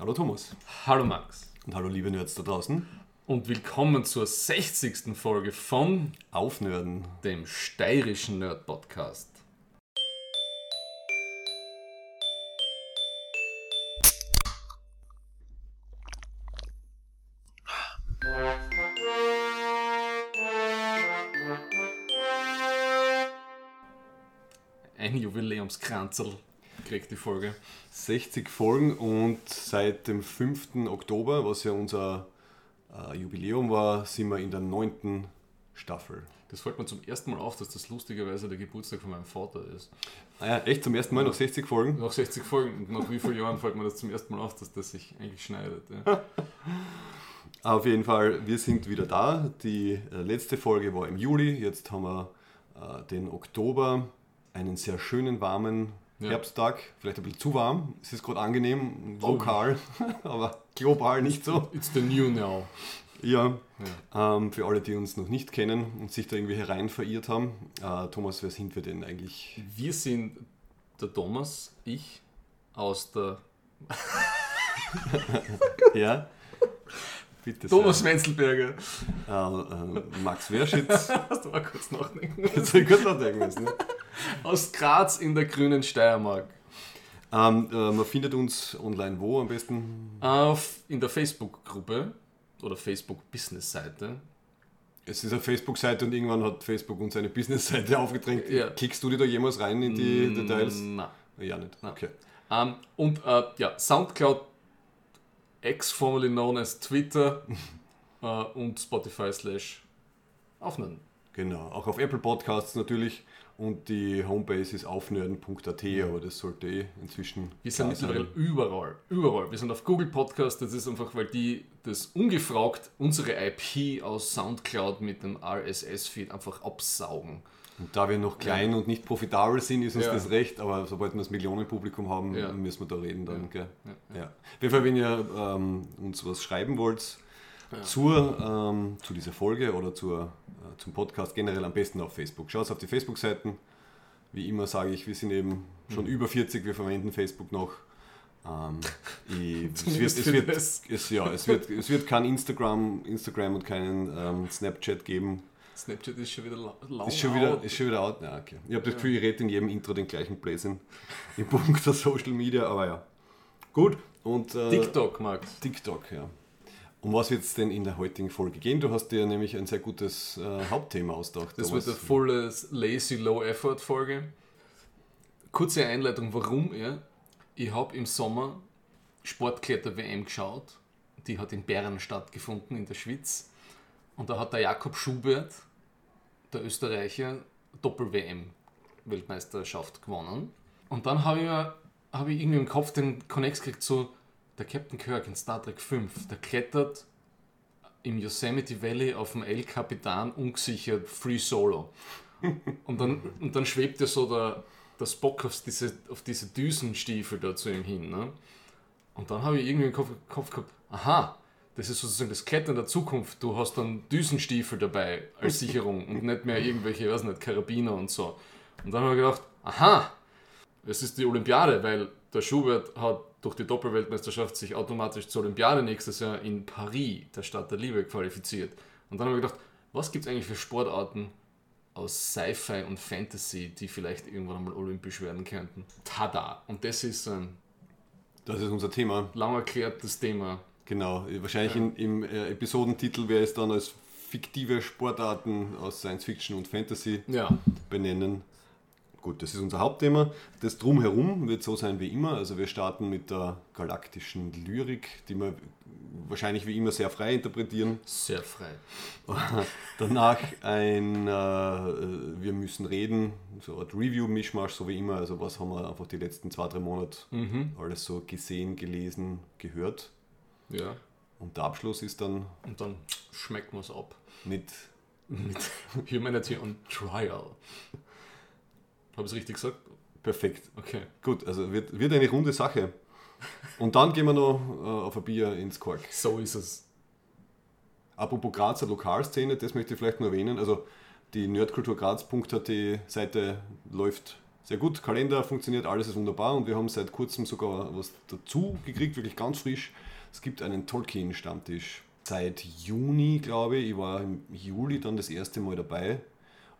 Hallo Thomas. Hallo Max. Und hallo liebe Nerds da draußen. Und willkommen zur 60. Folge von Aufnörden. dem steirischen Nerd Podcast. Ein Jubiläumskranzel kriegt die Folge. 60 Folgen und seit dem 5. Oktober, was ja unser äh, Jubiläum war, sind wir in der neunten Staffel. Das fällt mir zum ersten Mal auf, dass das lustigerweise der Geburtstag von meinem Vater ist. Ah ja, echt zum ersten Mal nach 60 Folgen? Nach 60 Folgen und nach wie vielen Jahren fällt mir das zum ersten Mal auf, dass das sich eigentlich schneidet. Ja. Auf jeden Fall, wir sind wieder da. Die äh, letzte Folge war im Juli, jetzt haben wir äh, den Oktober, einen sehr schönen, warmen Ja. Herbsttag. Vielleicht ein bisschen zu warm, es ist gerade angenehm, lokal, aber global nicht so. It's the new now. Ja, ähm, für alle, die uns noch nicht kennen und sich da irgendwie herein verirrt haben. Äh, Thomas, wer sind wir denn eigentlich? Wir sind der Thomas, ich, aus der Ja? Bitte Thomas Wenzelberger. sehr. Äh, äh, Max Werschitz. Hast du mal kurz nachdenken müssen. soll ich kurz nachdenken müssen. Ne? Aus Graz in der grünen Steiermark. Ähm, äh, man findet uns online wo am besten? Auf, in der Facebook-Gruppe oder Facebook-Business-Seite. Es ist eine Facebook-Seite und irgendwann hat Facebook uns eine Business-Seite aufgedrängt. Ja. Klickst du dir da jemals rein in die Details? Na. Ja, nicht. Okay. Ähm, und äh, ja, Soundcloud, ex-formerly known as Twitter äh, und Spotify slash aufnehmen. Genau. Auch auf Apple Podcasts natürlich. Und die Homepage ist aufnörden.at, aber das sollte eh inzwischen. Wir sind mittlerweile überall, überall. Wir sind auf Google Podcast, das ist einfach, weil die das ungefragt unsere IP aus Soundcloud mit dem RSS-Feed einfach absaugen. Und da wir noch klein und nicht profitabel sind, ist uns Ja. das recht, aber sobald wir das Millionenpublikum haben, Ja. müssen wir da reden dann. Gell? Ja, Ja. Auf jeden Fall, wenn ihr ähm, uns was schreiben wollt zur, ähm, zu dieser Folge oder zur, äh, zum Podcast, generell am besten auf Facebook. Schaut auf die Facebook-Seiten. Wie immer sage ich, wir sind eben schon Mhm. über 40, wir verwenden Facebook noch. Ähm, ich, es, wird, Zumindest es, für wird, das. es, ja, es, wird, es wird kein Instagram, Instagram und keinen ähm, Snapchat geben. Snapchat ist schon wieder la- lang Ist schon wieder, out. ist schon wieder out? Ja, okay. Ich habe das Gefühl, ich rede in jedem Intro den gleichen Blödsinn im Punkt der Social Media, aber ja. Gut, und äh, TikTok, Max. TikTok, ja. Um was wird es denn in der heutigen Folge gehen? Du hast dir nämlich ein sehr gutes äh, Hauptthema ausgedacht. Das wird eine volle Lazy Low Effort Folge. Kurze Einleitung, warum? Ja? Ich habe im Sommer Sportkletter WM geschaut. Die hat in Bern stattgefunden, in der Schweiz. Und da hat der Jakob Schubert, der Österreicher, Doppel-WM Weltmeisterschaft gewonnen. Und dann habe ich, habe ich irgendwie im Kopf den Connex gekriegt, so der Captain Kirk in Star Trek 5, der klettert im Yosemite Valley auf dem El Capitan ungesichert Free Solo. Und dann, und dann schwebt ja so der, der Spock auf diese, auf diese Düsenstiefel da zu ihm hin. Ne? Und dann habe ich irgendwie im Kopf, Kopf gehabt, aha, das ist sozusagen das Klettern der Zukunft. Du hast dann Düsenstiefel dabei als Sicherung und nicht mehr irgendwelche, weiß nicht, Karabiner und so. Und dann habe ich gedacht, aha, es ist die Olympiade, weil der Schubert hat durch die Doppelweltmeisterschaft sich automatisch zur Olympiade nächstes Jahr in Paris, der Stadt der Liebe, qualifiziert. Und dann habe ich gedacht, was gibt es eigentlich für Sportarten aus Sci-Fi und Fantasy, die vielleicht irgendwann einmal olympisch werden könnten? Tada! Und das ist ein Das ist unser Thema. lang erklärtes Thema. Genau. Wahrscheinlich in, im äh, Episodentitel wäre es dann als fiktive Sportarten aus Science Fiction und Fantasy Ja, benennen. Gut, das ist unser Hauptthema. Das Drumherum wird so sein wie immer. Also wir starten mit der galaktischen Lyrik, die wir wahrscheinlich wie immer sehr frei interpretieren. sehr frei. Danach ein äh, Wir müssen reden, so eine Art Review-Mischmasch, so wie immer. Also was haben wir einfach die letzten zwei, drei Monate alles so gesehen, gelesen, gehört. Ja. Und der Abschluss ist dann Und dann schmecken wir es ab. mit Mit Humanity on Trial. Habe ich es richtig gesagt? perfekt. Okay. Gut, also wird, wird eine runde Sache. Und dann gehen wir noch äh, auf ein Bier ins Kork. So ist es. Apropos Grazer Lokalszene, das möchte ich vielleicht nur erwähnen. Also die nerdkulturgraz.at Seite läuft sehr gut. Kalender funktioniert, alles ist wunderbar und wir haben seit kurzem sogar was dazu gekriegt, wirklich ganz frisch. Es gibt einen Tolkien-Stammtisch seit Juni, glaube ich. Ich war im Juli dann das erste Mal dabei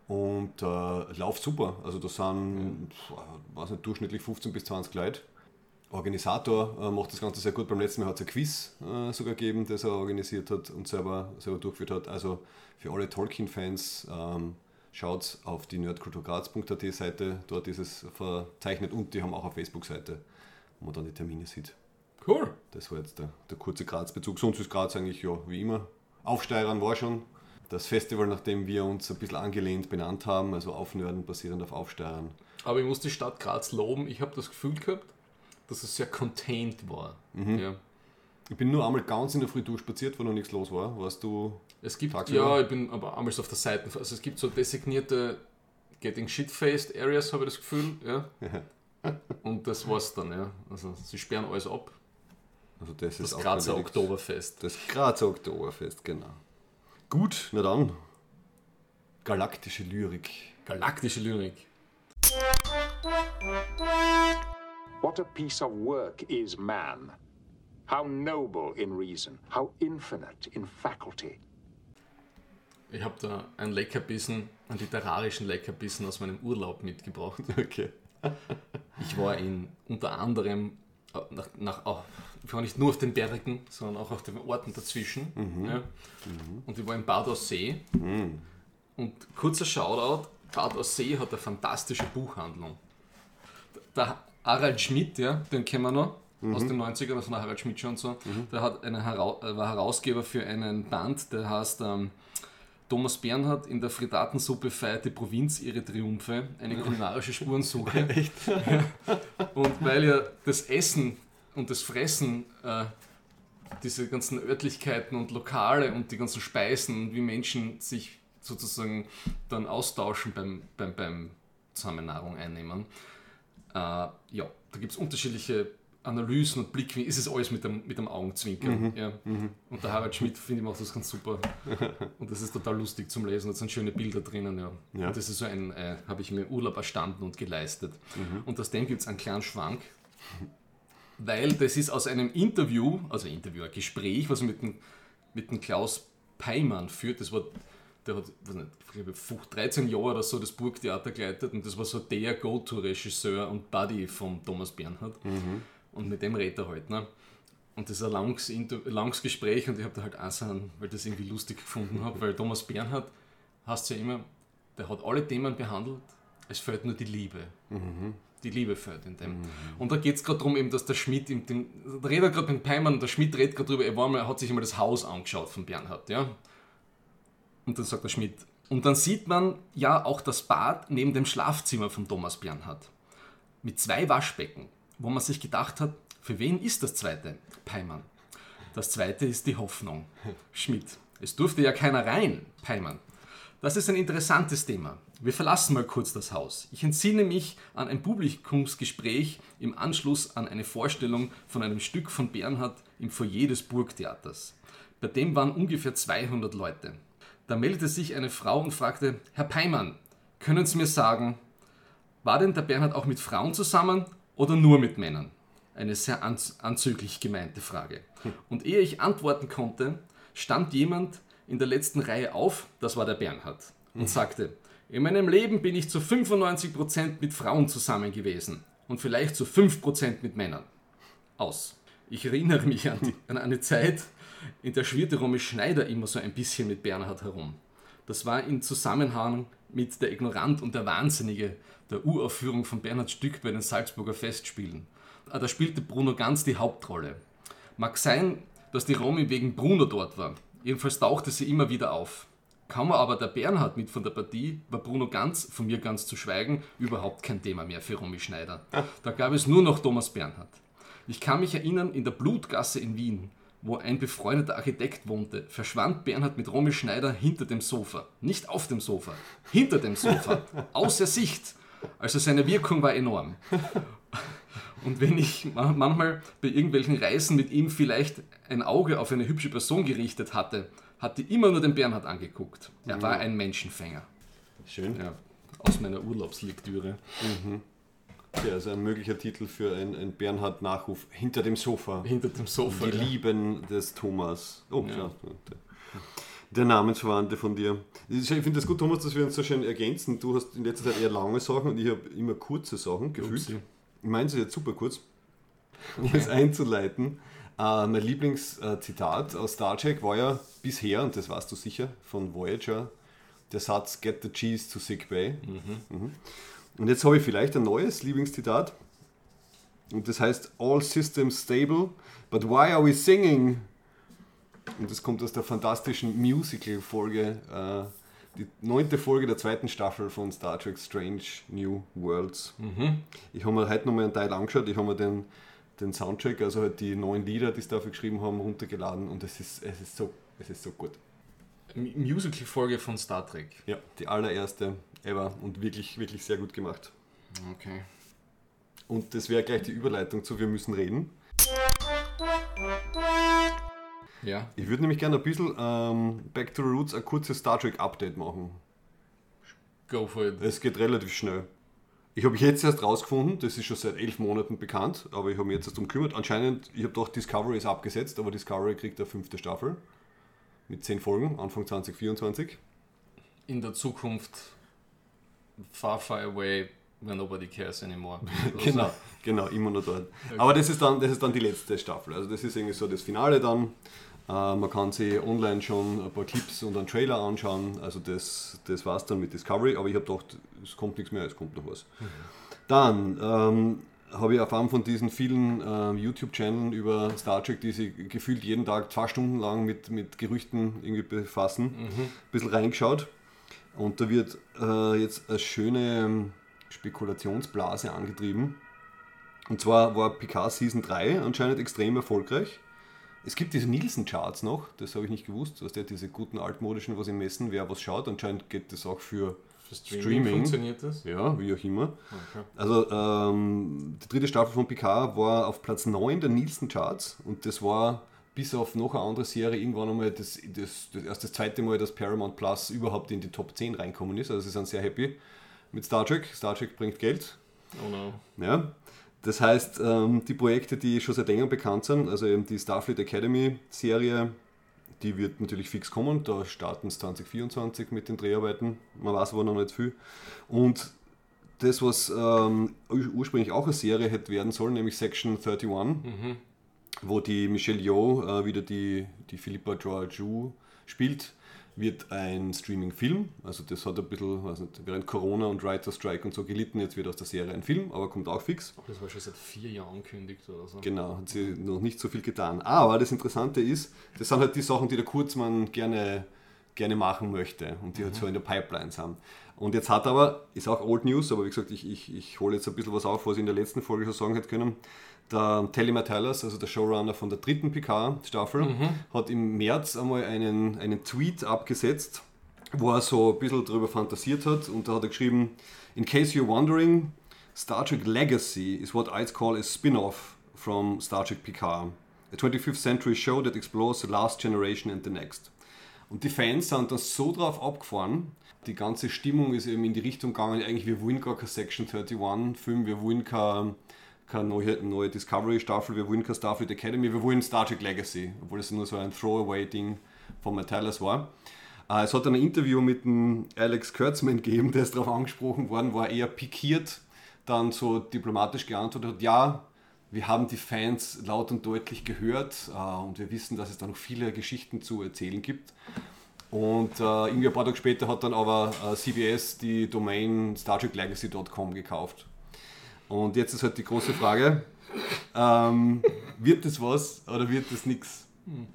und äh, läuft super. Also da sind, ja. weiß nicht, durchschnittlich 15 bis 20 Leute. Organisator äh, macht das Ganze sehr gut. Beim letzten Mal hat es ein Quiz äh, sogar gegeben, das er organisiert hat und selber, selber durchgeführt hat. Also für alle Tolkien-Fans ähm, schaut auf die nerdkulturgraz.at Seite, dort ist es verzeichnet und die haben auch eine Facebook-Seite, wo man dann die Termine sieht. Das war jetzt der, der kurze Graz-Bezug. Sonst ist Graz eigentlich ja wie immer. Aufsteigern war schon das Festival, nachdem wir uns ein bisschen angelehnt benannt haben, also Aufnörden basierend auf Aufsteigern. Aber ich muss die Stadt Graz loben. Ich habe das Gefühl gehabt, dass es sehr contained war. Mhm. Ja. Ich bin nur einmal ganz in der Früh durchspaziert, wo noch nichts los war. Warst du es gibt, ja, ich bin aber einmal auf der Seite. Also es gibt so designierte Getting Shit-Faced Areas, habe ich das Gefühl. Ja. Und das war's dann, ja. Also sie sperren alles ab. Also das, das ist Grazer Oktoberfest. Das Grazer Oktoberfest, genau. Gut, na dann. Galaktische Lyrik. Galaktische Lyrik. What a piece of work is man. How noble in reason, how infinite in faculty. Ich habe da ein Leckerbissen, einen literarischen Leckerbissen aus meinem Urlaub mitgebracht. Okay. ich war in unter anderem nach, nach auch, ich war nicht nur auf den Bergen, sondern auch auf den Orten dazwischen. Mhm. Ja. Mhm. Und ich war in Bad Aussee. Mhm. Und kurzer Shoutout: Bad Aussee hat eine fantastische Buchhandlung. Der Harald Schmidt, ja, den kennen wir noch. Mhm. aus den 90ern, also nach Harald Schmidt schon so. Mhm. Der hat einen war Herausgeber für einen Band, der heißt ähm, Thomas Bernhard in der Frittatensuppe feiert die Provinz ihre Triumphe, eine kulinarische Spurensuche. Echt? Und weil ja das Essen und das Fressen, äh, diese ganzen Örtlichkeiten und Lokale und die ganzen Speisen und wie Menschen sich sozusagen dann austauschen beim, beim, beim Zusammennahrung einnehmen. Äh, ja, da gibt es unterschiedliche Analysen und Blickwinkel, ist es alles mit dem, mit dem Augenzwinkern. Mhm. Ja. Mhm. Und der Harald Schmidt, finde ich, macht das ganz super. Und das ist total lustig zum Lesen, da sind schöne Bilder drinnen. Ja. ja. Und das ist so ein, äh, habe ich mir Urlaub erstanden und geleistet. Mhm. Und aus dem gibt es einen kleinen Schwank, weil das ist aus einem Interview, also Interview, ein Gespräch, was er mit dem, mit dem Klaus Peimann führt. Das war der hat, weiß nicht, ich glaube, 13 Jahre oder so das Burgtheater geleitet und das war so der Go-To-Regisseur und Buddy von Thomas Bernhard. Mhm. Und mit dem redet er halt. Ne? Und das ist ein langes, langes Gespräch und ich habe da halt auch einen, weil ich das irgendwie lustig gefunden habe, weil Thomas Bernhard hast ja immer, der hat alle Themen behandelt, es fehlt nur die Liebe. Mhm. Die Liebe fehlt in dem. Mhm. Und da geht es gerade darum, eben, dass der Schmidt, im, dem, da redet gerade mit Peimann, der Schmidt redet gerade drüber, er, war mal, er hat sich immer das Haus angeschaut von Bernhard. Ja? Und dann sagt der Schmidt, und dann sieht man ja auch das Bad neben dem Schlafzimmer von Thomas Bernhard. Mit zwei Waschbecken wo man sich gedacht hat, für wen ist das zweite? Peimann. Das zweite ist die Hoffnung. Schmidt. Es durfte ja keiner rein. Peimann. Das ist ein interessantes Thema. Wir verlassen mal kurz das Haus. Ich entsinne mich an ein Publikumsgespräch im Anschluss an eine Vorstellung von einem Stück von Bernhard im Foyer des Burgtheaters. Bei dem waren ungefähr 200 Leute. Da meldete sich eine Frau und fragte, Herr Peimann, können Sie mir sagen, war denn der Bernhard auch mit Frauen zusammen oder nur mit Männern? Eine sehr anzüglich gemeinte Frage. Und ehe ich antworten konnte, stand jemand in der letzten Reihe auf, das war der Bernhard, und mhm. sagte, in meinem Leben bin ich zu 95% mit Frauen zusammen gewesen und vielleicht zu 5% mit Männern. Aus. Ich erinnere mich an, die, an eine Zeit, in der schwirrte Romy Schneider immer so ein bisschen mit Bernhard herum. Das war in Zusammenhang mit Der Ignorant und der Wahnsinnige, der Uraufführung von Bernhard Stück bei den Salzburger Festspielen. Ah, da spielte Bruno Ganz die Hauptrolle. Mag sein, dass die Romy wegen Bruno dort war. Jedenfalls tauchte sie immer wieder auf. War aber der Bernhard mit von der Partie, war Bruno Ganz, von mir ganz zu schweigen, überhaupt kein Thema mehr für Romy Schneider. Da gab es nur noch Thomas Bernhard. Ich kann mich erinnern, in der Blutgasse in Wien, wo ein befreundeter Architekt wohnte, verschwand Bernhard mit Romy Schneider hinter dem Sofa. Nicht auf dem Sofa, hinter dem Sofa, außer Sicht. Also seine Wirkung war enorm. Und wenn ich manchmal bei irgendwelchen Reisen mit ihm vielleicht ein Auge auf eine hübsche Person gerichtet hatte, hat die immer nur den Bernhard angeguckt. Er war ein Menschenfänger. Schön. Ja, aus meiner Urlaubslektüre. Mhm. Ja, also ein möglicher Titel für ein, ein Bernhard-Nachruf hinter dem Sofa. Hinter dem Sofa. Die ja. Lieben des Thomas. Oh, Ja. schau. Der, Namensverwandte von dir. Ich finde das gut, Thomas, dass wir uns so schön ergänzen. Du hast in letzter Zeit eher lange Sachen und ich habe immer kurze Sachen gefühlt. Upsi. Ich meine, es ist jetzt super kurz. Um es einzuleiten. Äh, mein Lieblingszitat aus Star Trek war ja bisher, und das weißt du sicher, von Voyager, der Satz Get the cheese to sick bay. Mhm. Und jetzt habe ich vielleicht ein neues Lieblingszitat. Und das heißt All systems stable, but why are we singing? Und das kommt aus der fantastischen Musical-Folge, äh, die neunte Folge der zweiten Staffel von Star Trek Strange New Worlds. Ich habe mir heute nochmal einen Teil angeschaut, ich habe mir den, den Soundtrack, also halt die neuen Lieder, die sie dafür geschrieben haben, runtergeladen und es ist, es ist, so, es ist so gut. Musical-Folge von Star Trek. Ja, die allererste ever und wirklich, wirklich sehr gut gemacht. Okay. Und das wäre gleich die Überleitung zu Wir müssen reden. Ja. Ich würde nämlich gerne ein bisschen ähm, Back to the Roots ein kurzes Star Trek Update machen. Go for it. Es geht relativ schnell. Ich habe jetzt erst rausgefunden, das ist schon seit elf Monaten bekannt, aber ich habe mich jetzt erst darum gekümmert. Anscheinend, ich habe doch Discovery ist abgesetzt, aber Discovery kriegt eine fünfte Staffel mit zehn Folgen, Anfang 2024. In der Zukunft far, far away, where nobody cares anymore. Genau, genau, immer nur dort. Aber das ist, dann, das ist dann die letzte Staffel. Also das ist irgendwie so das Finale dann. Äh, man kann sich online schon ein paar Clips und einen Trailer anschauen. Also das, das war es dann mit Discovery. Aber ich habe gedacht, es kommt nichts mehr, es kommt noch was. Dann ähm, habe ich erfahren von diesen vielen äh, YouTube-Channeln über Star Trek, die sich gefühlt jeden Tag zwei Stunden lang mit, mit Gerüchten irgendwie befassen, ein bisschen reingeschaut. Und da wird äh, jetzt eine schöne ähm, Spekulationsblase angetrieben. Und zwar war Picard Season 3 anscheinend extrem erfolgreich. Es gibt diese Nielsen-Charts noch, das habe ich nicht gewusst, was der diese guten altmodischen, was sie messen, wer was schaut. Anscheinend geht das auch für Für Streaming, Streaming. funktioniert das? ja, wie auch immer. Okay. Also ähm, die dritte Staffel von Picard war auf Platz 9 der Nielsen-Charts und das war bis auf noch eine andere Serie irgendwann einmal das, das, das erst das zweite Mal, dass Paramount Plus überhaupt in die Top 10 reinkommen ist. Also sie sind sehr happy mit Star Trek. Star Trek bringt Geld. Oh no. Ja. Das heißt, ähm, die Projekte, die schon seit längerem bekannt sind, also eben die Starfleet Academy Serie, die wird natürlich fix kommen. Da starten es 2024 mit den Dreharbeiten. Man weiß aber noch nicht viel. Und das, was ähm, ur- ursprünglich auch eine Serie hätte werden sollen, nämlich Section 31, wo die Michelle Yeoh äh, wieder die, die Philippa Joachou spielt, wird ein Streaming-Film. Also das hat ein bisschen, weiß nicht, während Corona und Writer Strike und so gelitten, jetzt wird aus der Serie ein Film, aber kommt auch fix. Das war schon seit vier Jahren angekündigt oder so. Genau, hat sie noch nicht so viel getan. Aber das Interessante ist, das sind halt die Sachen, die der Kurzmann gerne, gerne machen möchte und die halt so in der Pipeline sind. Und jetzt hat aber, ist auch Old News, aber wie gesagt, ich, ich, ich hole jetzt ein bisschen was auf, was ich in der letzten Folge schon sagen hätte können. Der Telly Matalas, also der Showrunner von der dritten Picard-Staffel, hat im März einmal einen, einen Tweet abgesetzt, wo er so ein bisschen darüber fantasiert hat. Und da hat er geschrieben, In case you're wondering, Star Trek Legacy is what I'd call a spin-off from Star Trek Picard, a 25th century show that explores the last generation and the next. Und die Fans sind da so drauf abgefahren, die ganze Stimmung ist eben in die Richtung gegangen, eigentlich wir wollen gar kein Section 31 Film, wir wollen keine, keine neue, neue Discovery Staffel, wir wollen keine Starfleet Academy, wir wollen Star Trek Legacy, obwohl es nur so ein Throwaway-Ding von Metallus war. Äh, Es hat ein Interview mit dem Alex Kurtzman gegeben, der ist darauf angesprochen worden, war eher pikiert, dann so diplomatisch geantwortet hat, ja, wir haben die Fans laut und deutlich gehört äh, und wir wissen, dass es da noch viele Geschichten zu erzählen gibt. Und äh, irgendwie ein paar Tage später hat dann aber äh, CBS die Domain StarTrekLegacy.com gekauft. Und jetzt ist halt die große Frage, ähm, wird das was oder wird das nichts?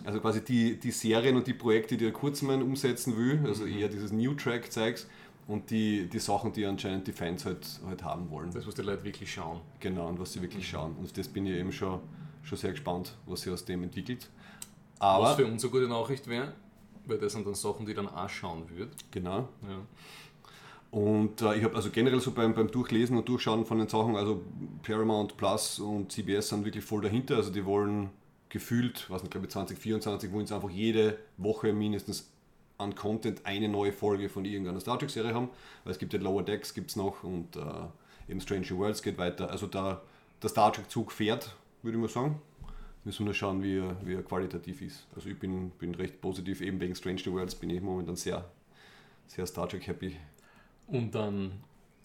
Also quasi die, die Serien und die Projekte, die der Kurzmann umsetzen will, also eher dieses New Track Zeugs und die, die Sachen, die anscheinend die Fans halt, halt haben wollen. Das, was die Leute wirklich schauen. Genau, und was sie wirklich schauen. Und das bin ich eben schon, schon sehr gespannt, was sich aus dem entwickelt. Was Aber, für uns eine gute Nachricht wäre, weil das sind dann Sachen, die dann auch schauen würde. genau. Ja. Und äh, ich habe also generell so beim, beim Durchlesen und Durchschauen von den Sachen, also Paramount Plus und CBS sind wirklich voll dahinter. Also die wollen gefühlt, was nicht, glaube ich 2024, wollen sie einfach jede Woche mindestens an Content eine neue Folge von irgendeiner Star Trek Serie haben. Weil es gibt ja Lower Decks, gibt es noch und äh, eben Strange New Worlds geht weiter. Also da, der Star Trek-Zug fährt, würde ich mal sagen. Müssen wir nur schauen, wie er, wie er qualitativ ist. Also ich bin, bin recht positiv, eben wegen Strange New Worlds bin ich momentan sehr, sehr Star Trek happy. Und dann,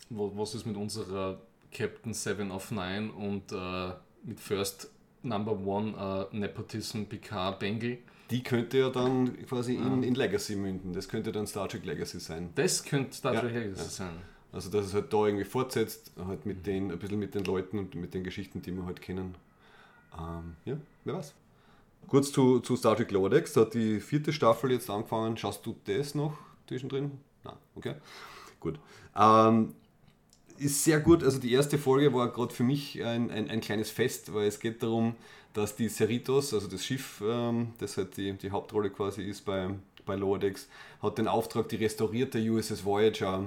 was ist mit unserer Captain 7 of 9 und äh, mit First Number One äh, Nepotism Picard Bengal? Die könnte ja dann quasi in, in Legacy münden. Das könnte dann Star Trek Legacy sein. Das könnte Star Ja, Trek Legacy ja. sein. Also dass es halt da irgendwie fortsetzt, halt mit den, ein bisschen mit den Leuten und mit den Geschichten, die wir halt kennen. Ähm, ja, wer weiß. Kurz zu, zu Star Trek Lower Decks, da hat die vierte Staffel jetzt angefangen. Schaust du das noch zwischendrin? Nein, okay. Gut. Ähm, ist sehr gut. Also die erste Folge war gerade für mich ein, ein, ein kleines Fest, weil es geht darum, dass die Cerritos, also das Schiff, ähm, das halt die, die Hauptrolle quasi ist bei, bei Lower Decks, hat den Auftrag, die restaurierte USS Voyager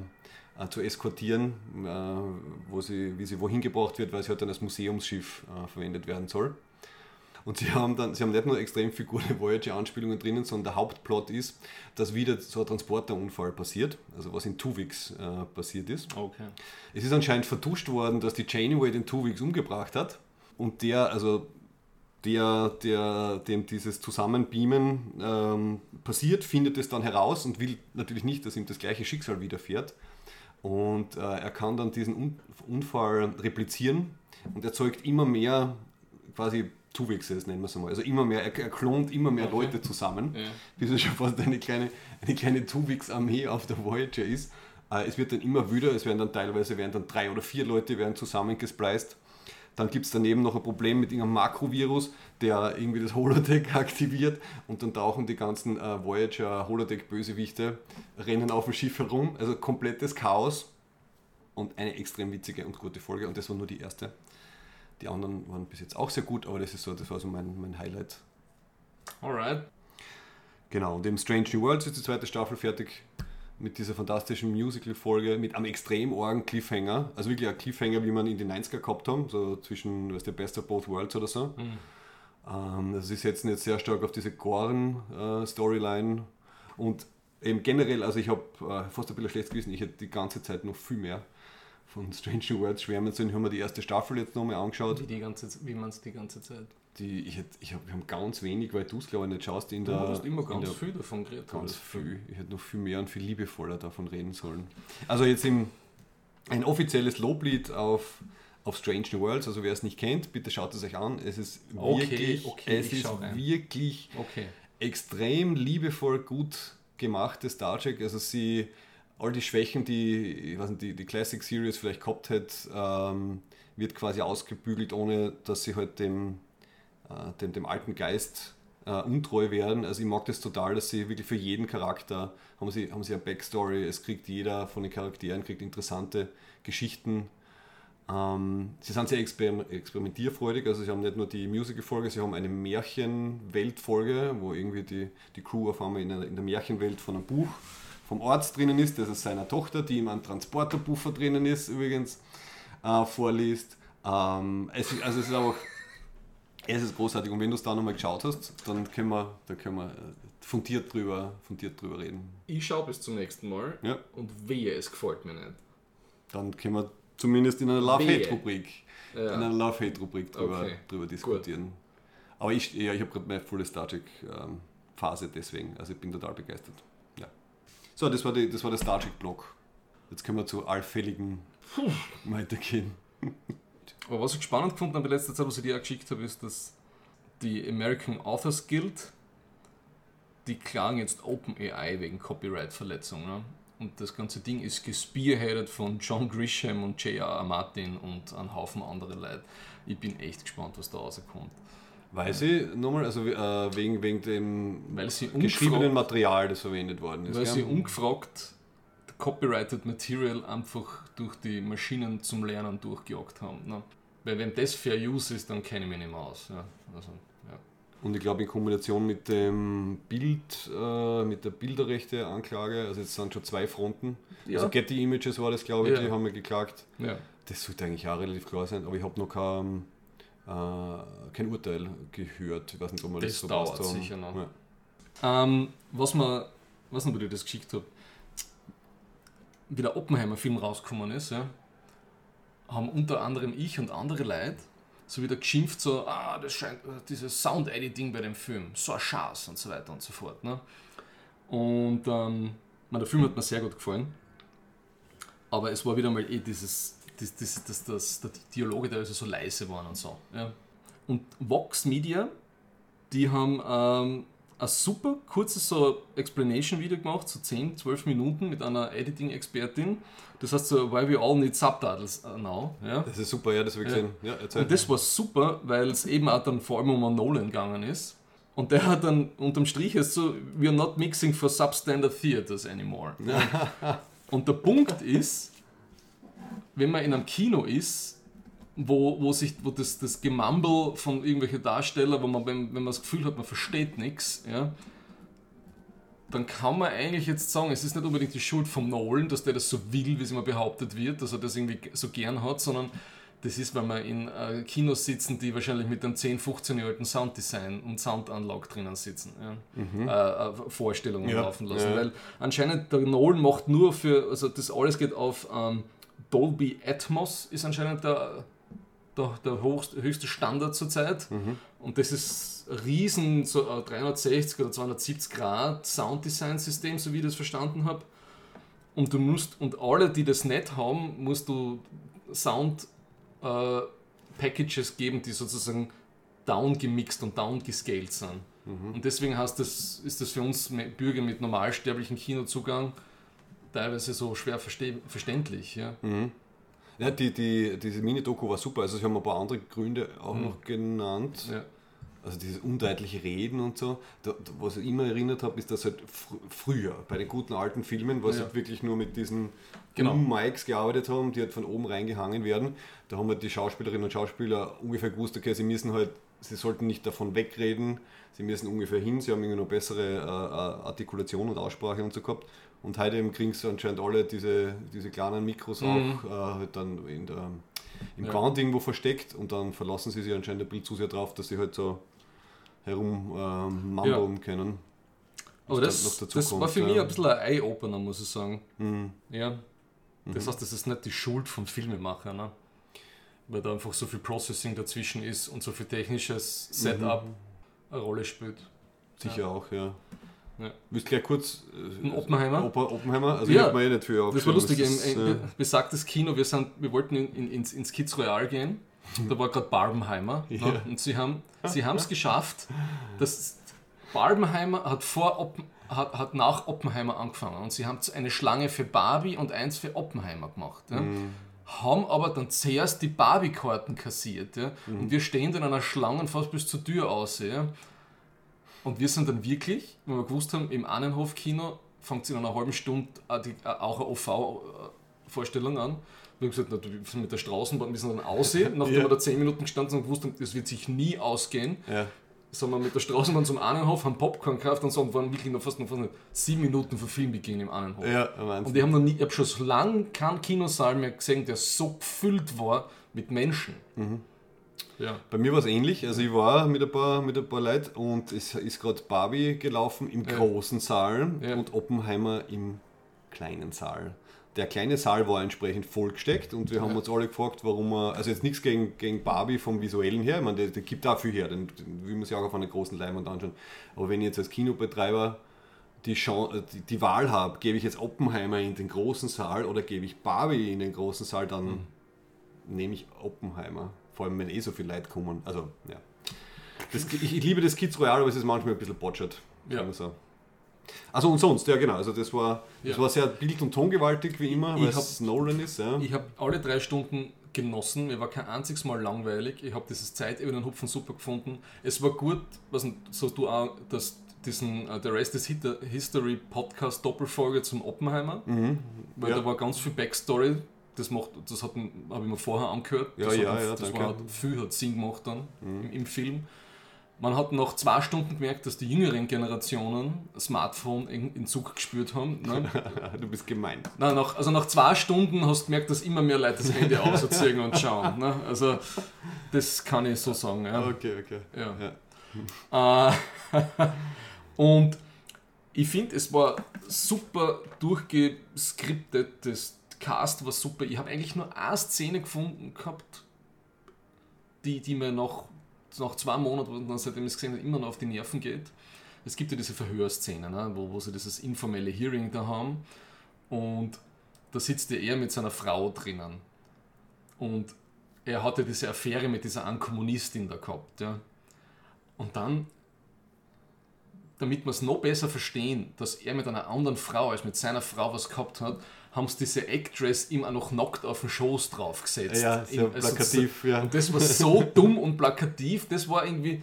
äh, zu eskortieren, äh, wo sie, wie sie wohin gebracht wird, weil sie halt dann als Museumsschiff äh, verwendet werden soll. Und sie haben dann, sie haben nicht nur extrem viele gute Voyager-Anspielungen drinnen, sondern der Hauptplot ist, dass wieder so ein Transporterunfall passiert, also was in Tuvix äh, passiert ist. Okay. Es ist anscheinend vertuscht worden, dass die Janeway den Tuvix umgebracht hat und der, also der, der dem dieses Zusammenbeamen ähm, passiert, findet es dann heraus und will natürlich nicht, dass ihm das gleiche Schicksal widerfährt. Und äh, er kann dann diesen Un Unfall replizieren und erzeugt immer mehr quasi Tuvixes, nennen wir es mal. Also immer mehr, er, er klont immer mehr Okay. Leute zusammen, Ja. bis es schon fast eine kleine, eine kleine Tuvix-Armee auf der Voyager ist. Äh, es wird dann immer wüder, es werden dann teilweise werden dann drei oder vier Leute werden zusammengespleist. Dann gibt es daneben noch ein Problem mit irgendeinem Makrovirus, der irgendwie das Holodeck aktiviert und dann tauchen die ganzen äh, Voyager Holodeck-Bösewichte, rennen auf dem Schiff herum. Also komplettes Chaos und eine extrem witzige und gute Folge und das war nur die erste. Die anderen waren bis jetzt auch sehr gut, aber das ist so, das war so mein, mein Highlight. Alright. Genau, und im Strange New Worlds ist die zweite Staffel fertig mit dieser fantastischen Musical-Folge mit einem extrem argen Cliffhanger. Also wirklich ein Cliffhanger, wie man in den 90er gehabt haben, so zwischen, was der Best of Both Worlds oder so. Ähm, das ist jetzt nicht sehr stark auf diese Goren-Storyline und eben generell, also ich habe äh, fast ein bisschen schlecht gewesen, ich hätte die ganze Zeit noch viel mehr von Strange New Worlds schwärmen sollen. Ich habe mir die erste Staffel jetzt nochmal angeschaut. Wie, die ganze, wie man es die ganze Zeit. Die, ich hätte, ich hab, wir haben ganz wenig, weil du es glaube ich nicht schaust in Du der... hast immer ganz der, viel davon geredet. Ganz viel. Ich hätte noch viel mehr und viel liebevoller davon reden sollen. Also jetzt im, ein offizielles Loblied auf, auf Strange New Worlds. Also wer es nicht kennt, bitte schaut es euch an. Es ist Okay, wirklich, okay, es ich ist wirklich Okay. extrem liebevoll gut gemachtes Star Trek. Also sie, all die Schwächen, die ich weiß nicht, die, die Classic Series vielleicht gehabt hätte, ähm, wird quasi ausgebügelt, ohne dass sie halt dem, äh, dem, dem alten Geist äh, untreu werden. Also ich mag das total, dass sie wirklich für jeden Charakter haben sie, haben sie eine Backstory. Es kriegt jeder von den Charakteren kriegt interessante Geschichten. Ähm, sie sind sehr exper experimentierfreudig, also sie haben nicht nur die Musical-Folge, sie haben eine Märchenwelt-Folge, wo irgendwie die, die Crew auf einmal in der, in der Märchenwelt von einem Buch vom Arzt drinnen ist, das ist seiner Tochter, die ihm einen Transporterbuffer drinnen ist, übrigens, äh, vorliest. Ähm, es ist, also es ist auch, es ist großartig und wenn du es da nochmal geschaut hast, dann können wir, dann können wir äh, fundiert drüber, fundiert drüber reden. Ich schaue bis zum nächsten Mal Ja. und wehe, es gefällt mir nicht. Dann können wir zumindest in einer Love-Hate-Rubrik Ja. in einer Love-Hate-Rubrik drüber, Okay, drüber diskutieren. Aber ich, ja, ich habe gerade meine volle Star Trek-Phase deswegen. Also ich bin total begeistert. So, das war, die, das war der Star Trek-Blog. Jetzt können wir zu allfälligen weitergehen. Aber was ich spannend gefunden habe in letzter Zeit, was ich dir auch geschickt habe, ist, dass die American Authors Guild, die klagen jetzt OpenAI wegen Copyright-Verletzung. Ne? Und das ganze Ding ist gespearheadet von John Grisham und J.R.R. Martin und einem Haufen andere Leute. Ich bin echt gespannt, was da rauskommt. Weil sie nochmal, also äh, wegen, wegen dem geschriebenen Material, das verwendet worden ist. weil gell? sie ungefragt copyrighted Material einfach durch die Maschinen zum Lernen durchgejagt haben. Ne? Weil wenn das Fair Use ist, dann kenne ich mich nicht mehr aus. Ja? Also, ja. Und ich glaube in Kombination mit dem Bild, äh, mit der Bilderrechte-Anklage, also jetzt sind schon zwei Fronten. Ja. Also Getty Images war das, glaube ich, die haben mir geklagt. Ja. Das sollte eigentlich auch relativ klar sein, aber ich habe noch kein, kein Urteil gehört. Ich weiß nicht, ob man das, Das so dauert haben. sicher noch. Ja. Ähm, was man, was noch, ob ich das geschickt habe, wie der Oppenheimer-Film rausgekommen ist, ja, haben unter anderem ich und andere Leute so wieder geschimpft, so, ah, das scheint, dieses Sound-Editing bei dem Film, so ein Schatz und so weiter und so fort. Ne? Und ähm, der Film hat mir sehr gut gefallen. Aber es war wieder mal eh dieses, das, das, das, das, die Dialoge teilweise so leise waren und so. Ja. Und Vox Media, die haben ähm, ein super kurzes so Explanation-Video gemacht, so 10, 12 Minuten mit einer Editing-Expertin. Das heißt so, why we all need subtitles now. Ja? Das ist super, ja, das habe ich gesehen. Ja, und das war super, weil es eben auch dann vor allem um Nolan gegangen ist. Und der hat dann unterm Strich ist so, we are not mixing for substandard theaters anymore. und der Punkt ist, wenn man in einem Kino ist, wo, wo sich wo das, das Gemumble von irgendwelchen Darstellern, wo man, wenn, wenn man das Gefühl hat, man versteht nichts, ja, dann kann man eigentlich jetzt sagen, es ist nicht unbedingt die Schuld vom Nolan, dass der das so will, wie es immer behauptet wird, dass er das irgendwie so gern hat, sondern das ist, weil wir in äh, Kinos sitzen, die wahrscheinlich mit einem 10, 15 Jahre alten Sounddesign und Soundanlage drinnen sitzen. Ja? Mhm. Äh, äh, Vorstellungen ja. laufen lassen. Ja. Weil anscheinend der Nolan macht nur für, also das alles geht auf ähm, Dolby Atmos, ist anscheinend der, der, der höchste, höchste Standard zurzeit. Mhm. Und das ist ein riesen so 360 oder 270 Grad Sounddesign-System, so wie ich das verstanden habe. Und du musst, und alle, die das nicht haben, musst du Sound äh, Packages geben, die sozusagen down gemixt und down gescaled sind. Mhm. Und deswegen heißt das, ist das für uns Bürger mit normalsterblichem Kinozugang teilweise so schwer verständlich. Ja. Mhm. Ja, die, die, diese Mini-Doku war super. Also, sie haben ein paar andere Gründe auch mhm. noch genannt. Ja. Also, dieses undeutliche Reden und so. Da, was ich immer erinnert habe, ist, dass halt fr früher, bei den guten alten Filmen, was ja. halt wirklich nur mit diesen genau. Mics gearbeitet haben, die halt von oben reingehangen werden. Da haben halt die Schauspielerinnen und Schauspieler ungefähr gewusst, okay, sie müssen halt, sie sollten nicht davon wegreden, sie müssen ungefähr hin, sie haben irgendwie noch bessere äh, äh Artikulation und Aussprache und so gehabt. Und heute eben kriegen sie anscheinend alle diese, diese kleinen Mikros mhm. auch äh, halt dann in der, im ja. Irgendwo versteckt und dann verlassen sie sich anscheinend ein bisschen zu sehr drauf, dass sie halt so herum ähm, mambeln ja. können. Aber das, das kommt, war für ja. mich ein bisschen ein Eye-Opener, muss ich sagen. Mhm. Ja. Das mhm. heißt, das ist nicht die Schuld vom Filmemacher, ne? weil da einfach so viel Processing dazwischen ist und so viel technisches Setup mhm. eine Rolle spielt. Sicher auch, ja. Ja. Willst gleich kurz. Äh, Oppenheimer? Oppenheimer? Also ja, ich eh nicht viel Das war lustig, das ein, ein, besagtes Kino, wir, sind, wir wollten in, in, ins, ins Kids Royal gehen. Da war gerade Barbenheimer. Ja. Ne? Und sie haben sie es geschafft, dass Barbenheimer hat, vor Oppen, hat, hat nach Oppenheimer angefangen. Und sie haben eine Schlange für Barbie und eins für Oppenheimer gemacht. Ja? Mhm. Haben aber dann zuerst die Barbie-Karten kassiert. Ja? Mhm. Und wir stehen in einer Schlange fast bis zur Tür aus. Ja? Und wir sind dann wirklich, wenn wir gewusst haben, im Annenhof-Kino fängt es in einer halben Stunde auch eine OV-Vorstellung an. Wir haben gesagt, na, wir sind mit der Straßenbahn, wir sind dann aussehen, nachdem ja. wir da 10 Minuten gestanden sind und gewusst haben, das wird sich nie ausgehen. Ja. Sind wir mit der Straßenbahn zum Annenhof, haben Popcorn gekauft und so und waren wirklich noch fast noch fast sieben Minuten vor Filmbeginn im Annenhof. Ja, und ich habe noch nie, ich habe schon so lange keinen Kinosaal mehr gesehen, der so gefüllt war mit Menschen. Mhm. Ja. Bei mir war es ähnlich. Also ich war mit ein paar, mit ein paar Leuten und es ist gerade Barbie gelaufen im ja. großen Saal ja. und Oppenheimer im kleinen Saal. Der kleine Saal war entsprechend vollgesteckt und wir haben uns alle gefragt, warum man, also jetzt nichts gegen, gegen Barbie vom Visuellen her, ich meine, der, der gibt auch viel her, den, den will man sich auch auf einer großen Leinwand anschauen. Aber wenn ich jetzt als Kinobetreiber die, Chance, die, die Wahl habe, gebe ich jetzt Oppenheimer in den großen Saal oder gebe ich Barbie in den großen Saal, dann mhm. nehme ich Oppenheimer. Vor allem, wenn eh so viele Leute kommen. Also, ja. Das, ich, ich, liebe das Kids Royale, aber es ist manchmal ein bisschen botschert. Ja. So. Also und sonst, ja genau. Also das war, das war sehr bild- und tongewaltig wie immer, weil es Nolan ist. Ja. Ich habe alle drei Stunden genossen. Mir war kein einziges Mal langweilig. Ich habe dieses Zeitebenen Hupfen super gefunden. Es war gut, was so du auch, dass diesen uh, The Rest is History Podcast Doppelfolge zum Oppenheimer, mhm. weil ja. da war ganz viel Backstory das macht, das habe ich mir vorher angehört. Ja, das ja, hat, ja, das danke. war viel hat Sinn gemacht dann mhm. im, im, Film. Man hat nach zwei Stunden gemerkt, dass die jüngeren Generationen Smartphone in, Zug gespürt haben. Ne? du bist gemein. Nein, nach, also nach zwei Stunden hast du gemerkt, dass immer mehr Leute das Handy ausziehen und schauen. Ne? Also das kann ich so sagen. Ja. Okay, okay. Ja. ja. Äh, und ich finde, es war super durchgeskriptet, das Cast war super. Ich habe eigentlich nur eine Szene gefunden gehabt, die, die mir nach, nach zwei Monaten, dann, seitdem ich es gesehen habe, immer noch auf die Nerven geht. Es gibt ja diese Verhörszene, ne, wo, wo sie dieses informelle Hearing da haben und da sitzt ja er mit seiner Frau drinnen. Und er hatte diese Affäre mit dieser Ankommunistin da gehabt. Ja. Und dann, damit wir es noch besser verstehen, dass er mit einer anderen Frau als mit seiner Frau was gehabt hat, haben sie diese Actress ihm auch noch nackt auf den Schoß draufgesetzt. Ja, so In- plakativ, so, ja. Und das war so dumm und plakativ, das war irgendwie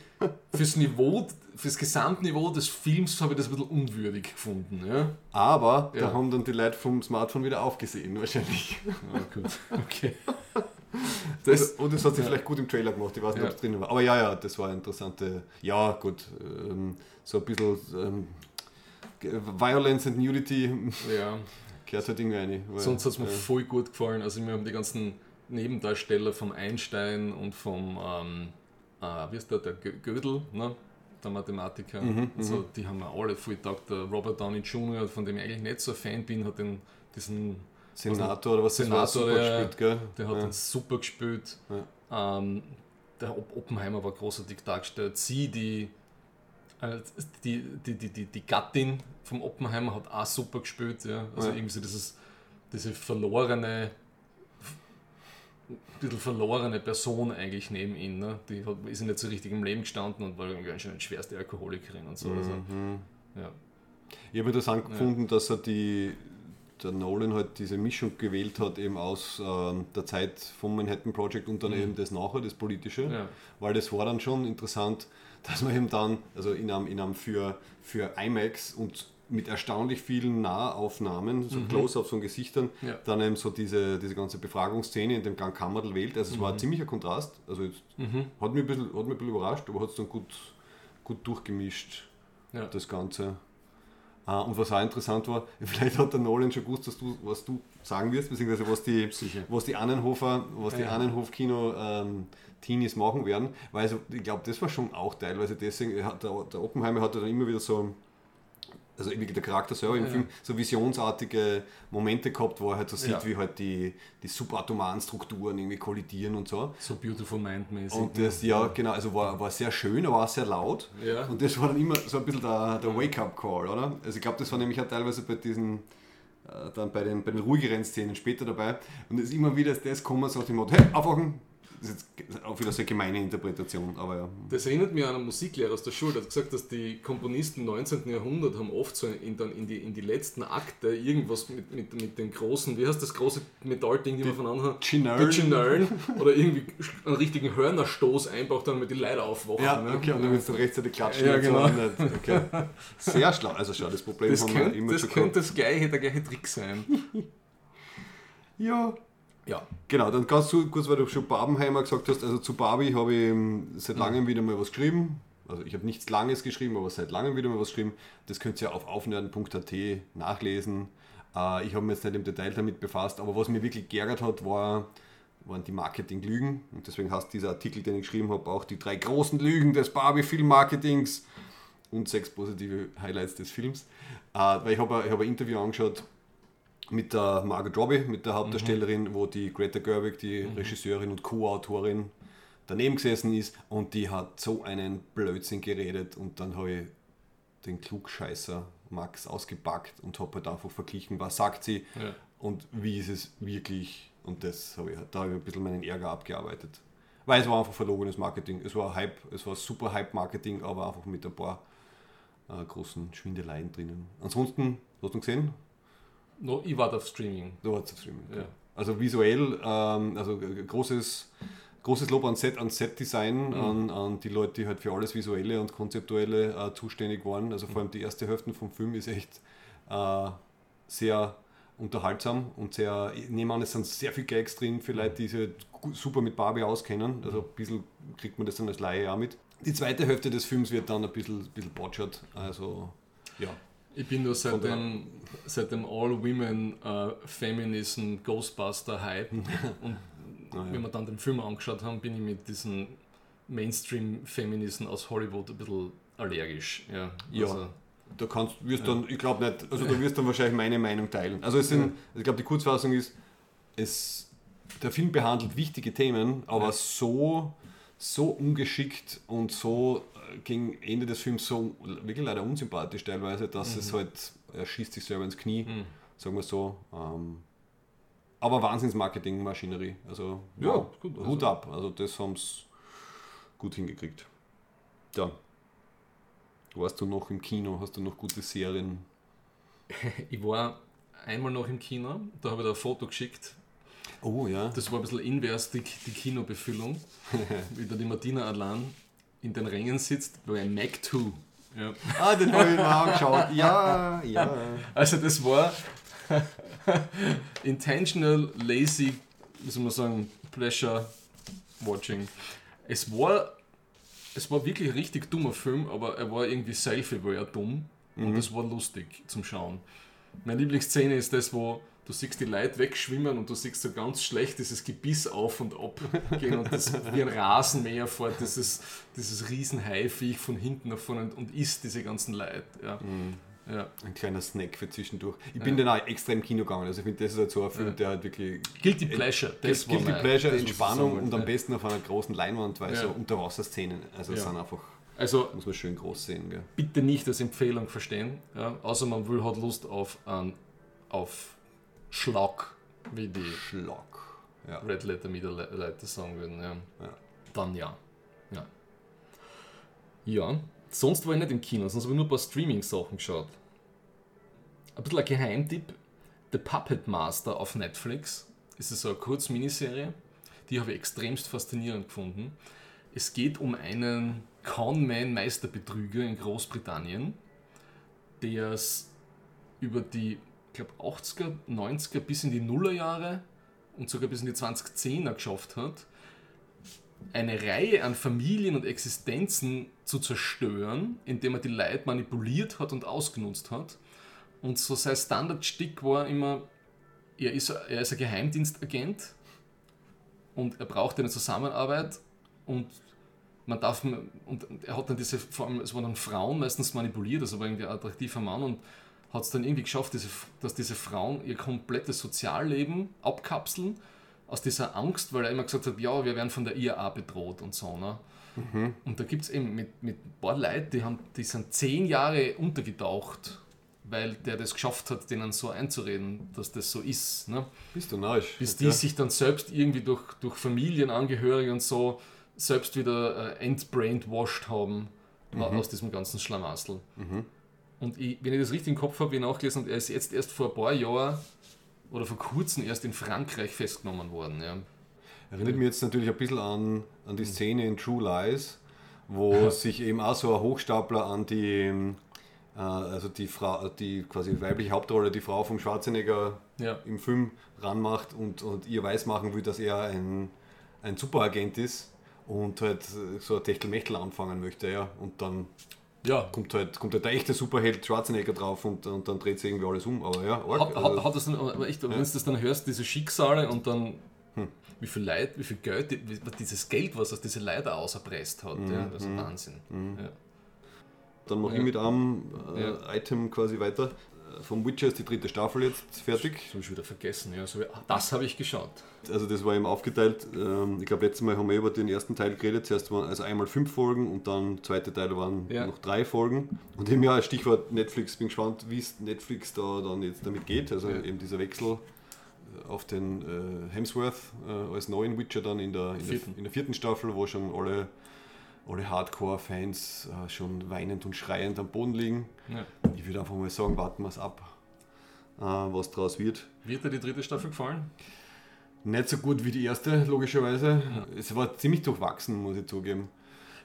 fürs Niveau, fürs Gesamtniveau des Films habe ich das ein bisschen unwürdig gefunden. Ja, Aber Ja. da haben dann die Leute vom Smartphone wieder aufgesehen, wahrscheinlich. ja gut. Okay. Das, und das hat sie vielleicht gut im Trailer gemacht, ich weiß nicht, Ja. ob es drin war. Aber ja, ja, das war eine interessante. Ja, gut, ähm, so ein bisschen ähm, Violence and Nudity Ja. Gehört halt irgendwie rein. Sonst hat es mir ja. voll gut gefallen. Also mir haben die ganzen Nebendarsteller vom Einstein und vom, ähm, äh, wie ist der, der Gö- Gödel, ne? der Mathematiker. Mhm, also, die haben mir alle voll getaugt. Der Robert Downey Jr., von dem ich eigentlich nicht so ein Fan bin, hat den, diesen, Senator oder was das war, Senator, super ja, gespielt, gell? der hat ja. den super gespielt. Ähm, der Op- Oppenheimer war großartig dargestellt. Sie, die, die, die, die, die, die Gattin vom Oppenheimer, hat auch super gespielt. Ja. Also Ja. irgendwie so dieses, diese verlorene, ein bisschen verlorene Person eigentlich neben ihm. Ne? Die hat, ist nicht so richtig im Leben gestanden und war irgendwie ganz schön eine schwerste Alkoholikerin und so. Also, Mhm. ja. Ich habe interessant gefunden, dass er die, der Nolan halt diese Mischung gewählt hat, eben aus ähm, der Zeit vom Manhattan Project und dann eben das nachher, das Politische. Mhm. Ja. Weil das war dann schon interessant, dass man eben dann, also in einem, in einem für, für IMAX und mit erstaunlich vielen Nahaufnahmen, so Close-ups von Gesichtern, Mhm. Ja. dann eben so diese, diese ganze Befragungsszene in dem Gang Kammerl wählt. Also es war Mhm. ein ziemlicher Kontrast. Also jetzt hat, mich ein bisschen, hat mich ein bisschen überrascht, aber hat es dann gut, gut durchgemischt Ja. das Ganze. Ah, und was auch interessant war, vielleicht hat der Nolan schon gewusst, dass du, was du sagen wirst, beziehungsweise was die, Sicher. was die Annenhofer, was die Ja. Annenhof-Kino ähm, Teenies machen werden, weil also, ich glaube, das war schon auch teilweise deswegen, er hat, der, der Oppenheimer hatte dann immer wieder so, also wie der Charakter selber im Ja. Film, so visionsartige Momente gehabt, wo er halt so sieht, Ja. wie halt die, die subatomaren Strukturen irgendwie kollidieren und so. So Beautiful Mind-mäßig. Und das, ja, genau, also war, war sehr schön, aber auch sehr laut. Ja. Und das war dann immer so ein bisschen der, der Wake-up-Call, oder? Also ich glaube, das war nämlich auch teilweise bei diesen, äh, dann bei den, bei den ruhigeren Szenen später dabei. Und es ist immer wieder das kommen, so nach dem Motto, hey, aufwachen! Das ist jetzt auch wieder so eine gemeine Interpretation, aber ja. Das erinnert mich an einen Musiklehrer aus der Schule, der hat gesagt, dass die Komponisten im 19. Jahrhundert haben oft so in, dann in, die, in die letzten Akte irgendwas mit, mit, mit den großen, wie heißt das große Metallding, die, man von anhat? Chinellen. Die Chinellen. Oder irgendwie einen richtigen Hörnerstoß einbaut, damit die Leute aufwachen. Ja, ne? okay, und dann willst du rechtzeitig klatschen. Ja, so genau. nicht- okay. Sehr schlau. Also schau, das Problem Das, haben wir könnte, immer das schon könnte gehabt. das gleiche, der gleiche Trick sein. Ja, Ja. Genau, dann ganz kurz, weil du schon Barbenheimer gesagt hast. Also zu Barbie habe ich ähm, seit langem wieder mal was geschrieben. Also ich habe nichts Langes geschrieben, aber seit langem wieder mal was geschrieben. Das könnt ihr auf aufnerden.at nachlesen. Äh, ich habe mich jetzt nicht im Detail damit befasst, aber was mich wirklich geärgert hat, war, waren die Marketing-Lügen. Und deswegen heißt dieser Artikel, den ich geschrieben habe, auch die drei großen Lügen des Barbie-Film-Marketings und sechs positive Highlights des Films. Äh, weil ich habe hab ein Interview angeschaut mit der Margot Robbie, mit der Hauptdarstellerin, wo die Greta Gerwig, die Regisseurin und Co-Autorin, daneben gesessen ist und die hat so einen Blödsinn geredet und dann habe ich den Klugscheißer Max ausgepackt und habe halt einfach verglichen, was sagt sie Ja. und wie ist es wirklich und das habe ich, da habe ich ein bisschen meinen Ärger abgearbeitet. Weil es war einfach verlogenes Marketing. Es war Hype, es war super Hype-Marketing, aber einfach mit ein paar äh, großen Schwindeleien drinnen. Ansonsten, hast du gesehen? No, ich warte auf Streaming. Du hast es Streaming. Ja. Also visuell, ähm, also großes, großes Lob an Set, an Set-Design, an, an die Leute, die halt für alles Visuelle und Konzeptuelle äh, zuständig waren. Also vor allem die erste Hälfte vom Film ist echt äh, sehr unterhaltsam und sehr, ich nehme an, es sind sehr viele Gags drin für Leute, die sich super mit Barbie auskennen. Also ein bisschen kriegt man das dann als Laie auch mit. Die zweite Hälfte des Films wird dann ein bisschen, bisschen botschert. Also ja. Ich bin nur seit dem, seit dem All-Women-Feminism Ghostbuster-Hype und Ah, ja. wenn wir dann den Film angeschaut haben, bin ich mit diesen Mainstream-Feministen aus Hollywood ein bisschen allergisch. Ja, Ja. Also, Da kannst wirst dann, ich glaube nicht, also da wirst du dann wahrscheinlich meine Meinung teilen. Also es sind, Ja. also ich glaube die Kurzfassung ist, es, der Film behandelt wichtige Themen, aber Ja. so, so ungeschickt und so äh, gegen Ende des Films so wirklich leider unsympathisch teilweise, dass Mhm. es halt, er schießt sich selber ins Knie, sagen wir so. Ähm, aber Wahnsinns-Marketing-Maschinerie. Also Ja, wow, gut, also- Hut ab. Also das haben sie gut hingekriegt. Ja. Warst du noch im Kino? Hast du noch gute Serien? Ich war einmal noch im Kino, da habe ich da ein Foto geschickt. Oh ja. Das war ein bisschen invers die, die Kinobefüllung, da die Martina allein in den Rängen sitzt bei Mac 2. Ja. Ah, den habe ich mir angeschaut. Ja, ja. Also das war intentional, lazy, wie soll man sagen, pleasure watching. Es war, es war wirklich ein richtig dummer Film, aber er war irgendwie self-aware dumm und es war lustig zum Schauen. Meine Lieblingsszene ist das, wo du siehst die Leute wegschwimmen und du siehst so ganz schlecht dieses Gebiss auf und ab gehen und das wie ein Rasenmäher fährt, dieses, dieses riesen von hinten nach vorne und, isst diese ganzen Leute. Ja. Ja. Ein kleiner Snack für zwischendurch. Ich bin dann auch extra im Kino gegangen. Also ich finde, das ist halt so ein Film, Ja. der halt wirklich Guilty Pleasure. Das war Guilty mein- Pleasure, das, Entspannung sagen und am besten auf einer großen Leinwand, weil Ja. so Unterwasserszenen, also Ja. sind einfach, Also muss man schön groß sehen. Gell? bitte nicht als Empfehlung verstehen, ja? außer man will hat Lust auf, einen, auf Schlag, wie die Schlag. Ja. Red Letter Le- Leute sagen würden. Ja. Ja. Dann ja. ja. Ja, sonst war ich nicht im Kino, sonst habe ich nur ein paar Streaming-Sachen geschaut. Ein bisschen ein Geheimtipp: The Puppet Master auf Netflix. Das ist so eine Kurz-Miniserie, die habe ich extremst faszinierend gefunden. Es geht um einen Conman-Meisterbetrüger in Großbritannien, der es über die, glaube, 80er, 90er bis in die Nullerjahre und sogar bis in die 2010er geschafft hat, eine Reihe an Familien und Existenzen zu zerstören, indem er die Leute manipuliert hat und ausgenutzt hat. Und so sein Standardstick war immer, er ist, er ist ein Geheimdienstagent und er braucht eine Zusammenarbeit und man darf und er hat dann diese, vor allem, es waren dann Frauen meistens manipuliert, also war irgendwie ein attraktiver Mann und hat es dann irgendwie geschafft, diese, dass diese Frauen ihr komplettes Sozialleben abkapseln aus dieser Angst, weil er immer gesagt hat, ja, wir werden von der IAA bedroht und so. Ne? Und da gibt es eben mit, mit ein paar Leuten, die, haben, die sind zehn Jahre untergetaucht, weil der das geschafft hat, denen so einzureden, dass das so ist. Ne? Bist du narrisch? Bis die sich dann selbst irgendwie durch, durch Familienangehörige und so selbst wieder äh, entbrainwashed haben aus diesem ganzen Schlamassel. Und ich, wenn ich das richtig im Kopf habe, wie ich nachgelesen er ist jetzt erst vor ein paar Jahren oder vor kurzem erst in Frankreich festgenommen worden. Ja. Erinnert mich jetzt natürlich ein bisschen an, an die Szene in True Lies, wo sich eben auch so ein Hochstapler an die, äh, also die Frau, die quasi weibliche Hauptrolle, die Frau vom Schwarzenegger Ja. im Film ranmacht und, und ihr weismachen will, dass er ein, ein Superagent ist und halt so ein Techtelmechtel anfangen möchte, ja. Und dann Ja. kommt halt, kommt halt der echte Superheld Schwarzenegger drauf und, und dann dreht sich irgendwie alles um. Aber ja, arg, Hat, also- hat, hat das dann, aber echt, wenn du das dann hörst, diese Schicksale und dann wie viel Leid, wie viel Geld, wie, dieses Geld, was aus diese Leute auserpresst hat, ja, das ist Wahnsinn. Ja. Dann mache Ja. ich mit einem äh, Ja. Item quasi weiter. Vom Witcher ist die dritte Staffel jetzt fertig. Das habe ich wieder vergessen. Ja. Das habe ich geschaut. Also das war eben aufgeteilt. Ähm, ich glaube, letztes Mal haben wir über den ersten Teil geredet. Zuerst waren also einmal fünf Folgen und dann zweite Teil waren Ja. noch drei Folgen. Und eben ja, Stichwort Netflix. Bin gespannt, wie es Netflix da dann jetzt damit geht. Also Ja. eben dieser Wechsel äh, auf den äh, Hemsworth äh, als neuen Witcher dann in der, in, der, in der vierten Staffel, wo schon alle, alle Hardcore-Fans äh, schon weinend und schreiend am Boden liegen. Ja. Ich würde einfach mal sagen, warten wir es ab, äh, was draus wird. Wird dir die dritte Staffel gefallen? Nicht so gut wie die erste, logischerweise. Es war ziemlich durchwachsen, muss ich zugeben.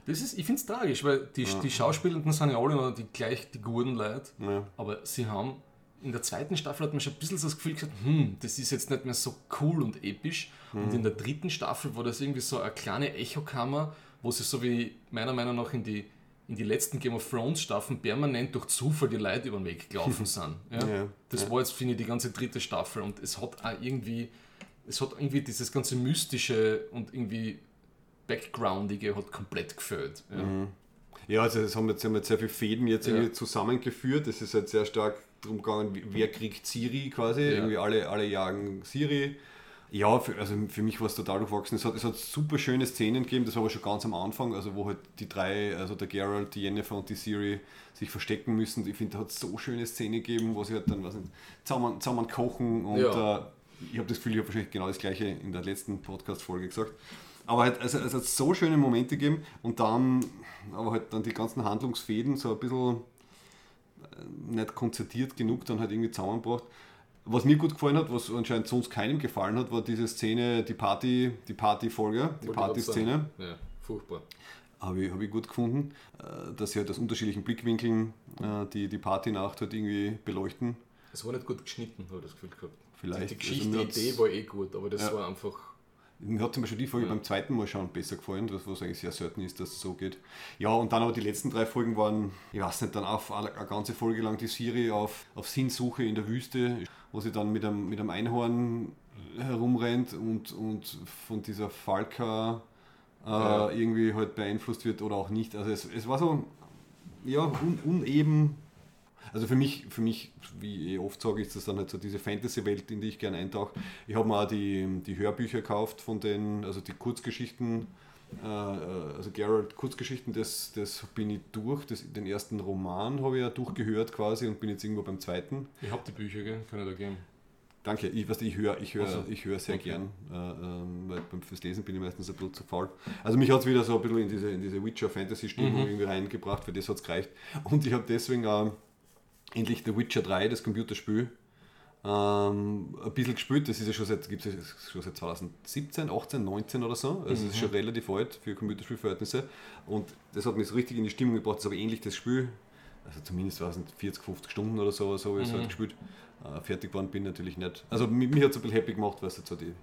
Das ist, ich finde es tragisch, weil die, die Schauspielenden sind ja alle noch die gleich die guten Leute, Ja. aber sie haben in der zweiten Staffel hat man schon ein bisschen so das Gefühl gehabt, hm, das ist jetzt nicht mehr so cool und episch. Und in der dritten Staffel war das irgendwie so eine kleine Echokammer, wo sie so wie meiner Meinung nach in die, in die letzten Game of Thrones Staffeln permanent durch Zufall die Leute über den Weg gelaufen sind. Ja? Ja, Das war jetzt, finde ich, die ganze dritte Staffel und es hat auch irgendwie, es hat irgendwie dieses ganze Mystische und irgendwie Backgroundige hat komplett gefällt. Ja. Ja, also es haben jetzt, haben jetzt sehr viele Fäden jetzt Ja. irgendwie zusammengeführt. Es ist halt sehr stark darum gegangen, wer kriegt Siri quasi. Ja. Irgendwie alle, alle jagen Siri. Ja, für, also für mich war es total durchwachsen. Es hat, es hat super schöne Szenen gegeben, das war aber schon ganz am Anfang, also wo halt die drei, also der Geralt, die Jennifer und die Siri sich verstecken müssen. Ich finde, da hat es so schöne Szenen gegeben, wo sie halt dann, was nicht, zusammen, zusammen kochen und Ja. äh, ich habe das Gefühl, ich habe wahrscheinlich genau das gleiche in der letzten Podcast-Folge gesagt. Aber halt, also, es hat so schöne Momente gegeben und dann, aber halt dann die ganzen Handlungsfäden so ein bisschen äh, nicht konzertiert genug dann halt irgendwie zusammengebracht. Was mir gut gefallen hat, was anscheinend sonst keinem gefallen hat, war diese Szene, die Party, die Party-Folge, die Party-Szene. Ja, furchtbar. Habe ich, hab ich gut gefunden, äh, dass sie halt aus unterschiedlichen Blickwinkeln äh, die, die Partynacht halt irgendwie beleuchten. Es war nicht gut geschnitten, habe ich das Gefühl gehabt. Vielleicht. Die Geschichte, Also die Idee war eh gut, aber das Ja. war einfach. Mir hat zum Beispiel die Folge Ja. beim zweiten Mal schauen besser gefallen, was, was eigentlich sehr selten ist, dass es so geht. Ja, und dann aber die letzten drei Folgen waren, ich weiß nicht, dann auf eine, eine ganze Folge lang die Serie auf, auf Sinnsuche in der Wüste, wo sie dann mit einem, mit einem Einhorn herumrennt und, und von dieser Falka äh, Ja. irgendwie halt beeinflusst wird oder auch nicht. Also es, es war so, ja, un, uneben. Also für mich, für mich, wie ich eh oft sage, ist das dann halt so diese Fantasy-Welt, in die ich gerne eintauche. Ich habe mir auch die, die Hörbücher gekauft von den, also die Kurzgeschichten, also Geralt Kurzgeschichten, das, das bin ich durch. Das, den ersten Roman habe ich ja durchgehört quasi und bin jetzt irgendwo beim zweiten. Ich habe die Bücher, gell? kann ich da geben. Danke, ich, weißt, ich höre ich hör, Ach so. ich hör sehr Okay. gern, äh, ähm, weil beim fürs Lesen bin ich meistens ein bisschen zu faul. Also mich hat es wieder so ein bisschen in diese, in diese Witcher-Fantasy-Stimmung Mhm. irgendwie reingebracht, für das hat es gereicht. Und ich habe deswegen auch endlich The Witcher 3, das Computerspiel, ähm, ein bisschen gespielt. Das ist ja schon seit, gibt's ja schon seit 2017, 18, 19 oder so. Also es ist schon relativ alt für Computerspielverhältnisse. Und das hat mich so richtig in die Stimmung gebracht. Das habe ich ähnlich das Spiel, also zumindest war es 40, 50 Stunden oder so, so habe ich es Mhm. halt gespielt. Äh, fertig geworden bin natürlich nicht. Also mich, mich hat es ein bisschen happy gemacht, weil es jetzt so die,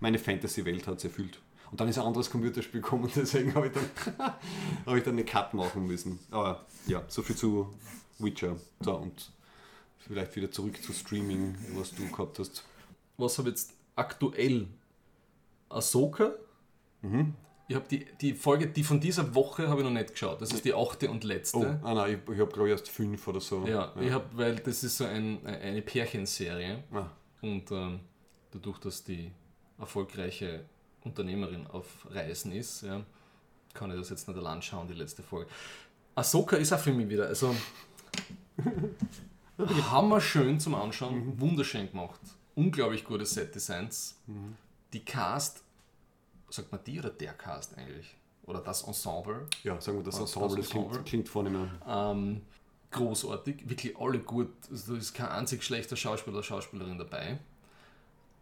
meine Fantasy-Welt hat es erfüllt. Und dann ist ein anderes Computerspiel gekommen deswegen habe ich, dann, habe ich dann eine Cut machen müssen. Aber ja, so viel zu Witcher. So, und vielleicht wieder zurück zu Streaming, was du gehabt hast. Was habe jetzt aktuell? Ahsoka. Mhm. Ich habe die, die Folge, die von dieser Woche habe ich noch nicht geschaut. Das ist die achte und letzte. Oh, ah nein, ich, ich habe glaube ich erst fünf oder so. Ja, ich habe, weil das ist so ein, eine Pärchenserie Ah, und ähm, dadurch, dass die erfolgreiche Unternehmerin auf Reisen ist, ja, kann ich das jetzt nicht allein schauen, die letzte Folge. Ahsoka ist auch für mich wieder, also hammerschön zum Anschauen, wunderschön gemacht, unglaublich gute Set-Designs, die Cast, sagt man die oder der Cast eigentlich? Oder das Ensemble? ja, sagen wir das Ah, das Ensemble, das Ensemble. klingt, klingt vorne Ähm, großartig, wirklich alle gut. Also, da ist kein einzig schlechter Schauspieler oder Schauspielerin dabei.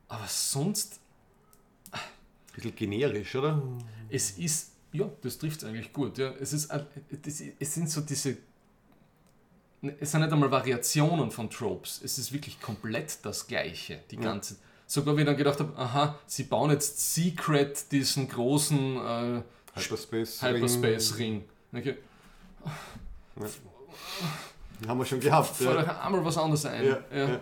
Aber sonst, ein bisschen generisch, oder? es ist, ja, das trifft es eigentlich gut. Ja. Es, ist, es sind so diese, es sind nicht einmal Variationen von Tropes. Es ist wirklich komplett das Gleiche, die ganze Sogar wie ich dann gedacht habe, aha, sie bauen jetzt Secret diesen großen äh, Hyperspace. Hyperspace-Ring. Okay. Haben wir schon gehabt. Fällt Ja. einmal was anderes ein. Ja, ja.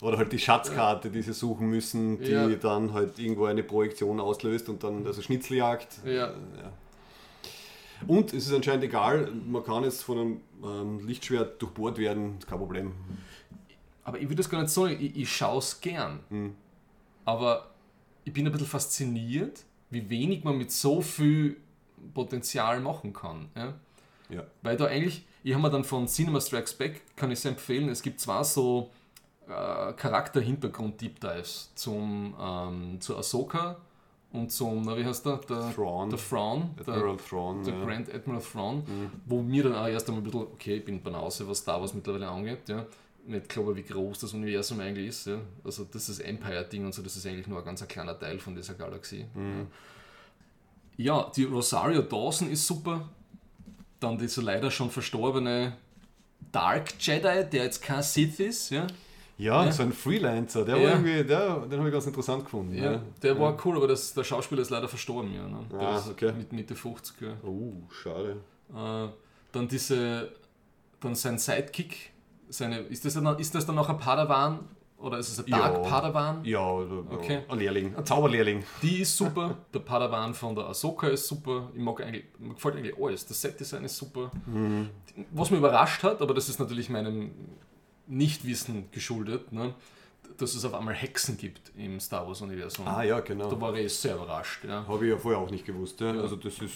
Oder halt die Schatzkarte, die sie suchen müssen, die Ja. dann halt irgendwo eine Projektion auslöst und dann, also Schnitzeljagd. Ja. Und es ist anscheinend egal, man kann jetzt von einem ähm, Lichtschwert durchbohrt werden, ist kein Problem. Aber ich würde das gar nicht sagen, ich, ich schaue es gern. Mhm. Aber ich bin ein bisschen fasziniert, wie wenig man mit so viel Potenzial machen kann. Ja? Ja. Weil da eigentlich, ich habe mir dann von Cinema Strikes Back, kann ich sehr empfehlen, es gibt zwar so äh, Charakter-Hintergrund-Deep Dives zum, ähm, zu Ahsoka und zum, na, wie heißt der? Der Thrawn. Der Thrawn. Der, Admiral Thrawn. der ja. Grand Admiral Thrawn, wo mir dann auch erst einmal ein bisschen, okay, ich bin Banause, was Star Wars mittlerweile angeht, ja. Nicht glaube, wie groß das Universum eigentlich ist, ja. Also das ist Empire-Ding und so, das ist eigentlich nur ein ganz kleiner Teil von dieser Galaxie. Ja, die Rosario Dawson ist super. Dann dieser leider schon verstorbene Dark Jedi, der jetzt kein Sith ist, ja. Ja, Ja. so ein Freelancer, der Ja. war irgendwie, der, den habe ich ganz interessant gefunden. ja Ja. der war cool, aber das, der Schauspieler ist leider verstorben, ja. Ne? Der Ah, ist okay. Mit Mitte 50, ja. Oh, schade. Äh, dann diese, dann sein Sidekick, seine, ist das dann, ist das dann noch ein Padawan oder ist es ein Dark Ja. Padawan? Ja, Okay. ein Lehrling, ein Zauberlehrling. Die ist super, der Padawan von der Ahsoka ist super, ich mag eigentlich, mir gefällt eigentlich alles, das Set-Design ist super. Was mich überrascht hat, aber das ist natürlich meinem Nichtwissen geschuldet, ne? dass es auf einmal Hexen gibt im Star Wars-Universum. Ah ja, genau. Da war ich sehr überrascht. Ja. Habe ich ja vorher auch nicht gewusst. Ja. Also das ist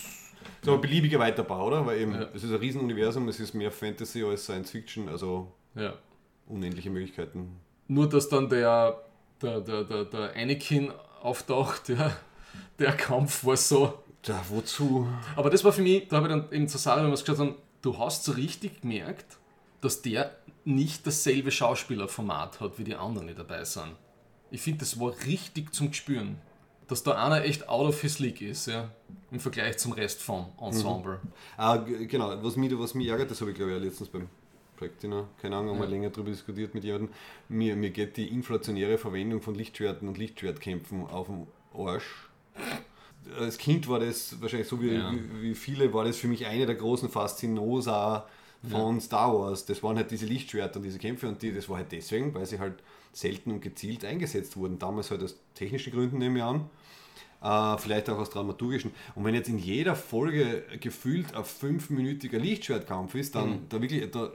so ein beliebiger Weiterbau, oder? Weil eben, Ja. es ist ein Riesenuniversum, es ist mehr Fantasy als Science Fiction, also Ja. unendliche Möglichkeiten. Nur, dass dann der, der, der, der, der Anakin auftaucht, ja. der Kampf war so. Tja, wozu? Aber das war für mich, da habe ich dann eben zur Sache, wenn wir es gesagt haben, du hast so richtig gemerkt, dass der nicht dasselbe Schauspielerformat hat wie die anderen, die dabei sind. Ich finde, das war richtig zum Spüren. Dass da einer echt out of his league ist, ja, im Vergleich zum Rest vom Ensemble. Ah, g- genau, was mich, was mich ärgert, das habe ich glaube ich auch letztens beim Projekt, keine Ahnung, haben wir Ja. länger darüber diskutiert mit jemandem. Mir, mir geht die inflationäre Verwendung von Lichtschwerten und Lichtschwertkämpfen auf den Arsch. Als Kind war das wahrscheinlich so wie, Ja. wie, wie viele, war das für mich eine der großen Faszinosa von Star Wars. Das waren halt diese Lichtschwerter und diese Kämpfe und die, das war halt deswegen, weil sie halt selten und gezielt eingesetzt wurden. Damals halt aus technischen Gründen, nehme ich an. Äh, vielleicht auch aus dramaturgischen. Und wenn jetzt in jeder Folge gefühlt ein fünfminütiger Lichtschwertkampf ist, dann da wirklich, da,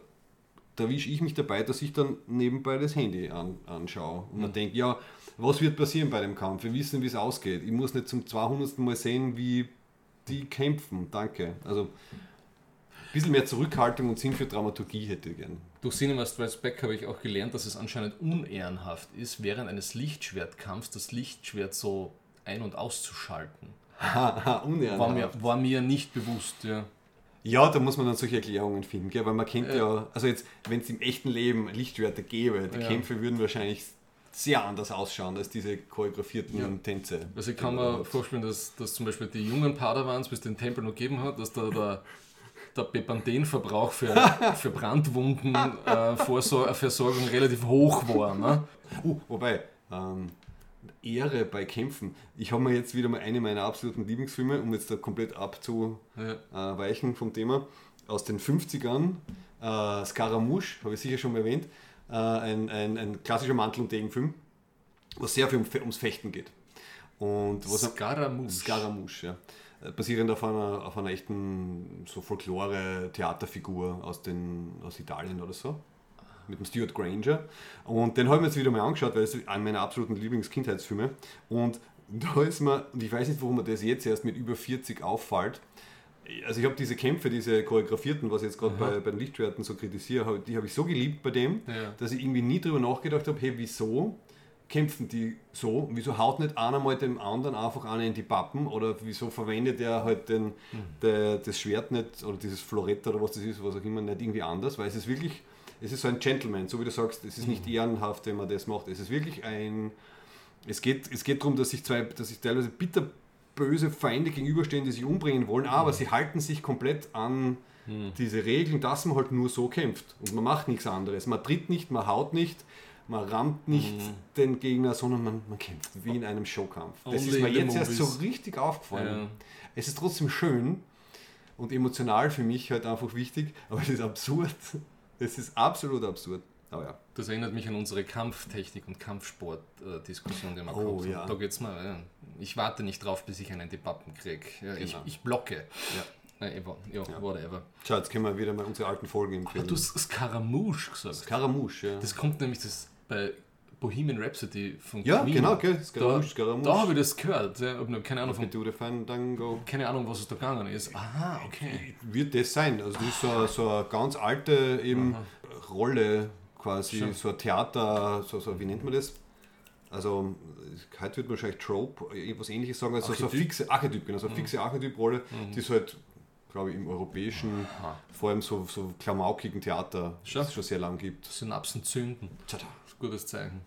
da wische ich mich dabei, dass ich dann nebenbei das Handy an, anschaue und dann denke, ja, was wird passieren bei dem Kampf? Wir wissen, wie es ausgeht. Ich muss nicht zum 200. Mal sehen, wie die kämpfen. Danke. Also bisschen mehr Zurückhaltung und Sinn für Dramaturgie hätte ich gern. Durch Cinema Strikes Back habe ich auch gelernt, dass es anscheinend unehrenhaft ist, während eines Lichtschwertkampfs das Lichtschwert so ein- und auszuschalten. Haha, unehrenhaft. War mir, war mir nicht bewusst, ja. Ja, da muss man dann solche Erklärungen finden, gell? weil man kennt ja, Ja. also jetzt, wenn es im echten Leben Lichtschwerter gäbe, die Ja. Kämpfe würden wahrscheinlich sehr anders ausschauen als diese choreografierten Ja. Tänze. Also ich kann mir vorstellen, dass, dass zum Beispiel die jungen Padawans, bis es den Tempel noch gegeben hat, dass da der, der Bepanthen-Verbrauch für, für Brandwunden äh, Versorgung relativ hoch war. Ne? Uh, wobei, ähm, Ehre bei Kämpfen. Ich habe mir jetzt wieder mal eine meiner absoluten Lieblingsfilme, um jetzt da komplett abzuweichen vom Thema, aus den 50ern, äh, Scaramouche, habe ich sicher schon mal erwähnt, äh, ein, ein, ein klassischer Mantel- und Degenfilm, wo sehr viel um, ums Fechten geht. Und was Scaramouche. Scaramouche, ja. Basierend auf einer, auf einer echten so Folklore-Theaterfigur aus, den, aus Italien oder so. Mit dem Stuart Granger. Und den habe ich mir jetzt wieder mal angeschaut, weil es ist einer meiner absoluten Lieblingskindheitsfilme. Und da ist mir, und ich weiß nicht, warum mir das jetzt erst mit über 40 auffällt. Also ich habe diese Kämpfe, diese choreografierten, was ich jetzt gerade bei, bei den Lichtschwerten so kritisiere, die habe ich so geliebt bei dem, Ja. dass ich irgendwie nie drüber nachgedacht habe, hey, wieso kämpfen die so? Wieso haut nicht einer mal dem anderen einfach einer in die Pappen? Oder wieso verwendet er halt den, der, das Schwert nicht oder dieses Florett oder was das ist, was auch immer, nicht irgendwie anders? Weil es ist wirklich, es ist so ein Gentleman, so wie du sagst, es ist nicht ehrenhaft, wenn man das macht. Es ist wirklich ein, es geht, es geht darum, dass sich zwei, dass sich teilweise bitterböse Feinde gegenüberstehen, die sich umbringen wollen, aber sie halten sich komplett an diese Regeln, dass man halt nur so kämpft. Und man macht nichts anderes. Man tritt nicht, man haut nicht, man rammt nicht den Gegner, sondern man, man kämpft wie in einem Showkampf. Das Only ist mir jetzt erst so richtig aufgefallen. Ja. Es ist trotzdem schön und emotional für mich halt einfach wichtig, aber es ist absurd. Es ist absolut absurd. Aber ja. Das erinnert mich an unsere Kampftechnik- und Kampfsport-Diskussion, die wir Oh, gehabt ja. Da geht's mal. Ja. Ich warte nicht drauf, bis ich einen Pappen kriege. Ja, ich, Genau. ich blocke. Ja. Ever. Ja, whatever. Schau, jetzt können wir wieder mal unsere alten Folgen empfehlen. Ah, du hast Scaramouche gesagt. Scaramouche, ja. Das kommt nämlich das bei Bohemian Rhapsody von Ja, Queen. genau, gell, Da, Scaramouche, Scaramouche. da habe ich das gehört. Ja, keine Ahnung, von, keine Ahnung, was es da gegangen ist. Aha, okay. Wird das sein? Also das ist so, eine- so eine ganz alte eben Rolle quasi, Schon. so ein Theater, so, so, wie nennt man das? Also heute wird man wahrscheinlich Trope, etwas ähnliches sagen, also so eine Archetyp? fixe Archetyp, genau, so eine fixe Archetyp-Rolle, die es halt, glaube ich, im europäischen, Aha. vor allem so, so klamaukigen Theater Schon. es schon sehr lang gibt. Synapsen zünden. Tada. Das gutes Zeichen.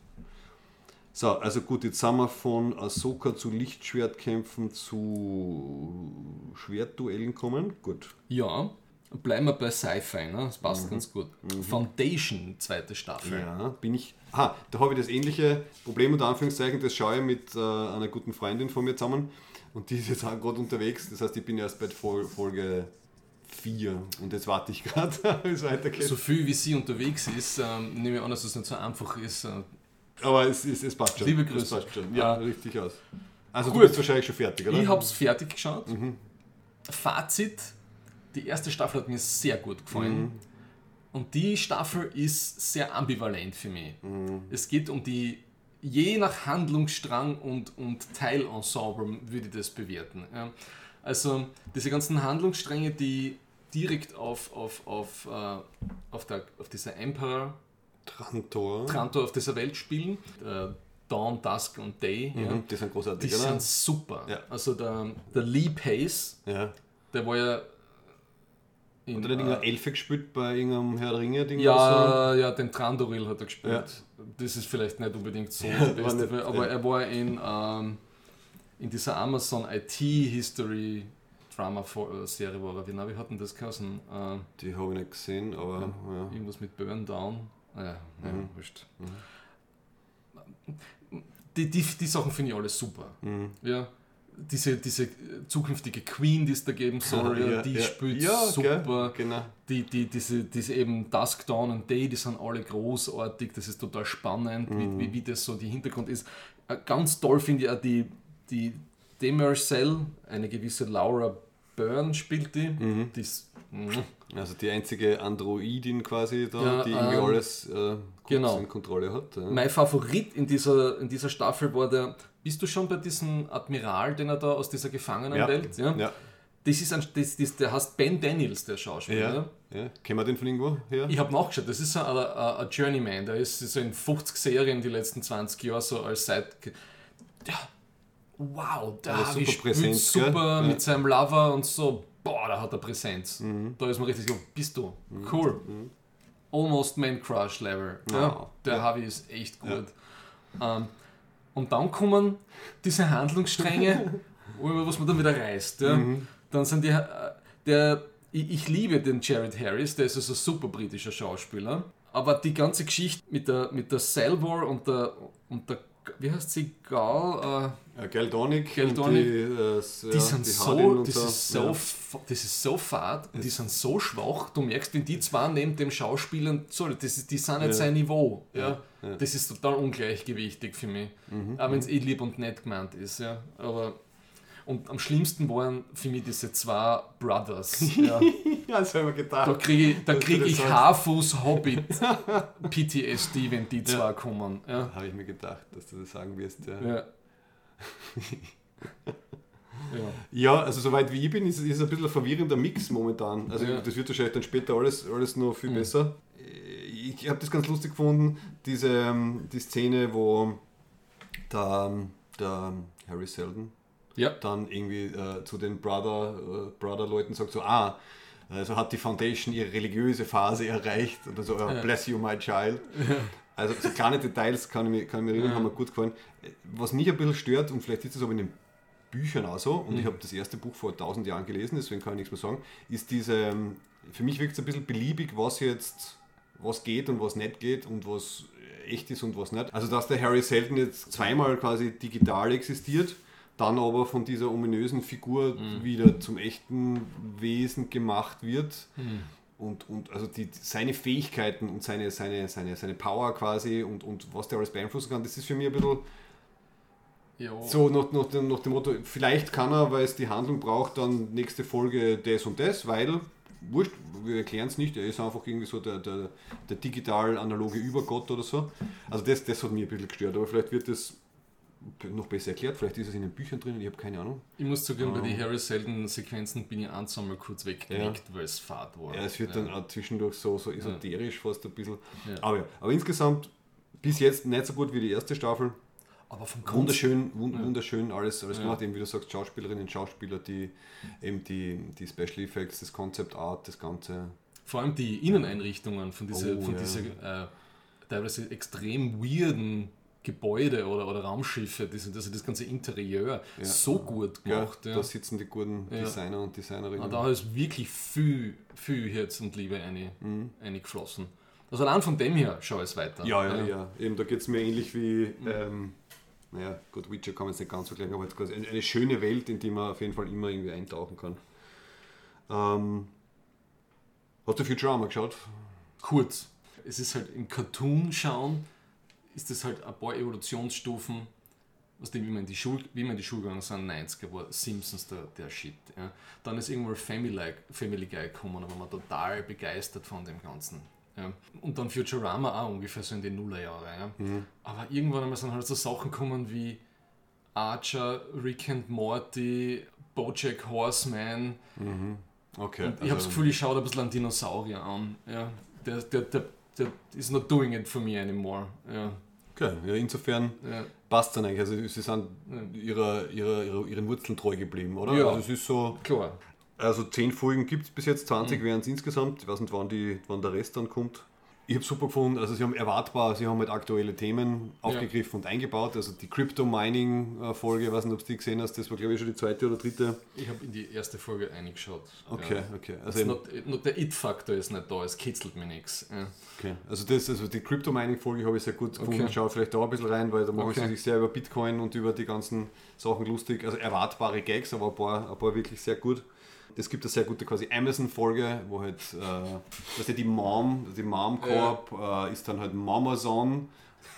So, also gut, jetzt sind wir von Ahsoka zu Lichtschwertkämpfen zu Schwertduellen kommen. Gut. Ja, bleiben wir bei Sci-Fi, ne? das passt ganz gut. Foundation, zweite Staffel. Ja, bin ich. Aha, da habe ich das ähnliche Problem unter Anführungszeichen, das schaue ich mit äh, einer guten Freundin von mir zusammen und die ist jetzt auch gerade unterwegs. Das heißt, ich bin erst bei Fol Folge 4 und jetzt warte ich gerade, wie es weitergeht. So viel wie sie unterwegs ist, ähm, nehme ich an, dass es nicht so einfach ist. Äh, Aber es, es, es passt schon. Liebe Es Grüße. passt schon. Ja, Ah. richtig aus. Also Gut. du bist wahrscheinlich schon fertig, oder? Ich habe es fertig geschaut. Fazit: Die erste Staffel hat mir sehr gut gefallen. Und die Staffel ist sehr ambivalent für mich. Mhm. Es geht um die, je nach Handlungsstrang und, und Teilensemble würde ich das bewerten. Ja. Also diese ganzen Handlungsstränge, die direkt auf, auf, auf, äh, auf, der, auf dieser Emperor Trantor. Trantor auf dieser Welt spielen. Äh, Dawn, Dusk und Day. Ja. Mhm, die sind großartig, Die oder? sind super. Ja. Also der, der Lee Pace, Ja. der war ja in, Hat er nicht äh, Elfe gespielt bei irgendeinem Herr der Ringe-Ding? ja, ja, den Trandoril hat er gespielt. Ja. Das ist vielleicht nicht unbedingt so Ja, der beste, nicht- aber ja. er war in, ähm, in dieser Amazon IT History Drama Serie war er. Wie, na, wie hat denn das geheißen? Äh, Die habe ich nicht gesehen, aber ja. Irgendwas mit Burn Down. Ah Ja, Mhm. wurscht. Die, die, die Sachen finde ich alle super. Mhm. Ja. Diese, diese zukünftige Queen, die es da geben soll, ja, Ja, die ja. spielt Ja, super. genau. Die, die, diese, diese eben Dusk, Dawn und Day, die sind alle großartig. Das ist total spannend, Mhm. wie, wie, wie das so die Hintergrund ist. Äh, Ganz toll finde ich auch die, die Demercell, eine gewisse Laura Byrne spielt die. Mhm. die ist, mm, Also die einzige Androidin quasi da, Ja, die irgendwie ähm, alles äh, gut genau. in Kontrolle hat. Ja. Mein Favorit in dieser, in dieser Staffel war der. Bist du schon bei diesem Admiral, den er da aus dieser Gefangenenwelt? Ja. ja. Das ist ein, das, das, der heißt Ben Daniels, der Schauspieler. Ja. ja. Kennen wir den von irgendwo her? Ich habe nachgeschaut, das ist ein, ein, ein Journeyman, der ist so in 50 Serien die letzten 20 Jahre so als Seit. Ja, wow, der Harvey super Präsenz, super mit seinem Lover und so. Boah, da hat er Präsenz. Mhm. Da ist man richtig so, bist du? Cool. Almost Man Crush Level. Ja. der Ja. Harvey ist echt gut. Ähm, und dann kommen diese Handlungsstränge, über was man dann wieder reißt. Ja. Mhm. Dann sind die, äh, der, ich, ich liebe den Jared Harris, der ist also ein super britischer Schauspieler. Aber die ganze Geschichte mit der, mit der Salvor und der, und der, wie heißt sie, Gal, äh, Ja, Geldonic. Geldonic. Die, äh, die ja, sind die so, das ist so, Ja. das ist so fad und die sind so schwach. Du merkst, wenn die zwei neben dem Schauspielern, so, das ist, die sind nicht sein Niveau. Ja. Mhm. Das ist total ungleichgewichtig für mich. Auch wenn es eh lieb und nett gemeint ist. Ja. Aber, und am schlimmsten waren für mich diese zwei Brothers. Ja. Ja, das habe ich mir Da gedacht. kriege ich, da Dass du krieg ich. Haarfuß Hobbit PTSD, wenn die zwei kommen. Ja. Habe ich mir gedacht, dass du das sagen wirst. Ja, Ja. ja. ja also soweit wie ich bin, ist es ein bisschen ein verwirrender Mix momentan. Also Ja. das wird wahrscheinlich dann später alles, alles noch viel Mhm. besser. Ich habe das ganz lustig gefunden, diese ähm, die Szene, wo der, der Harry Seldon ja. dann irgendwie äh, zu den Brother, äh, Brother-Leuten sagt so, ah, also hat die Foundation ihre religiöse Phase erreicht oder so, Ja. bless you my child. Also so kleine Details kann ich mir, kann ich mir erinnern, haben mir gut gefallen. Was mich ein bisschen stört, und vielleicht ist es aber in den Büchern auch so, und Mhm. ich habe das erste Buch vor tausend Jahren gelesen, deswegen kann ich nichts mehr sagen, ist diese, ähm, für mich wirkt es ein bisschen beliebig, was jetzt, was geht und was nicht geht und was echt ist und was nicht. Also dass der Harry Seldon jetzt zweimal quasi digital existiert, dann aber von dieser ominösen Figur Mhm. wieder zum echten Wesen gemacht wird. Mhm. Und, und also die, seine Fähigkeiten und seine, seine, seine, seine Power quasi und, und was der alles beeinflussen kann, das ist für mich ein bisschen Ja. so nach, nach, dem, nach dem Motto, vielleicht kann er, weil es die Handlung braucht, dann nächste Folge das und das, weil, wurscht, wir erklären es nicht, er ist einfach irgendwie so der, der, der digital-analoge Übergott oder so. Also das, das hat mich ein bisschen gestört, aber vielleicht wird das noch besser erklärt, vielleicht ist es in den Büchern drin, ich habe keine Ahnung. Ich muss zugeben, bei Ja. den Harry Selden Sequenzen bin ich eins einmal kurz weggeknickt, weil es fad war. Ja, es wird dann auch zwischendurch so, so esoterisch fast ein bisschen. Ja. Aber, ja, aber insgesamt bis jetzt nicht so gut wie die erste Staffel. Aber vom Grund Wunderschön, wund, Ja. wunderschön alles, alles Ja. gemacht. Eben wie du sagst, Schauspielerinnen, Schauspieler, die eben die, die Special Effects, das Concept Art, das Ganze. vor allem die Inneneinrichtungen von diese, Oh, von ja. diese äh, teilweise extrem weirden Gebäude oder, oder Raumschiffe, diese, also das ganze Interieur Ja. so gut Ja, gemacht. Ja, Da sitzen die guten Ja. Designer und Designerinnen. Und da ist wirklich viel, viel Herz und Liebe eine, Mhm. eingeflossen. Also allein von dem her schau es weiter. Ja, ja, ja. Eben, da geht es mir ähnlich wie, ähm, naja, gut, Witcher kann man jetzt nicht ganz vergleichen, aber jetzt eine, eine schöne Welt, in die man auf jeden Fall immer irgendwie eintauchen kann. Ähm, hast du Futurama geschaut? kurz. Es ist halt im Cartoon schauen, ist das halt ein paar Evolutionsstufen, aus dem, wie wir in die Schule, wie in die Schule gegangen sind, 90er war Simpsons der, der Shit. Ja. Dann ist irgendwann Family, Family Guy gekommen, war man total begeistert von dem Ganzen. Ja. Und dann Futurama auch ungefähr so in die Nullerjahre. Ja. Mhm. Aber irgendwann einmal sind halt so Sachen gekommen wie Archer, Rick and Morty, Bojack Horseman. Okay. Und ich habe das Gefühl, ich schaue da ein bisschen einen Dinosaurier an. Ja. Der, der, der, der is not doing it for me anymore. Ja. Okay. ja, insofern Ja. passt dann eigentlich. Also sie sind ihrer, ihrer, ihrer, ihren Wurzeln treu geblieben, oder? Ja. Also es ist so, Klar. also 10 Folgen gibt es bis jetzt, Mhm. 20 wären es insgesamt. Ich weiß nicht, wann, die, wann der Rest dann kommt. Ich habe super gefunden, also sie haben erwartbar, sie haben halt aktuelle Themen aufgegriffen und eingebaut. Also die Crypto-Mining-Folge, ich weiß nicht, ob du die gesehen hast, das war glaube ich schon die zweite oder dritte. Ich habe in die erste Folge eingeschaut. Okay, Ja. okay. Also not, not, der It-Faktor ist nicht da, es kitzelt mir nichts. Ja. Okay, also das, also die Crypto-Mining-Folge habe ich sehr gut gefunden. Okay. Schau vielleicht da ein bisschen rein, weil da machen Okay. sie sich sehr über Bitcoin und über die ganzen Sachen lustig. Also erwartbare Gags, aber ein paar, ein paar wirklich sehr gut. Es gibt eine sehr gute quasi Amazon-Folge, wo halt, äh, weißt du, die Mom, die Mom-Corp äh, ist dann halt Mamazon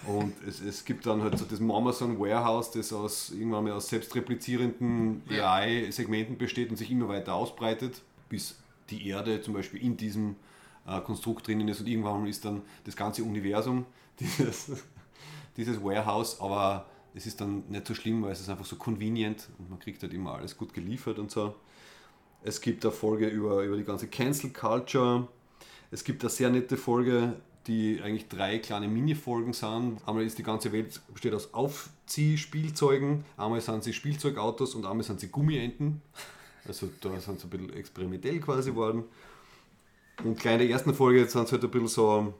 und es, es gibt dann halt so das Mamazon Warehouse, das aus irgendwann mal aus selbstreplizierenden Ja. AI-Segmenten besteht und sich immer weiter ausbreitet, bis die Erde zum Beispiel in diesem äh, Konstrukt drinnen ist und irgendwann ist dann das ganze Universum dieses, dieses Warehouse, aber es ist dann nicht so schlimm, weil es ist einfach so convenient und man kriegt halt immer alles gut geliefert und so. Es gibt eine Folge über, über die ganze Cancel Culture. Es gibt eine sehr nette Folge, die eigentlich drei kleine Mini-Folgen sind. Einmal ist die ganze Welt besteht aus Aufziehspielzeugen, einmal sind sie Spielzeugautos und einmal sind sie Gummienten. Also da sind sie ein bisschen experimentell quasi geworden. Und gleich in der ersten Folge sind sie halt ein bisschen so,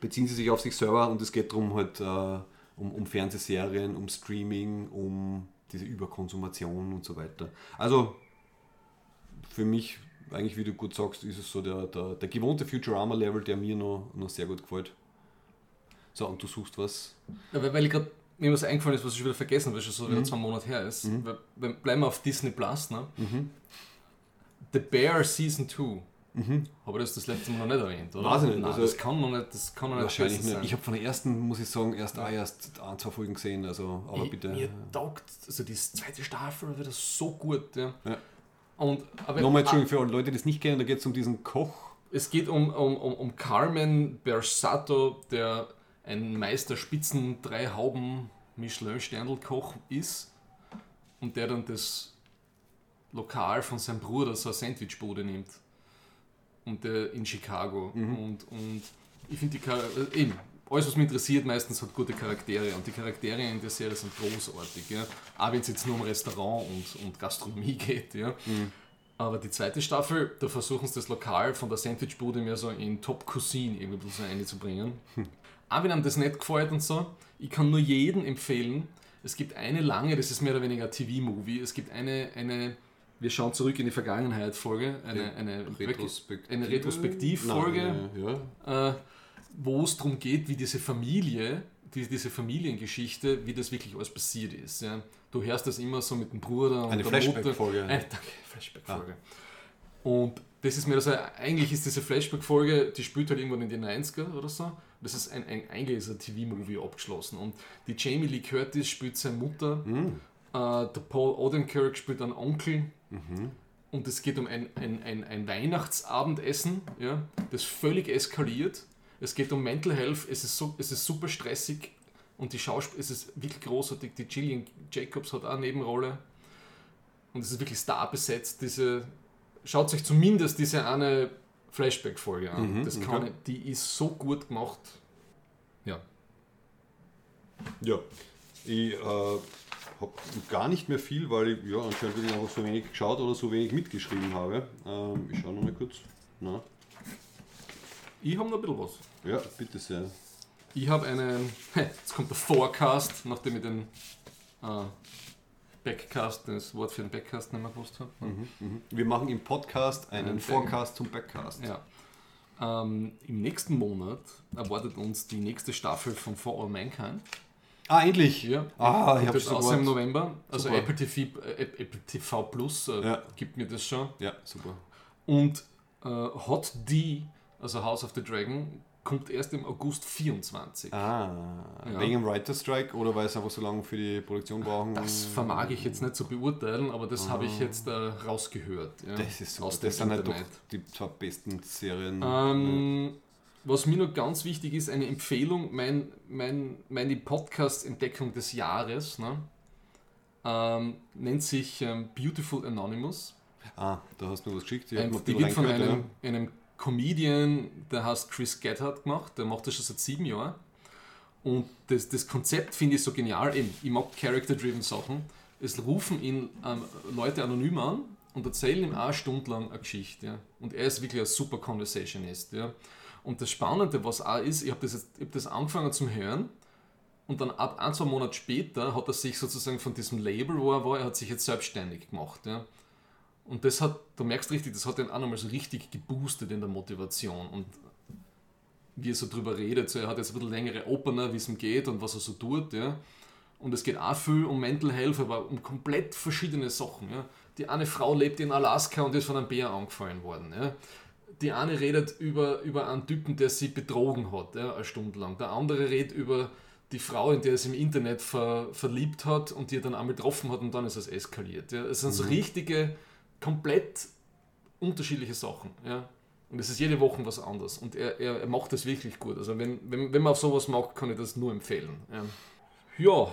beziehen sie sich auf sich selber und es geht darum halt äh, um, um Fernsehserien, um Streaming, um diese Überkonsumation und so weiter. Also für mich, eigentlich wie du gut sagst, ist es so der, der, der gewohnte Futurama-Level, der mir noch, noch sehr gut gefällt. So, und du suchst was. Ja, weil, weil ich gerade mir was eingefallen ist, was ich schon wieder vergessen, weil es schon so Mhm. wieder zwei Monate her ist. Weil, weil, bleiben wir auf Disney Plus. Ne? The Bear Season 2. Habe ich das das letzte Mal noch nicht erwähnt, oder? Mhm. Weiß ich nicht, Nein, also- das kann noch nicht, das kann nicht Wahrscheinlich nicht. sein. Ich habe von der ersten, muss ich sagen, erst auch erst ein, zwei Folgen gesehen, also aber Ich- bitte. Mir taugt, also die zweite Staffel wieder so gut. Ja. Ja. Und, aber, Nochmal, Entschuldigung, für alle Leute, die es nicht kennen, da geht es um diesen Koch. Es geht um, um, um, um Carmen Bersato, der ein Meister Spitzen drei Hauben Michelin-Sterndl-Koch ist und der dann das Lokal von seinem Bruder, so eine Sandwichbude nimmt. Und der in Chicago. Und, und ich finde die Char äh, eben, alles was mich interessiert, meistens hat gute Charaktere. Und die Charaktere in der Serie sind großartig. Ja? Auch wenn es jetzt nur um Restaurant und, und Gastronomie geht. Ja? Aber die zweite Staffel, da versuchen sie das Lokal von der Sandwichbude mehr so in Top Cuisine irgendwie so einzubringen. Auch wenn einem das nicht gefällt und so, ich kann nur jedem empfehlen, es gibt eine lange, das ist mehr oder weniger ein TV-Movie, es gibt eine, eine, wir schauen zurück in die Vergangenheit Folge, eine, eine, Retrospektivfolge, Nein, ja. äh, wo es darum geht, wie diese Familie, wie diese Familiengeschichte, wie das wirklich alles passiert ist. Ja. Du hörst das immer so mit dem Bruder und Eine der Mutter. Flashback-Folge. Äh, danke, Flashback-Folge. Und das ist mir so, eigentlich ist diese Flashback-Folge, die spielt halt irgendwann in den 90er oder so. Das ist ein, ein, eigentlich ist ein TV-Movie abgeschlossen. Und die Jamie Lee Curtis spielt seine Mutter, äh, der Paul Odenkirk spielt einen Onkel. Und es geht um ein, ein, ein, ein Weihnachtsabendessen, ja, das völlig eskaliert. Es geht um Mental Health, es ist, so, es ist super stressig und die Schauspiel es ist wirklich großartig. Die Gillian Jacobs hat auch eine Nebenrolle und es ist wirklich starbesetzt. Diese, schaut euch zumindest diese eine Flashback-Folge an. das kann, okay. Die ist so gut gemacht. Ja. Ja, ich äh, habe gar nicht mehr viel, weil ich ja, anscheinend wirklich einfach so wenig geschaut oder so wenig mitgeschrieben habe. Ähm, ich schaue nochmal kurz. Na, Ich habe noch ein bisschen was. Ja, bitte sehr. Ich habe einen, jetzt kommt der Forecast, nachdem ich den äh, Backcast, das Wort für den Backcast nicht mehr gewusst habe. Wir machen im Podcast einen Einen Forecast zum Backcast. Ja. Ähm, Im nächsten Monat erwartet uns die nächste Staffel von For All Mankind. Ah, endlich! Ja. Ah, ich habe das schon im. November. Also Super. Apple TV, äh, Apple TV Plus äh, Ja. gibt mir das schon. Ja, super. Und äh, Hot D, also House of the Dragon, kommt erst im August 24. Ah, Ja. wegen dem Writer Strike oder weil es einfach so lange für die Produktion brauchen? Das vermag ich jetzt nicht zu beurteilen, aber das habe ich jetzt äh, rausgehört. Ja, Das ist so. aus Das sind halt doch die zwei besten Serien. Ähm, Was mir noch ganz wichtig ist, eine Empfehlung, mein, mein, meine Podcast-Entdeckung des Jahres ne, ähm, nennt sich ähm, Beautiful Anonymous. Ah, da hast du was geschickt. Ich die wird von einem, einem Comedian, der heißt Chris Gethard gemacht, der macht das schon seit sieben Jahren. Und das, das Konzept finde ich so genial. Eben, ich mag Character-driven Sachen. Es rufen ihn ähm, Leute anonym an und erzählen ihm eine Stunde lang eine Geschichte. Ja. Und er ist wirklich ein super Conversationist. Ja. Und das Spannende, was auch ist, ich habe das, hab das angefangen zum Hören und dann ab ein, zwei Monate später hat er sich sozusagen von diesem Label, wo er war, er hat sich jetzt selbstständig gemacht. Ja. Und das hat, du merkst richtig, das hat ihn auch nochmal so richtig geboostet in der Motivation. Und wie er so drüber redet, so, er hat jetzt ein bisschen längere Opener, wie es ihm geht und was er so tut. Ja. Und es geht auch viel um Mental Health, aber um komplett verschiedene Sachen. Ja. Die eine Frau lebt in Alaska und ist von einem Bär angefallen worden. Ja. Die eine redet über, über einen Typen, der sie betrogen hat, ja, eine Stunde lang. Der andere redet über die Frau, in der er sich im Internet ver, verliebt hat und die er dann einmal getroffen hat und dann ist es eskaliert. Ja. Es sind so richtige, komplett unterschiedliche Sachen. Ja. Und es ist jede Woche was anderes. Und er, er, er macht das wirklich gut. Also wenn, wenn, wenn man auf sowas mag, kann ich das nur empfehlen. Ja, ja.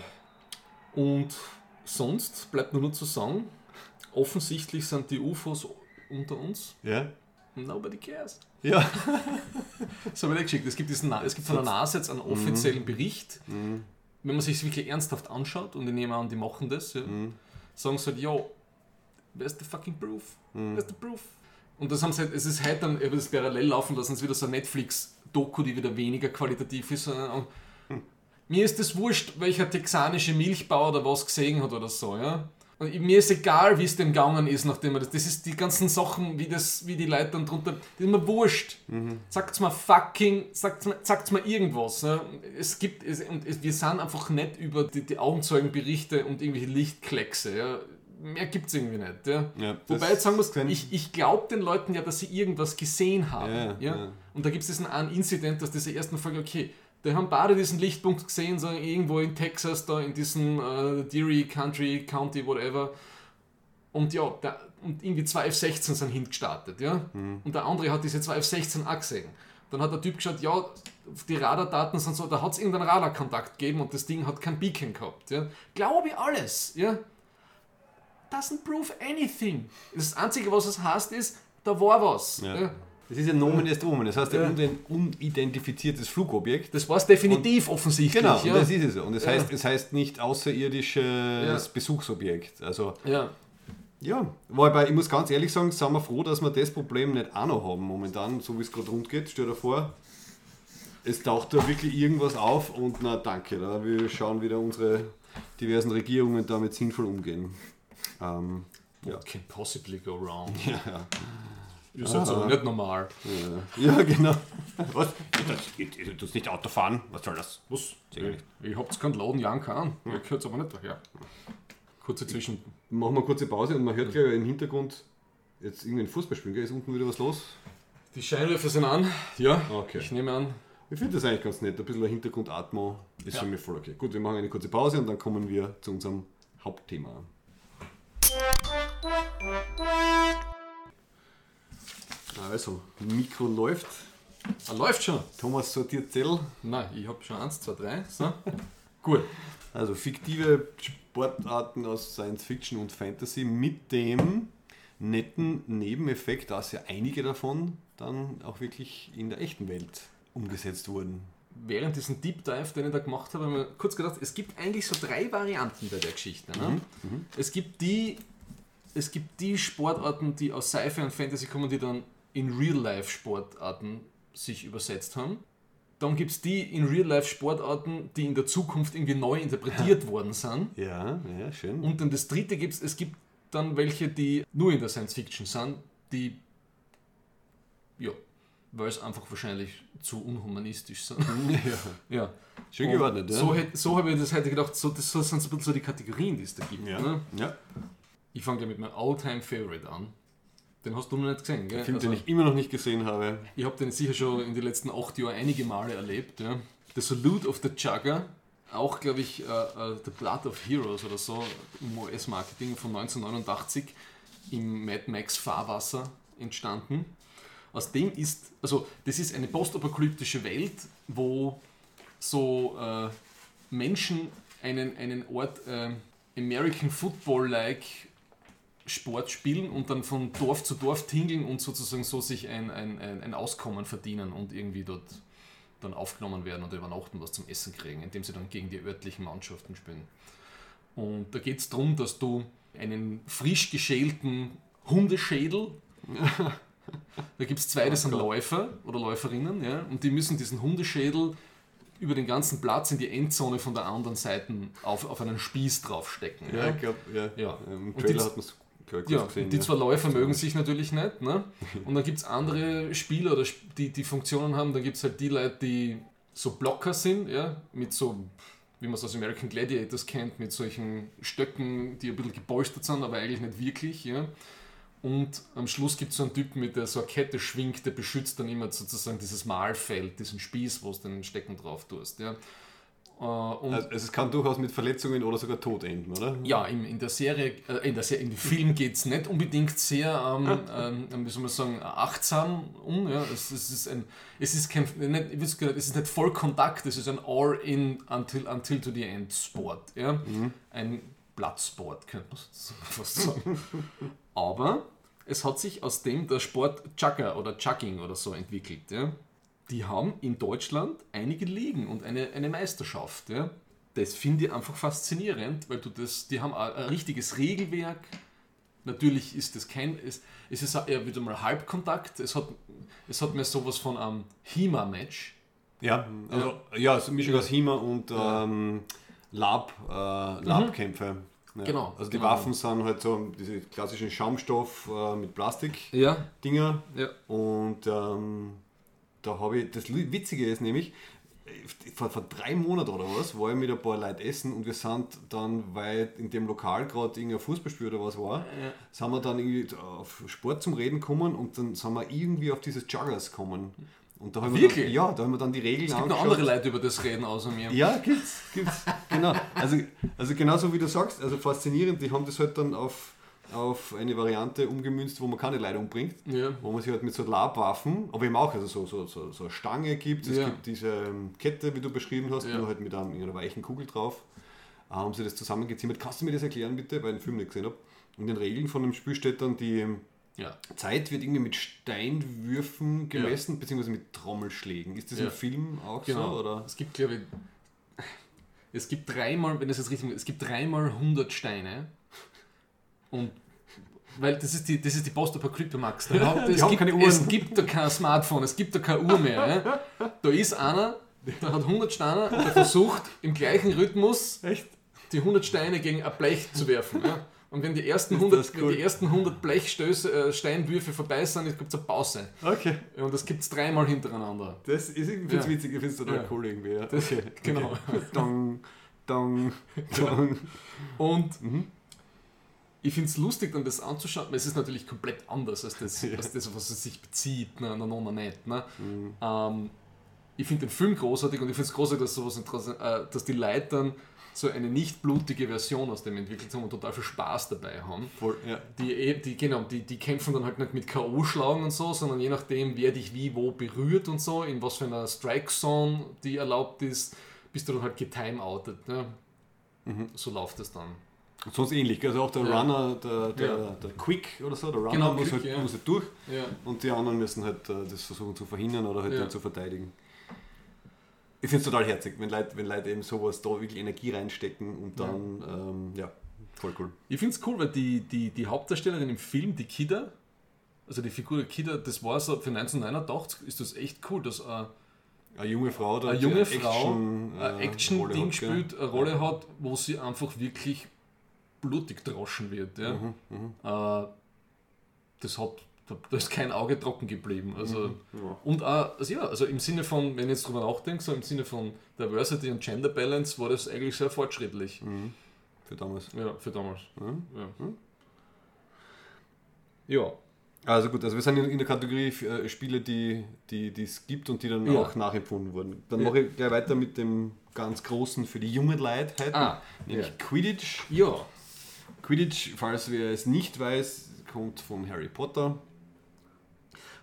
und sonst bleibt nur noch zu sagen, offensichtlich sind die UFOs unter uns. Ja? Nobody cares. Ja. Das habe ich geschickt. Es gibt, diesen, es gibt von der NASA jetzt einen offiziellen Bericht. Wenn man sich wirklich ernsthaft anschaut, und ich nehme an, die machen das, ja, sagen sie halt, ja, where's the fucking proof? Where's the proof? Und das haben sie halt, es ist heute dann, ich habe das parallel laufen lassen, es ist wieder so ein Netflix-Doku, die wieder weniger qualitativ ist, sondern mir ist es wurscht, welcher texanische Milchbauer oder was gesehen hat oder so, ja. Und mir ist egal, wie es dem gegangen ist, nachdem er das. Das ist die ganzen Sachen, wie, das, wie die Leute dann drunter. Das ist mir wurscht. Sagt's mal fucking, sagt's mal, sagt's mal irgendwas. Ja. Es gibt, es, und es, wir sind einfach nicht über die, die Augenzeugenberichte und irgendwelche Lichtkleckse. Ja. Mehr gibt's irgendwie nicht. Ja. Ja, Wobei jetzt sagen muss, ich, ich glaube den Leuten ja, dass sie irgendwas gesehen haben. Ja, Ja. Und da gibt es diesen einen Incident aus dieser ersten Folge, okay, die haben beide diesen Lichtpunkt gesehen, so irgendwo in Texas, da in diesem äh, Deary Country, County, whatever. Und ja, der, und irgendwie zwei F-16 sind hingestartet, ja. Und der andere hat diese zwei F-16 auch gesehen. Dann hat der Typ geschaut, ja, die Radardaten sind so, da hat es irgendeinen Radarkontakt gegeben und das Ding hat kein Beacon gehabt, ja. Glaube ich alles, ja. Doesn't prove anything. Das Einzige, was es heißt, ist, da war was. Ja. Ja. Das ist ja Nomen est Omen. Das heißt, Ja. ein unidentifiziertes Flugobjekt. Das war es definitiv offensichtlich. Genau, ja. und das ist es. Und es Ja. heißt, es heißt nicht außerirdisches Ja. Besuchsobjekt. Also, ja. ja. Wobei, ich muss ganz ehrlich sagen, sind wir froh, dass wir das Problem nicht auch noch haben momentan, so wie es gerade rund geht. Stell dir vor, es taucht da wirklich irgendwas auf und na danke, da wir schauen wieder unsere diversen Regierungen damit sinnvoll umgehen. Ähm, ja. Can possibly go wrong? Ja, ja. Ist halt so, nicht normal. ja, genau. Was? Du tust nicht Auto fahren? Was soll das? Was? Nicht. Ich hab's keinen Laden Jahren kann. Ihr gehört aber nicht daher. Kurze Zwischen. Machen wir eine kurze Pause und man hört gleich im Hintergrund jetzt irgendein Fußballspielen, gell? Ist unten wieder was los? Die Scheinwerfer sind an. Ja. Okay. Ich nehme an. Ich finde das eigentlich ganz nett. Ein bisschen ein Hintergrundatmo ist Ja. für mich voll okay. Gut, wir machen eine kurze Pause und dann kommen wir zu unserem Hauptthema. Also, Mikro läuft. Ah, läuft schon. Thomas sortiert Zettel. Nein, ich hab schon eins, zwei, drei. So. Gut. Also fiktive Sportarten aus Science Fiction und Fantasy mit dem netten Nebeneffekt, dass ja einige davon dann auch wirklich in der echten Welt umgesetzt wurden. Während diesen Deep Dive, den ich da gemacht habe, habe ich mir kurz gedacht, es gibt eigentlich so drei Varianten bei der Geschichte. Ne? Es, gibt die, es gibt die Sportarten, die aus Sci-Fi und Fantasy kommen, die dann in Real-Life-Sportarten sich übersetzt haben. Dann gibt es die in Real-Life-Sportarten, die in der Zukunft irgendwie neu interpretiert worden sind. Ja, ja, schön. Und dann das dritte gibt es, es gibt dann welche, die nur in der Science Fiction sind, die, ja, weil es einfach wahrscheinlich zu unhumanistisch sind. ja. ja. Schön geordnet, ja. So, so habe ich das heute gedacht, so, das sind so ein bisschen so die Kategorien, die es da gibt. ja. Ne? ja. Ich fange gleich mit meinem All-Time-Favorite an. Den hast du noch nicht gesehen, gell? Film, Also, den ich immer noch nicht gesehen habe. ich habe den sicher schon in den letzten acht Jahren einige Male erlebt. Ja. The Salute of the Jugger, auch glaube ich äh, äh, The Blood of Heroes oder so im US-Marketing von 1989 im Mad Max Fahrwasser entstanden. aus dem ist, also das ist eine postapokalyptische Welt, wo so äh, Menschen einen, einen Ort American Football-like Sport spielen und dann von Dorf zu Dorf tingeln und sozusagen so sich ein, ein, ein, Auskommen verdienen und irgendwie dort dann aufgenommen werden oder übernachten was zum Essen kriegen, indem sie dann gegen die örtlichen Mannschaften spielen. Und da geht es darum, dass du einen frisch geschälten Hundeschädel, da gibt es zwei, das sind Läufer oder Läuferinnen, ja, und die müssen diesen Hundeschädel über den ganzen Platz in die Endzone von der anderen Seite auf, auf einen Spieß draufstecken. Ja, ich glaube, ja. Ja. Im Und Trailer hat man es Ja, gesehen. die ja. zwei Läufer mögen sich natürlich nicht. Ne? Und dann gibt es andere Spieler, oder die, die Funktionen haben. Dann gibt es halt die Leute, die so Blocker sind, ja? mit so, wie man es aus American Gladiators kennt, mit solchen Stöcken, die ein bisschen gepolstert sind, aber eigentlich nicht wirklich. Ja? Und am Schluss gibt es so einen Typen, mit der so eine Kette schwingt, der beschützt dann immer sozusagen dieses Mahlfeld, diesen Spieß, wo du den Stecken drauf tust. Ja? Äh, Also es kann durchaus mit Verletzungen oder sogar Tod enden, oder? ja, in, in der Serie, äh, in der Serie, dem Film geht es nicht unbedingt sehr, ähm, ähm, wie soll man sagen, achtsam um. Ja. Es, es ist ein, es ist kein, nicht, es ist nicht Vollkontakt, es ist ein All-in until, until to the end Sport. Ja. Ein Blattsport, könnte man fast sagen. Aber es hat sich aus dem der Sport Chugger oder Chugging oder so entwickelt. Ja. Die haben in Deutschland einige Ligen und eine, eine Meisterschaft. Ja. Das finde ich einfach faszinierend, weil du das, die haben ein, ein richtiges Regelwerk. Natürlich ist das kein, es, es ist eher wieder mal Halbkontakt. Es hat, es hat mehr sowas von einem HEMA-Match. Ja, also ja, so eine Mischung aus HEMA und ähm, Lab, äh, Labkämpfe. Ja. Mhm. Genau, Also die genau. Waffen sind halt so diese klassischen Schaumstoff äh, mit Plastik-Dinger. Ja. Ja. Und ähm, da habe ich, das Witzige ist nämlich, vor, vor drei Monaten oder was, war ich mit ein paar Leuten essen und wir sind dann, weil in dem Lokal gerade irgendein Fußballspiel oder was war, sind wir dann irgendwie auf Sport zum Reden gekommen und dann sind wir irgendwie auf dieses Juggers gekommen. Und da haben wir dann, ja, da haben wir dann die Regeln Es gibt noch andere Leute über das reden außer mir. ja, gibt's, gibt's. Genau. Also, also genauso wie du sagst, also faszinierend, die haben das halt dann auf, auf eine Variante umgemünzt, wo man keine Leute umbringt. Ja. Wo man sich halt mit so Labwaffen, aber eben auch, also so, so, so, so eine Stange gibt, es Ja. gibt diese ähm, Kette, wie du beschrieben hast, Ja. nur halt mit einem, einer weichen Kugel drauf. Äh, haben sie das zusammengezimmert. Kannst du mir das erklären bitte, weil ich den Film nicht gesehen habe? In den Regeln von dem Spiel steht dann die ähm, Ja. Zeit wird irgendwie mit Steinwürfen gemessen, beziehungsweise mit Trommelschlägen. Ist das Ja. im Film auch Genau. so? Oder? Es gibt, glaube ich, es gibt dreimal, wenn das jetzt richtig es gibt dreimal 100 Steine. Und weil das ist die, das ist die Postapokalypse, Max. Da hat, Die es, haben gibt, keine Uhren. es gibt da kein Smartphone, es gibt da keine Uhr mehr. Ja. Da ist einer, der hat 100 Steine und der versucht im gleichen Rhythmus Echt? die 100 Steine gegen ein Blech zu werfen. Ja. Und wenn die ersten Ist 100, das cool. wenn die ersten 100 Blechstöße, äh, Steinwürfe vorbei sind, gibt es eine Pause. Okay. Und das gibt es dreimal hintereinander. Das ist irgendwie Ja. witzig, ich finde es total Ja. cool irgendwie. Ja. Das- okay. genau. Okay. Dong, dong, dong. Und Mhm. Ich finde es lustig, dann das anzuschauen, weil es ist natürlich komplett anders als das, als das was es sich bezieht, ne, na, na, nicht. Ne? Mhm. Ähm, ich finde den Film großartig und ich finde es großartig, dass, sowas äh, dass die Leute dann so eine nicht blutige Version aus dem entwickelt haben und total viel Spaß dabei haben. Voll, ja. Die, eh- die, genau, die, die kämpfen dann halt nicht mit K.O. schlagen und so, sondern je nachdem, wer dich wie wo berührt und so, in was für einer Strike-Zone die erlaubt ist, bist du dann halt getimeoutet. Ne? Mhm. So läuft es dann. Und sonst ähnlich. Also auch der Ja. Runner, der, der, Ja. der Quick oder so, der Runner Genau, muss, Quick, halt, ja. muss halt durch Ja. und die anderen müssen halt äh, das versuchen zu verhindern oder halt Ja. dann zu verteidigen. Ich finde es total herzig, wenn Leute, wenn Leute eben sowas da wirklich Energie reinstecken und dann, ja, ähm, ja voll cool. Ich finde es cool, weil die, die, die Hauptdarstellerin im Film, die Kida, also die Figur der Kida, das war so, für 1989 ist das echt cool, dass äh, Eine junge Frau, da eine junge Action, Frau äh, Rolle Action-Ding hat, gell? spielt, eine Rolle hat, wo sie einfach wirklich blutig droschen wird. Ja? Mhm, Äh, das hat, da da ist kein Auge trocken geblieben. Also, Ja. Und auch, also ja, also im Sinne von, wenn ich jetzt drüber nachdenke, so im Sinne von Diversity und Gender Balance war das eigentlich sehr fortschrittlich. Mhm. Für damals. Ja, für damals. Mhm. Ja. ja. Also gut, also wir sind in, in der Kategorie äh, Spiele, die die die es gibt und die dann Ja. auch nachempfunden wurden. Dann Ja. mache ich gleich weiter mit dem ganz großen für die jungen Leute heute, Ah, nämlich ja. Quidditch. Ja. Quidditch, falls wer es nicht weiß, kommt von Harry Potter.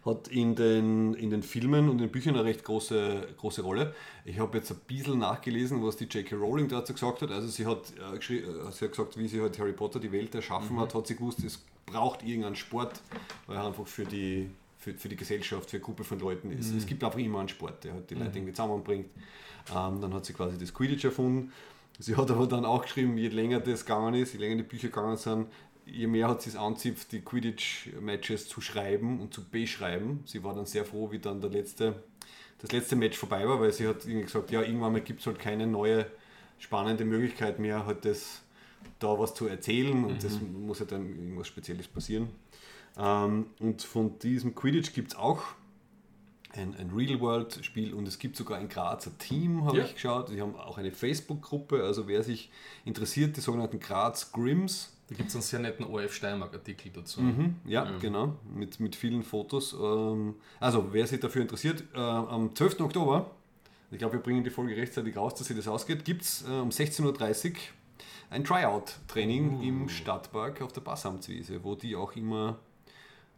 hat in den, in den Filmen und in den Büchern eine recht große, große Rolle. Ich habe jetzt ein bisschen nachgelesen, was die J.K. Rowling dazu gesagt hat. Also sie hat, äh, äh, sie hat gesagt, wie sie halt Harry Potter die Welt erschaffen hat, hat sie gewusst, es braucht irgendeinen Sport, weil er einfach für die, für, für die Gesellschaft, für eine Gruppe von Leuten ist. Es gibt einfach immer einen Sport, der halt die Leute irgendwie zusammenbringt. Ähm, dann hat sie quasi das Quidditch erfunden. Sie hat aber dann auch geschrieben, je länger das gegangen ist, je länger die Bücher gegangen sind, je mehr hat sie es anzipft, die Quidditch-Matches zu schreiben und zu beschreiben. Sie war dann sehr froh, wie dann der letzte, das letzte Match vorbei war, weil sie hat irgendwie gesagt, ja, irgendwann mal gibt es halt keine neue spannende Möglichkeit mehr, halt das, da was zu erzählen und das muss ja dann irgendwas Spezielles passieren. Ähm, und von diesem Quidditch gibt es auch ein, ein Real-World-Spiel und es gibt sogar ein Grazer Team, habe Ja. ich geschaut. Sie haben auch eine Facebook-Gruppe, also wer sich interessiert, die sogenannten Graz Grims, Da gibt es einen sehr netten ORF Steiermark-Artikel dazu. Mhm, ja, genau, mit, mit vielen Fotos. Ähm, also, wer sich dafür interessiert, äh, am 12. Oktober, ich glaube, wir bringen die Folge rechtzeitig raus, dass sie das ausgeht, gibt es äh, um 16.30 Uhr ein Tryout-Training im Stadtpark auf der Passamtswiese, wo die auch immer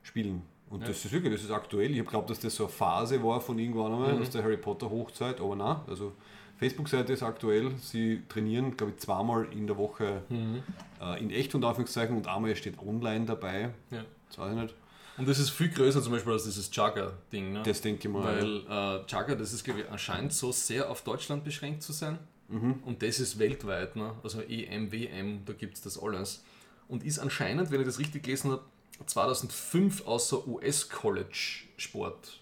spielen. Und das ist wirklich, das ist aktuell. Ich habe glaubt, dass das so eine Phase war von irgendwann einmal, aus der Harry Potter Hochzeit, aber nein, also Facebook-Seite ist aktuell. Sie trainieren, glaube ich, zweimal in der Woche äh, in echt und Anführungszeichen und einmal steht online dabei. Ja. Das weiß ich nicht. Und das ist viel größer zum Beispiel als dieses Jugger-Ding. Ne? Das denke ich mal. Weil äh, Jugger, das ist, glaube ich, anscheinend so sehr auf Deutschland beschränkt zu sein. Mhm. Und das ist weltweit. Ne? Also EM, WM, da gibt es das alles. Und ist anscheinend, wenn ich das richtig gelesen habe, 2005 außer US-College-Sport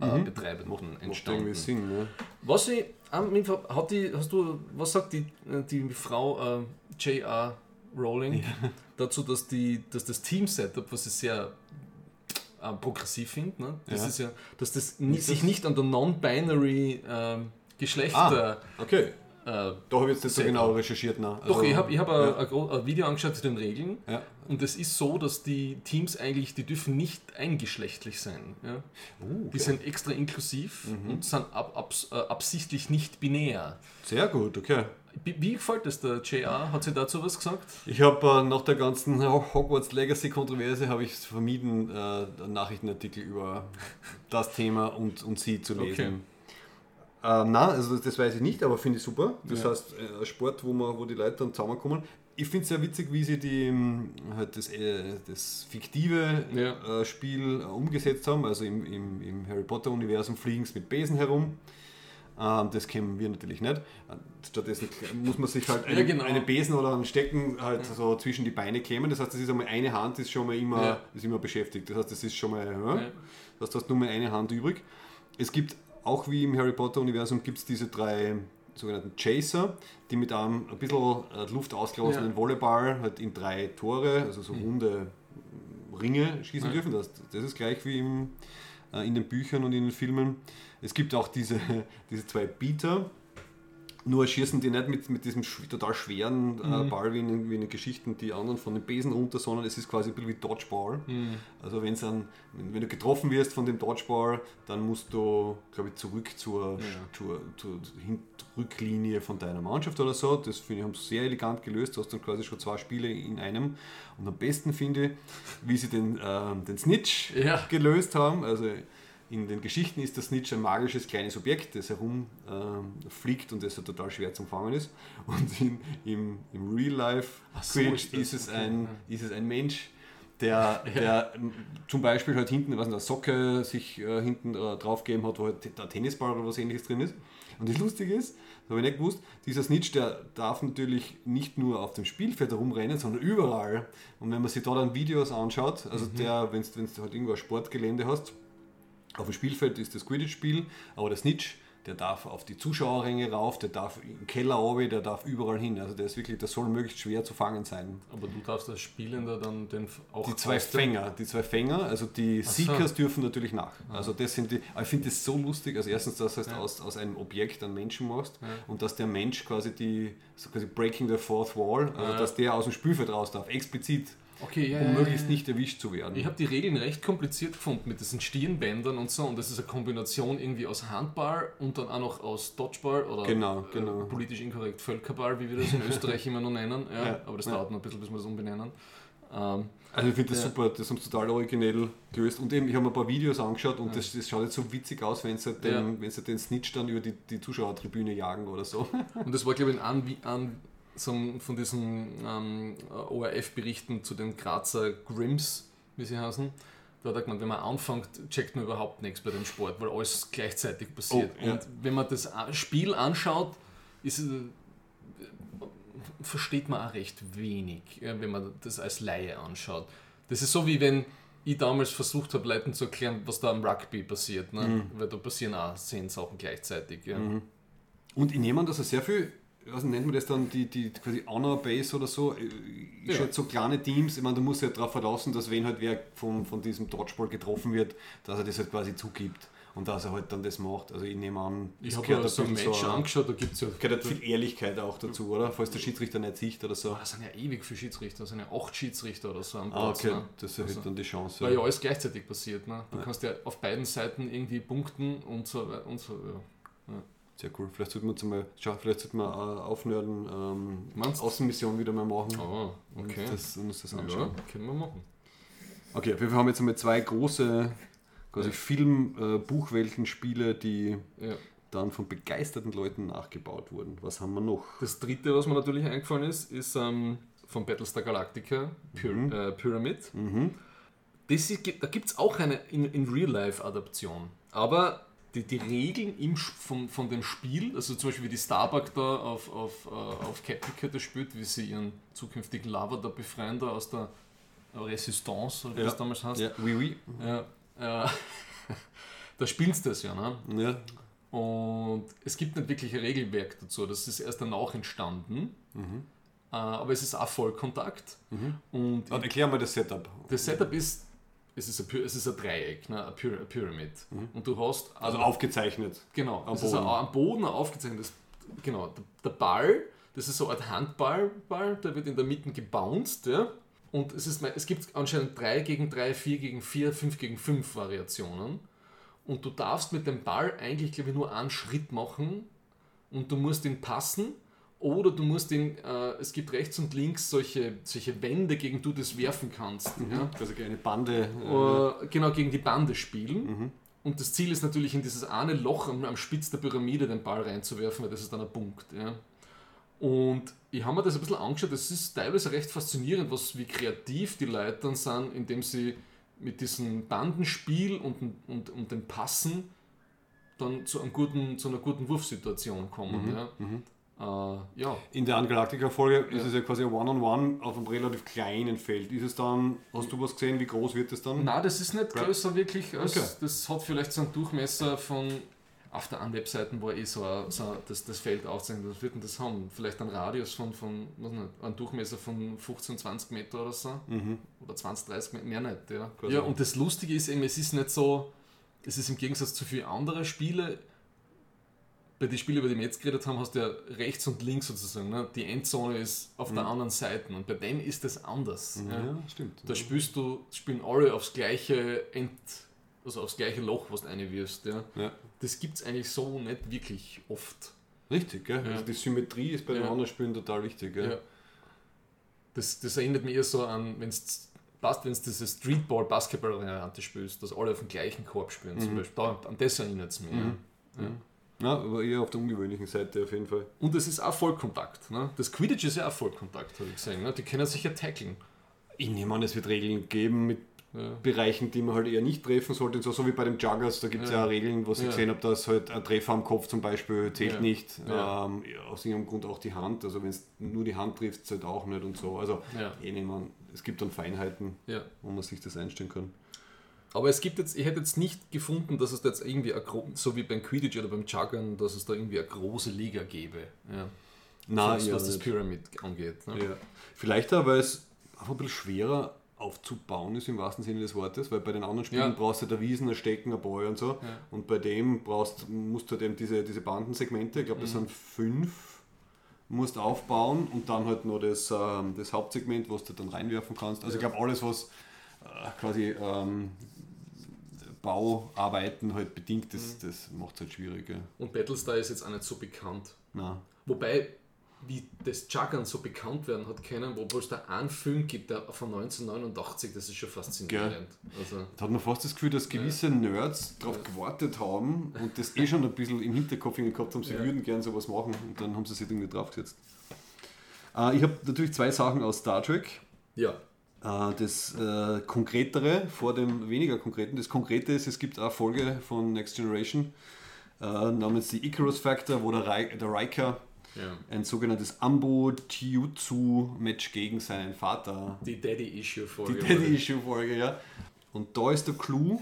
äh, Betreibenden Macht irgendwie entstanden. Sinn, ne? Was ich, hat die, hast du, was sagt die, äh, die Frau äh, J.R. Rowling dazu, dass, die, dass das Team-Setup, was ich sehr äh, progressiv finde, ne? das Ja. ist ja, dass das ni- Ist sich nicht an der non-binary ähm, Geschlechter. okay. Äh, Da habe ich jetzt nicht so genau recherchiert. Ne? doch, Also, ich habe ich hab ja. ein, Video angeschaut zu den Regeln Ja. und es ist so, dass die Teams eigentlich, die dürfen nicht eingeschlechtlich sein. Ja? Die okay. sind extra inklusiv Mhm. und sind ab, abs- äh, absichtlich nicht binär. Sehr gut, okay. Wie, wie gefällt es der JR? Hat sie dazu was gesagt? Ich habe äh, nach der ganzen Hogwarts Legacy Kontroverse habe ich es vermieden, äh, Nachrichtenartikel über das Thema und, und sie zu lesen. Okay. Ähm, nein, also das, weiß ich nicht, aber finde ich super. Das Ja. heißt, äh, ein Sport, wo, man, wo die Leute dann zusammenkommen. Ich finde es sehr witzig, wie sie die, ähm, halt das, äh, das fiktive Ja. äh, Spiel äh, umgesetzt haben. Also im, im, im Harry Potter-Universum fliegen sie mit Besen herum. Ähm, das kennen wir natürlich nicht. Äh, Stattdessen muss man sich halt Ja, einen, genau. einen Besen oder einen Stecken halt so zwischen die Beine kämen. Das heißt, das ist einmal eine Hand ist schon mal immer, Ja. ist immer beschäftigt. Das heißt, das ist schon mal, ja, Ja. das heißt, du hast nur mal eine Hand übrig. Es gibt auch wie im Harry Potter Universum gibt es diese drei sogenannten Chaser, die mit einem ein bisschen äh, Luft ausgelassenen Ja. Volleyball halt in drei Tore, also so runde Ringe schießen Ja. dürfen. Das, das ist gleich wie im, äh, in den Büchern und in den Filmen. Es gibt auch diese, diese zwei Beater, nur schießen die nicht mit, mit diesem total schweren äh, Mhm. Ball wie in, den- wie in den Geschichten die anderen von den Besen runter, sondern es ist quasi ein bisschen wie Dodgeball. Mhm. Also wenn's dann, wenn, wenn du getroffen wirst von dem Dodgeball, dann musst du, glaube ich, zurück zur, Ja. zur, zur Hin Rücklinie von deiner Mannschaft oder so. Das finde ich, haben sie sehr elegant gelöst. Du hast dann quasi schon zwei Spiele in einem. Und am besten finde ich, wie sie den, ähm, den Snitch Ja. gelöst haben. Also in den Geschichten ist der Snitch ein magisches kleines Objekt, das herumfliegt fliegt und das ja total schwer zu fangen ist. Und in, im, im Real Life so, ist das. ist, es ein, ja. ist es ein Mensch, der, der ähm, zum Beispiel halt hinten, was in der Socke sich äh, hinten äh, draufgegeben hat, wo halt der Tennisball oder was ähnliches drin ist. Und das Lustige ist, das habe ich nicht gewusst, dieser Snitch, der darf natürlich nicht nur auf dem Spielfeld herumrennen, sondern überall. Und wenn man sich da dann Videos anschaut, also Mhm. der, wenn du halt irgendwo ein Sportgelände hast, auf dem Spielfeld ist das Quidditch-Spiel, aber der Snitch, der darf auf die Zuschauerränge rauf, der darf im Keller runter, der darf überall hin. Also der ist wirklich, der soll möglichst schwer zu fangen sein. Aber du darfst als Spielender dann den auch Die zwei Fänger, die zwei Fänger, also die Ach so. Seekers dürfen natürlich nach. Also das sind die, ich finde das so lustig, also erstens, dass du Ja. aus, aus einem Objekt einen Menschen machst Ja. und dass der Mensch quasi die, so quasi breaking the fourth wall, also dass der aus dem Spielfeld raus darf, explizit, Okay, ja, um ja, möglichst ja. nicht erwischt zu werden. Ich habe die Regeln recht kompliziert gefunden mit diesen Stirnbändern und so und das ist eine Kombination irgendwie aus Handball und dann auch noch aus Dodgeball oder Genau, genau. Äh, politisch inkorrekt Völkerball, wie wir das in Österreich immer noch nennen. Ja, aber das dauert noch ein bisschen, bis wir das umbenennen. Ähm, Also ich finde das super, das haben sie total originell gelöst. Und eben, ich habe mir ein paar Videos angeschaut und das, das schaut jetzt so witzig aus, wenn sie den, Ja. wenn sie den Snitch dann über die, die Zuschauertribüne jagen oder so. Und das war, glaube ich, ein An, an ein- von diesen ähm, ORF-Berichten zu den Grazer Grimms, wie sie heißen. Da hat er gemeint, wenn man anfängt, checkt man überhaupt nichts bei dem Sport, weil alles gleichzeitig passiert. Oh, ja. Und wenn man das A- Spiel anschaut, ist, äh, versteht man auch recht wenig, wenn man das als Laie anschaut. Das ist so wie wenn ich damals versucht habe, Leuten zu erklären, was da am Rugby passiert. Ne? Mhm. Weil da passieren auch zehn Sachen gleichzeitig. Ja. Und ich nehme an, dass er sehr viel, was nennt man das dann, die, die quasi Honor Base oder so, ich Ja. schätze so kleine Teams, ich meine, du musst ja darauf verlassen, dass wenn halt wer von, von diesem Dodgeball getroffen wird, dass er das halt quasi zugibt und dass er halt dann das macht. Also ich nehme an, Ich habe gehört mir so ein Match so- angeschaut, da gibt es ja. gehört halt viel Ehrlichkeit auch dazu, oder? Falls der Schiedsrichter nicht sieht oder so. Ah, Das sind ja ewig viele Schiedsrichter, das sind ja acht Schiedsrichter oder so am Ah, Platz. okay, ne? das erhöht Also, dann die Chance. Weil ja alles gleichzeitig passiert. Ne? Du kannst ja auf beiden Seiten irgendwie punkten und so weiter. Und so, ja. Sehr cool. Vielleicht sollten wir uns mal, schau, vielleicht sollten wir äh, aufnörden, ähm, Meinst? Außenmission wieder mal machen. Oh, okay. Und das, uns das ja, anschauen. können wir machen. Okay, wir haben jetzt einmal zwei große quasi Ja. Film-Buchwelten-Spiele, die Ja. dann von begeisterten Leuten nachgebaut wurden. Was haben wir noch? Das dritte, was mir natürlich eingefallen ist, ist ähm, von Battlestar Galactica, Pyr Mhm. äh, Pyramid. Mhm. Das ist, da gibt es auch eine in, in Real-Life-Adaption. Aber die, die Regeln im, von, von dem Spiel, also zum Beispiel wie die Starbuck da auf, auf, äh, auf Caprica da spielt, wie sie ihren zukünftigen Lover da befreien, da aus der Resistance, oder wie Ja. das damals heißt. Ja, oui, oui. Ja, äh, da spielst du das ja, ne? Ja. Und es gibt nicht wirklich ein Regelwerk dazu, das ist erst danach entstanden. Mhm. Äh, aber es ist auch Vollkontakt. Mhm. Und Und erklär mal das Setup. das Setup ist, es ist ein, es ist ein Dreieck, ne? ein Py- ein Pyramid. Und du hast Also aufgezeichnet. Genau, am es ist Boden. ein- am Boden aufgezeichnet. Genau, der, Ball, das ist so eine Art Handball, Ball, der wird in der Mitte gebounced. Ja? Und es, ist, es gibt anscheinend 3 gegen 3, 4 gegen 4, 5 gegen 5 Variationen. Und du darfst mit dem Ball eigentlich, glaube ich, nur einen Schritt machen und du musst ihn passen. Oder du musst ihn, äh, es gibt rechts und links solche, solche Wände, gegen die du das werfen kannst. Ja? Also eine Bande. äh, äh, genau gegen die Bande spielen. Und das Ziel ist natürlich, in dieses eine Loch am, am Spitz der Pyramide den Ball reinzuwerfen, weil das ist dann ein Punkt. Ja. Und ich habe mir das ein bisschen angeschaut, das ist teilweise recht faszinierend, was, wie kreativ die Leute dann sind, indem sie mit diesem Bandenspiel und, und, und dem Passen dann zu, einem guten, zu einer guten Wurfsituation kommen. Ja. Äh, ja. In der Angalactica-Folge ist Ja. es ja quasi ein One-on-One auf einem relativ kleinen Feld. Ist es dann, hast du was gesehen, wie groß wird es dann? Nein, das ist nicht größer wirklich. Als, Okay. Das hat vielleicht so einen Durchmesser von. Auf der einen Webseite war eh so, ein, so ein- das, das Feld aufzeichnen. Was wird denn das haben? Vielleicht einen Radius von, von was nicht, einen Durchmesser von 15, 20 Meter oder so. Mhm. Oder 20, 30 Meter, mehr nicht. Ja. Quasi. ja, und das Lustige ist eben, es ist nicht so, es ist im Gegensatz zu vielen anderen Spielen, bei den Spielen, über die wir jetzt geredet haben, hast du ja rechts und links sozusagen. Ne? Die Endzone ist auf der anderen Seite und bei dem ist das anders. Mhm. Ja, stimmt. Da spielst du, spielen alle aufs gleiche End, also aufs gleiche Loch, was du reinwirfst. Ja. Ja. Das gibt es eigentlich so nicht wirklich oft. Richtig, gell? Ja. Also die Symmetrie ist bei den Ja. anderen Spielen total wichtig. Gell? Ja. Das, das erinnert mich eher so an, wenn es passt, wenn du diese Streetball-Basketball-Variante spielst, dass alle auf dem gleichen Korb spielen zum Beispiel. Da, an das erinnert es mich. Ja. Ja. Ja, aber eher auf der ungewöhnlichen Seite auf jeden Fall. Und es ist auch Vollkontakt. Ne? Das Quidditch ist ja auch Vollkontakt, habe ich gesehen. Ne? Die können sich ja tackeln. Ich nehme an, es wird Regeln geben mit Ja. Bereichen, die man halt eher nicht treffen sollte. So, so wie bei dem Juggers, da gibt es ja. Ja. Regeln, wo ich Ja. gesehen habe, dass halt ein Treffer am Kopf zum Beispiel zählt nicht. Ähm, aus irgendeinem Grund auch die Hand. Also wenn es nur die Hand trifft, zählt auch nicht und so. Also Ja. ich nehme an, es gibt dann Feinheiten, wo man sich das einstellen kann. Aber es gibt jetzt, ich hätte jetzt nicht gefunden, dass es da jetzt irgendwie, eine, so wie beim Quidditch oder beim Juggern, dass es da irgendwie eine große Liga gäbe. Ja. Was, ja, was das nicht. Pyramid angeht. Ne? Ja. Vielleicht auch, weil es einfach ein bisschen schwerer aufzubauen ist im wahrsten Sinne des Wortes, weil bei den anderen Spielen Ja. brauchst du halt ein Wiesen, ein Stecken, ein Ball und so. Ja. Und bei dem brauchst, musst du halt eben diese, diese Bandensegmente, ich glaube, Mhm. das sind fünf, musst aufbauen und dann halt noch das, ähm, das Hauptsegment, was du dann reinwerfen kannst. Also ich glaube, alles, was äh, quasi ähm, Bauarbeiten halt bedingt, das, Mhm. das macht es halt schwierig. Ja. Und Battlestar ist jetzt auch nicht so bekannt. Na. Wobei, wie das Juggern so bekannt werden hat können, obwohl es da einen Film gibt, der von 1989, das ist schon faszinierend. Also, Da hat man fast das Gefühl, dass gewisse Nerds darauf gewartet haben und das eh schon ein bisschen im Hinterkopf gehabt haben, sie Ja. würden gern sowas machen und dann haben sie sich irgendwie draufgesetzt. Äh, ich habe natürlich zwei Sachen aus Star Trek. ja. Äh, das äh, Konkretere vor dem weniger Konkreten. Das Konkrete ist, es gibt eine Folge von Next Generation äh, namens die Icarus Factor, wo der, Rai- der Riker ja. ein sogenanntes Ambo Jiutsu Match gegen seinen Vater Die Daddy-Issue-Folge. die Daddy-Issue-Folge, ja. Und da ist der Clou,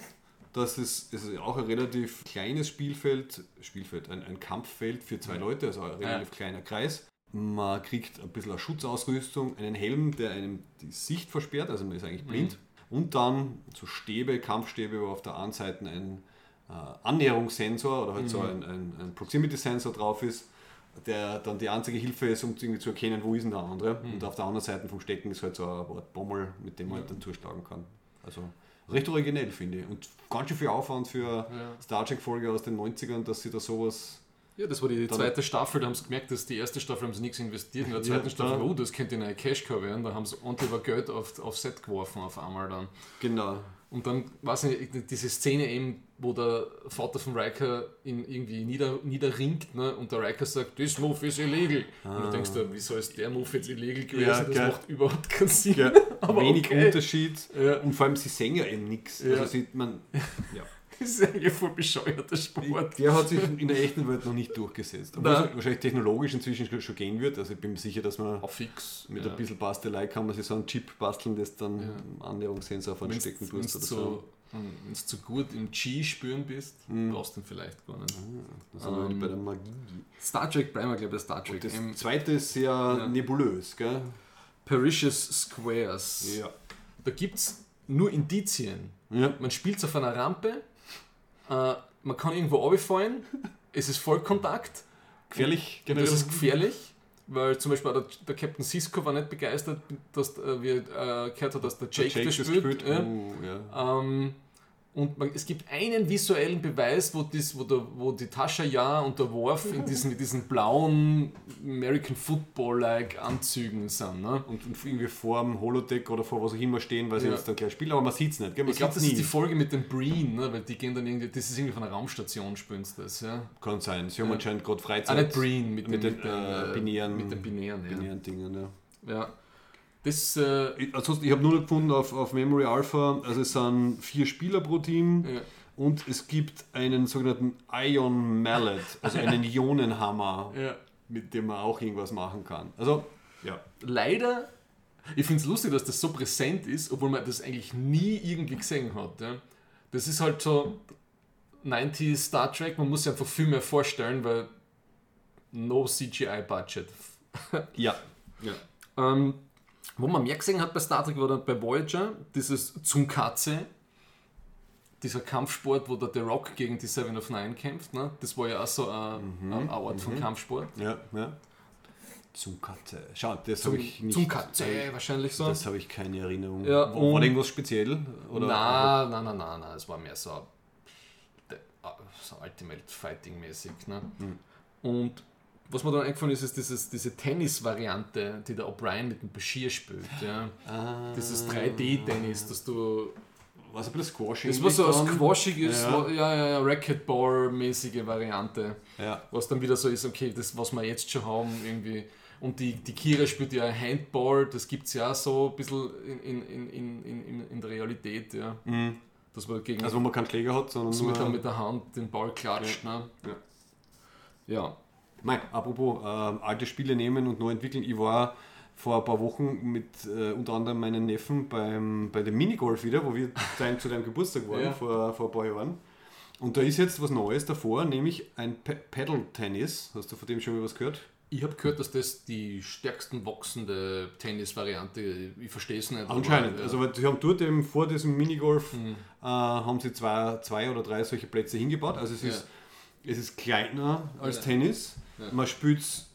dass es, es ist auch ein relativ kleines Spielfeld, Spielfeld, ein, ein Kampffeld für zwei Leute, also ein relativ kleiner Kreis. Man kriegt ein bisschen eine Schutzausrüstung, einen Helm, der einem die Sicht versperrt, also man ist eigentlich blind. Und dann so Stäbe, Kampfstäbe, wo auf der einen Seite ein äh, Annäherungssensor oder halt so ein, ein, ein Proximity-Sensor drauf ist, der dann die einzige Hilfe ist, um irgendwie zu erkennen, wo ist denn der andere. Und auf der anderen Seite vom Stecken ist halt so eine Art Bommel, mit dem man halt dann zuschlagen kann. Also recht originell, finde ich. Und ganz schön viel Aufwand für Star Trek-Folge aus den 90ern, dass sie da sowas. Ja, das war die Dann- zweite Staffel, da haben sie gemerkt, dass die erste Staffel haben sie nichts investiert. In der zweiten Ja, Staffel, oh, das könnte eine Cash-Cow werden. Da haben sie ordentlich über Geld auf, auf Set geworfen auf einmal dann. Genau. Und dann, weiß ich nicht, diese Szene eben, wo der Vater von Riker ihn irgendwie nieder, niederringt ne? und der Riker sagt, das Move ist illegal. Und du denkst dir, wieso ist der Move jetzt illegal gewesen? Ja, das gell. macht überhaupt keinen Sinn. Ja, Aber wenig okay. Unterschied. Ja. Und vor allem, sie singen ja eben nichts. Also sieht man. Ja. Das ist eigentlich voll bescheuerter Sport. Der hat sich in der echten Welt noch nicht durchgesetzt. Obwohl es wahrscheinlich technologisch inzwischen schon gehen wird. Also ich bin mir sicher, dass man Auf fix. mit ja. ein bisschen Bastelei kann man sich so einen Chip basteln, das dann einen Annäherungssensor auf einen Wenn's- stecken tust oder so. wenn du zu gut im G spüren bist, brauchst du ihn vielleicht gar nicht. Das sind wir Ähm, bei der Magie. Star Trek, wir gleich bei Star Trek. Das Ähm, zweite ist sehr nebulös, gell? Parisious Squares. Ja. Da gibt es nur Indizien. Ja. Man spielt auf einer Rampe, äh, man kann irgendwo runterfallen, es ist Vollkontakt, Gefährlich, und das ist gefährlich, weil zum Beispiel der, der Captain Cisco war nicht begeistert, dass äh, wir äh, gehört hat, dass der Jake, Jake das spielt. gespielt. Ja. Oh, ja. Ähm, und man, es gibt einen visuellen Beweis, wo, das, wo, der, wo die Tascha Ja und der Worf in diesen, mit diesen blauen American Football-like Anzügen sind. Ne? Und, und irgendwie vor dem Holodeck oder vor was auch immer stehen, weil sie Ja. jetzt dann gleich spielen, aber man sieht es nicht, gell? Man Ich glaube, das sieht's ist die Folge mit den Breen, ne? weil die gehen dann irgendwie, das ist irgendwie von einer Raumstation, spielen sie das. Ja? Kann sein. Sie haben anscheinend gerade Ah, Freizeit. nicht Breen, mit, mit den, den, äh, binären- mit den binären, ja. binären Dingen, ja. ja. Das, äh, Ich- Ansonsten, ich habe nur noch gefunden auf, auf Memory Alpha, also es sind vier Spieler pro Team ja. und es gibt einen sogenannten Ion Mallet, also einen Ionenhammer, ja. mit dem man auch irgendwas machen kann. Also, ja. leider, ich finde es lustig, dass das so präsent ist, obwohl man das eigentlich nie irgendwie gesehen hat. Ja. Das ist halt so 90s Star Trek, man muss sich einfach viel mehr vorstellen, weil no CGI-Budget. Ja. ja. Ähm, wo man mehr gesehen hat bei Star Trek war dann bei Voyager, dieses Zunkatze, dieser Kampfsport, wo der The Rock gegen die Seven of Nine kämpft. Ne? Das war ja auch so ein, Mhm. ein Art von Kampfsport. Ja, ja. Zum Katze. Schau, das habe ich nicht. zum Katze, wahrscheinlich so. Das habe ich keine Erinnerung. Ja, War und- da irgendwas speziell? Oder? Nein, nein, nein, nein, nein, es war mehr so, so Ultimate Fighting mäßig. Ne? Hm. Und was mir dann eingefallen ist, ist dieses, diese Tennis-Variante, die der O'Brien mit dem Bashir spielt. Ja? Ah, Dieses 3D-Tennis, dass du. war es ein bisschen Squashing? Das war so dann? ein squashiges, Ja. ja, ja, ja, ja Racquetball-mäßige Variante. Ja. Was dann wieder so ist, okay, das, was wir jetzt schon haben, irgendwie. Und die, die Kira spielt ja Handball, das gibt es ja auch so ein bisschen in, in, in, in, in, der Realität, ja. Dass man gegen Also, wo man keinen Schläger hat, sondern so mit, der, nur... mit der Hand den Ball klatscht. Ne? Ja. Ja. Nein, apropos ähm, alte Spiele nehmen und neu entwickeln. Ich war vor ein paar Wochen mit äh, unter anderem meinen Neffen beim, bei dem Minigolf wieder, wo wir dein, zu deinem Geburtstag waren, Ja. vor, vor ein paar Jahren. Und da ist jetzt was Neues davor, nämlich ein Pa- Paddle-Tennis. Hast du von dem schon mal was gehört? Ich habe gehört, dass das die stärksten wachsende Tennis-Variante, ich verstehe es nicht. aber, Anscheinend. ja. Also sie haben dort eben vor diesem Minigolf äh, haben sie zwei, zwei oder drei solche Plätze hingebaut. Also es Ja. ist, es ist kleiner als Ja. Tennis. Ja. Man spielt es,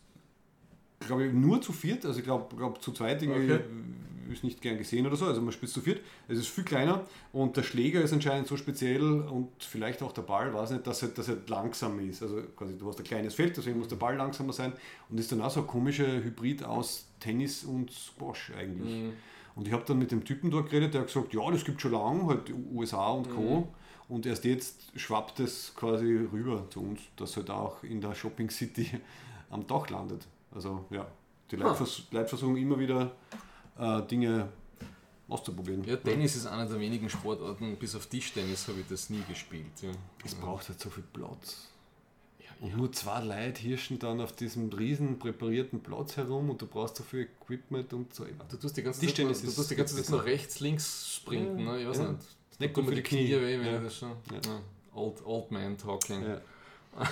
glaube ich, nur zu viert. Also ich glaube glaub, zu zweit irgendwie Okay. ist nicht gern gesehen oder so, also man spielt zu viert. Es ist viel kleiner und der Schläger ist anscheinend so speziell und vielleicht auch der Ball, weiß nicht, dass er, dass er langsam ist. Also quasi du hast ein kleines Feld, deswegen muss der Ball langsamer sein und ist dann auch so ein komischer Hybrid aus Tennis und Squash eigentlich. Mhm. Und ich habe dann mit dem Typen dort geredet, der hat gesagt, ja, das gibt schon lange, halt USA und Co. Mhm. Und erst jetzt schwappt es quasi rüber zu uns, dass halt auch in der Shopping City am Dach landet. Also ja, die Leute, Ah. vers Leute versuchen immer wieder äh, Dinge auszuprobieren. Ja, Tennis ist einer der wenigen Sportarten, bis auf Tischtennis habe ich das nie gespielt. Ja. Es braucht halt so viel Platz. Ja, Und nur zwei Leute hirschen dann auf diesem riesen präparierten Platz herum und du brauchst so viel Equipment und so. Du tust die ganze Zeit, Tischtennis du tust die ganze Zeit nach rechts, links sprinten. Ne? Ich weiß Ja. nicht. Nicht gut für die Knie Knie. weh, wenn Ja. das schon. Ja. Ja. Old, old Man Talking. Ja.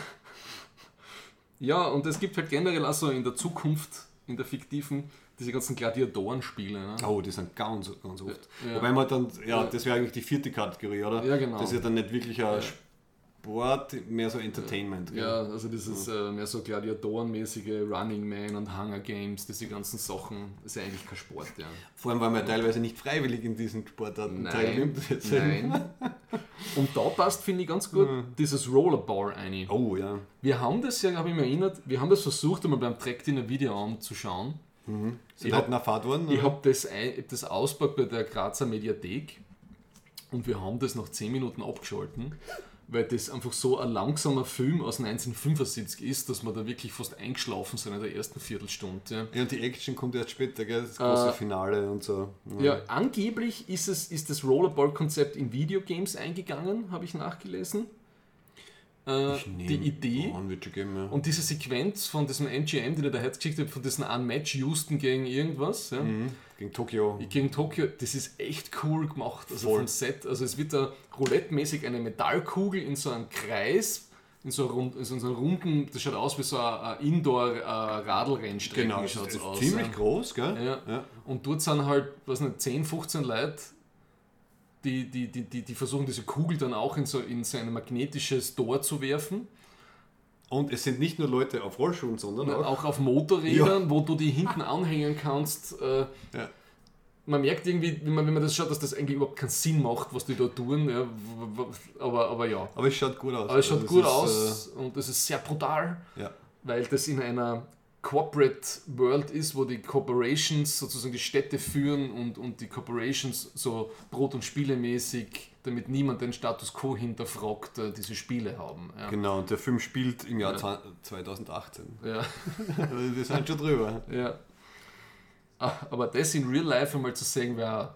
Ja, und es gibt halt generell also in der Zukunft, in der fiktiven, diese ganzen Gladiatorenspiele. Ne? Oh, die sind ganz, ganz oft. Ja. Wobei man dann, ja, das wäre eigentlich die vierte Kategorie, oder? Ja, genau. Das ist ja dann nicht wirklich ein Ja. Sport, mehr so Entertainment. gell? Ja, also das ist äh, mehr so Gladiatorenmäßige Running Man und Hunger Games, diese ganzen Sachen. Das ist ja eigentlich kein Sport, ja. Vor allem, weil man ja teilweise nicht freiwillig in diesen Sportarten teilnimmt. Nein. Und da passt, finde ich ganz gut, dieses Rollerball ein. Oh ja. Wir haben das ja, habe ich mich erinnert, wir haben das versucht, einmal beim Track Dinner Video anzuschauen. Sind Ich halt hab- nach Fahrt worden? Ich habe das, hab das ausgepackt bei der Grazer Mediathek und wir haben das nach 10 Minuten abgeschalten, weil das einfach so ein langsamer Film aus 1975 ist, dass wir da wirklich fast eingeschlafen sind in der ersten Viertelstunde. Ja. Ja, und die Action kommt erst später, gell? Das große Äh, Finale und so. Ja, angeblich ist, es, ist das Rollerball-Konzept in Videogames eingegangen, habe ich nachgelesen. Äh, die Idee geben, ja. und diese Sequenz von diesem MGM, den er da jetzt geschickt hat, von diesem einen Match Houston gegen irgendwas, ja, Mhm. Gegen Tokio. gegen Tokio, das ist echt cool gemacht. Also Voll. vom Set. Also es wird da roulette-mäßig eine Metallkugel in so einem Kreis, in so, rund, in so einem runden, das schaut aus wie so ein, Indoor-Radlrennstrecke. Genau, es schaut's ist aus. ziemlich groß, gell? Ja. Ja. Und dort sind halt, was nicht, 10, 15 Leute, die, die, die, die, die versuchen, diese Kugel dann auch in so, in so ein magnetisches Tor zu werfen. Und es sind nicht nur Leute auf Rollschuhen, sondern auch. Auch auf Motorrädern, wo du die hinten anhängen kannst. Äh, Ja. Man merkt irgendwie, wenn man, wenn man das schaut, dass das eigentlich überhaupt keinen Sinn macht, was die da tun. Ja, aber, aber ja. Aber es schaut gut aus. Aber es schaut Also gut ist, aus und es ist sehr brutal, Äh, ja. weil das in einer Corporate World ist, wo die Corporations sozusagen die Städte führen und, und die Corporations so Brot- und Spielemäßig, damit niemand den Status quo hinterfragt, äh, diese Spiele haben. Ja. Genau, und der Film spielt im Jahr Ja. 20- 2018. Ja. Also Wir sind schon drüber. ja. Ah, Aber das in Real Life einmal zu sehen, wäre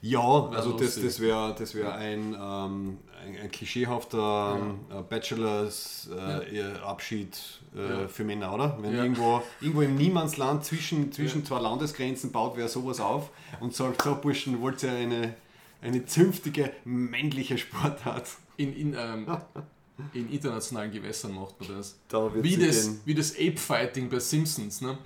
Ja, also das, lustig. das wäre das wär ein, ähm, ein, ein klischeehafter ähm, Bachelors äh, ihr Abschied äh, Ja. für Männer, oder? Wenn Ja. irgendwo, irgendwo im Niemandsland zwischen, zwischen zwei Landesgrenzen baut wer sowas auf und sagt, so Burschen, wollt ihr eine, eine zünftige männliche Sportart? in, in, ähm, in internationalen Gewässern macht man das. Da Wie das, wie das Ape-Fighting bei Simpsons. Ne?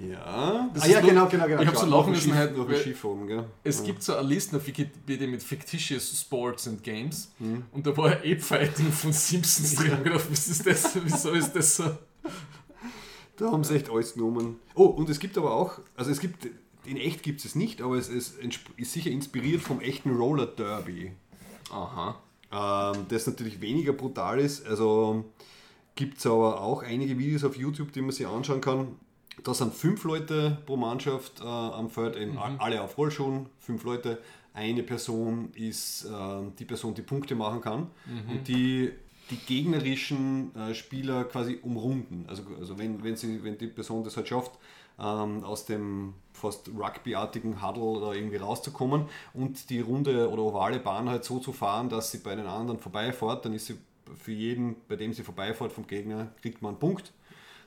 Ja, Das ah, ja genau, genau, genau. ich hab so müssen Schiff- halt, Schiff oben, gell? Es ja. gibt so eine Liste auf Wikipedia mit Fictitious Sports and Games Mhm. und da war Ape-Fighting von Simpsons drin. Ich hab gedacht, was ist das? Wieso ist das so? Da haben sie echt alles genommen. Oh, und es gibt aber auch, also es gibt, in echt gibt es es nicht, aber es ist, ist sicher inspiriert vom echten Roller Derby. Aha. Ähm, das natürlich weniger brutal ist. Also gibt es aber auch einige Videos auf YouTube, die man sich anschauen kann. Da sind fünf Leute pro Mannschaft äh, am Feld, eben a- alle auf Rollschuhen, fünf Leute. Eine Person ist äh, die Person, die Punkte machen kann und die die gegnerischen äh, Spieler quasi umrunden. Also, also wenn, wenn, sie, wenn die Person das halt schafft, ähm, aus dem fast Rugby-artigen Huddle da irgendwie rauszukommen und die runde oder ovale Bahn halt so zu fahren, dass sie bei den anderen vorbeifährt, dann ist sie für jeden, bei dem sie vorbeifährt vom Gegner, kriegt man einen Punkt.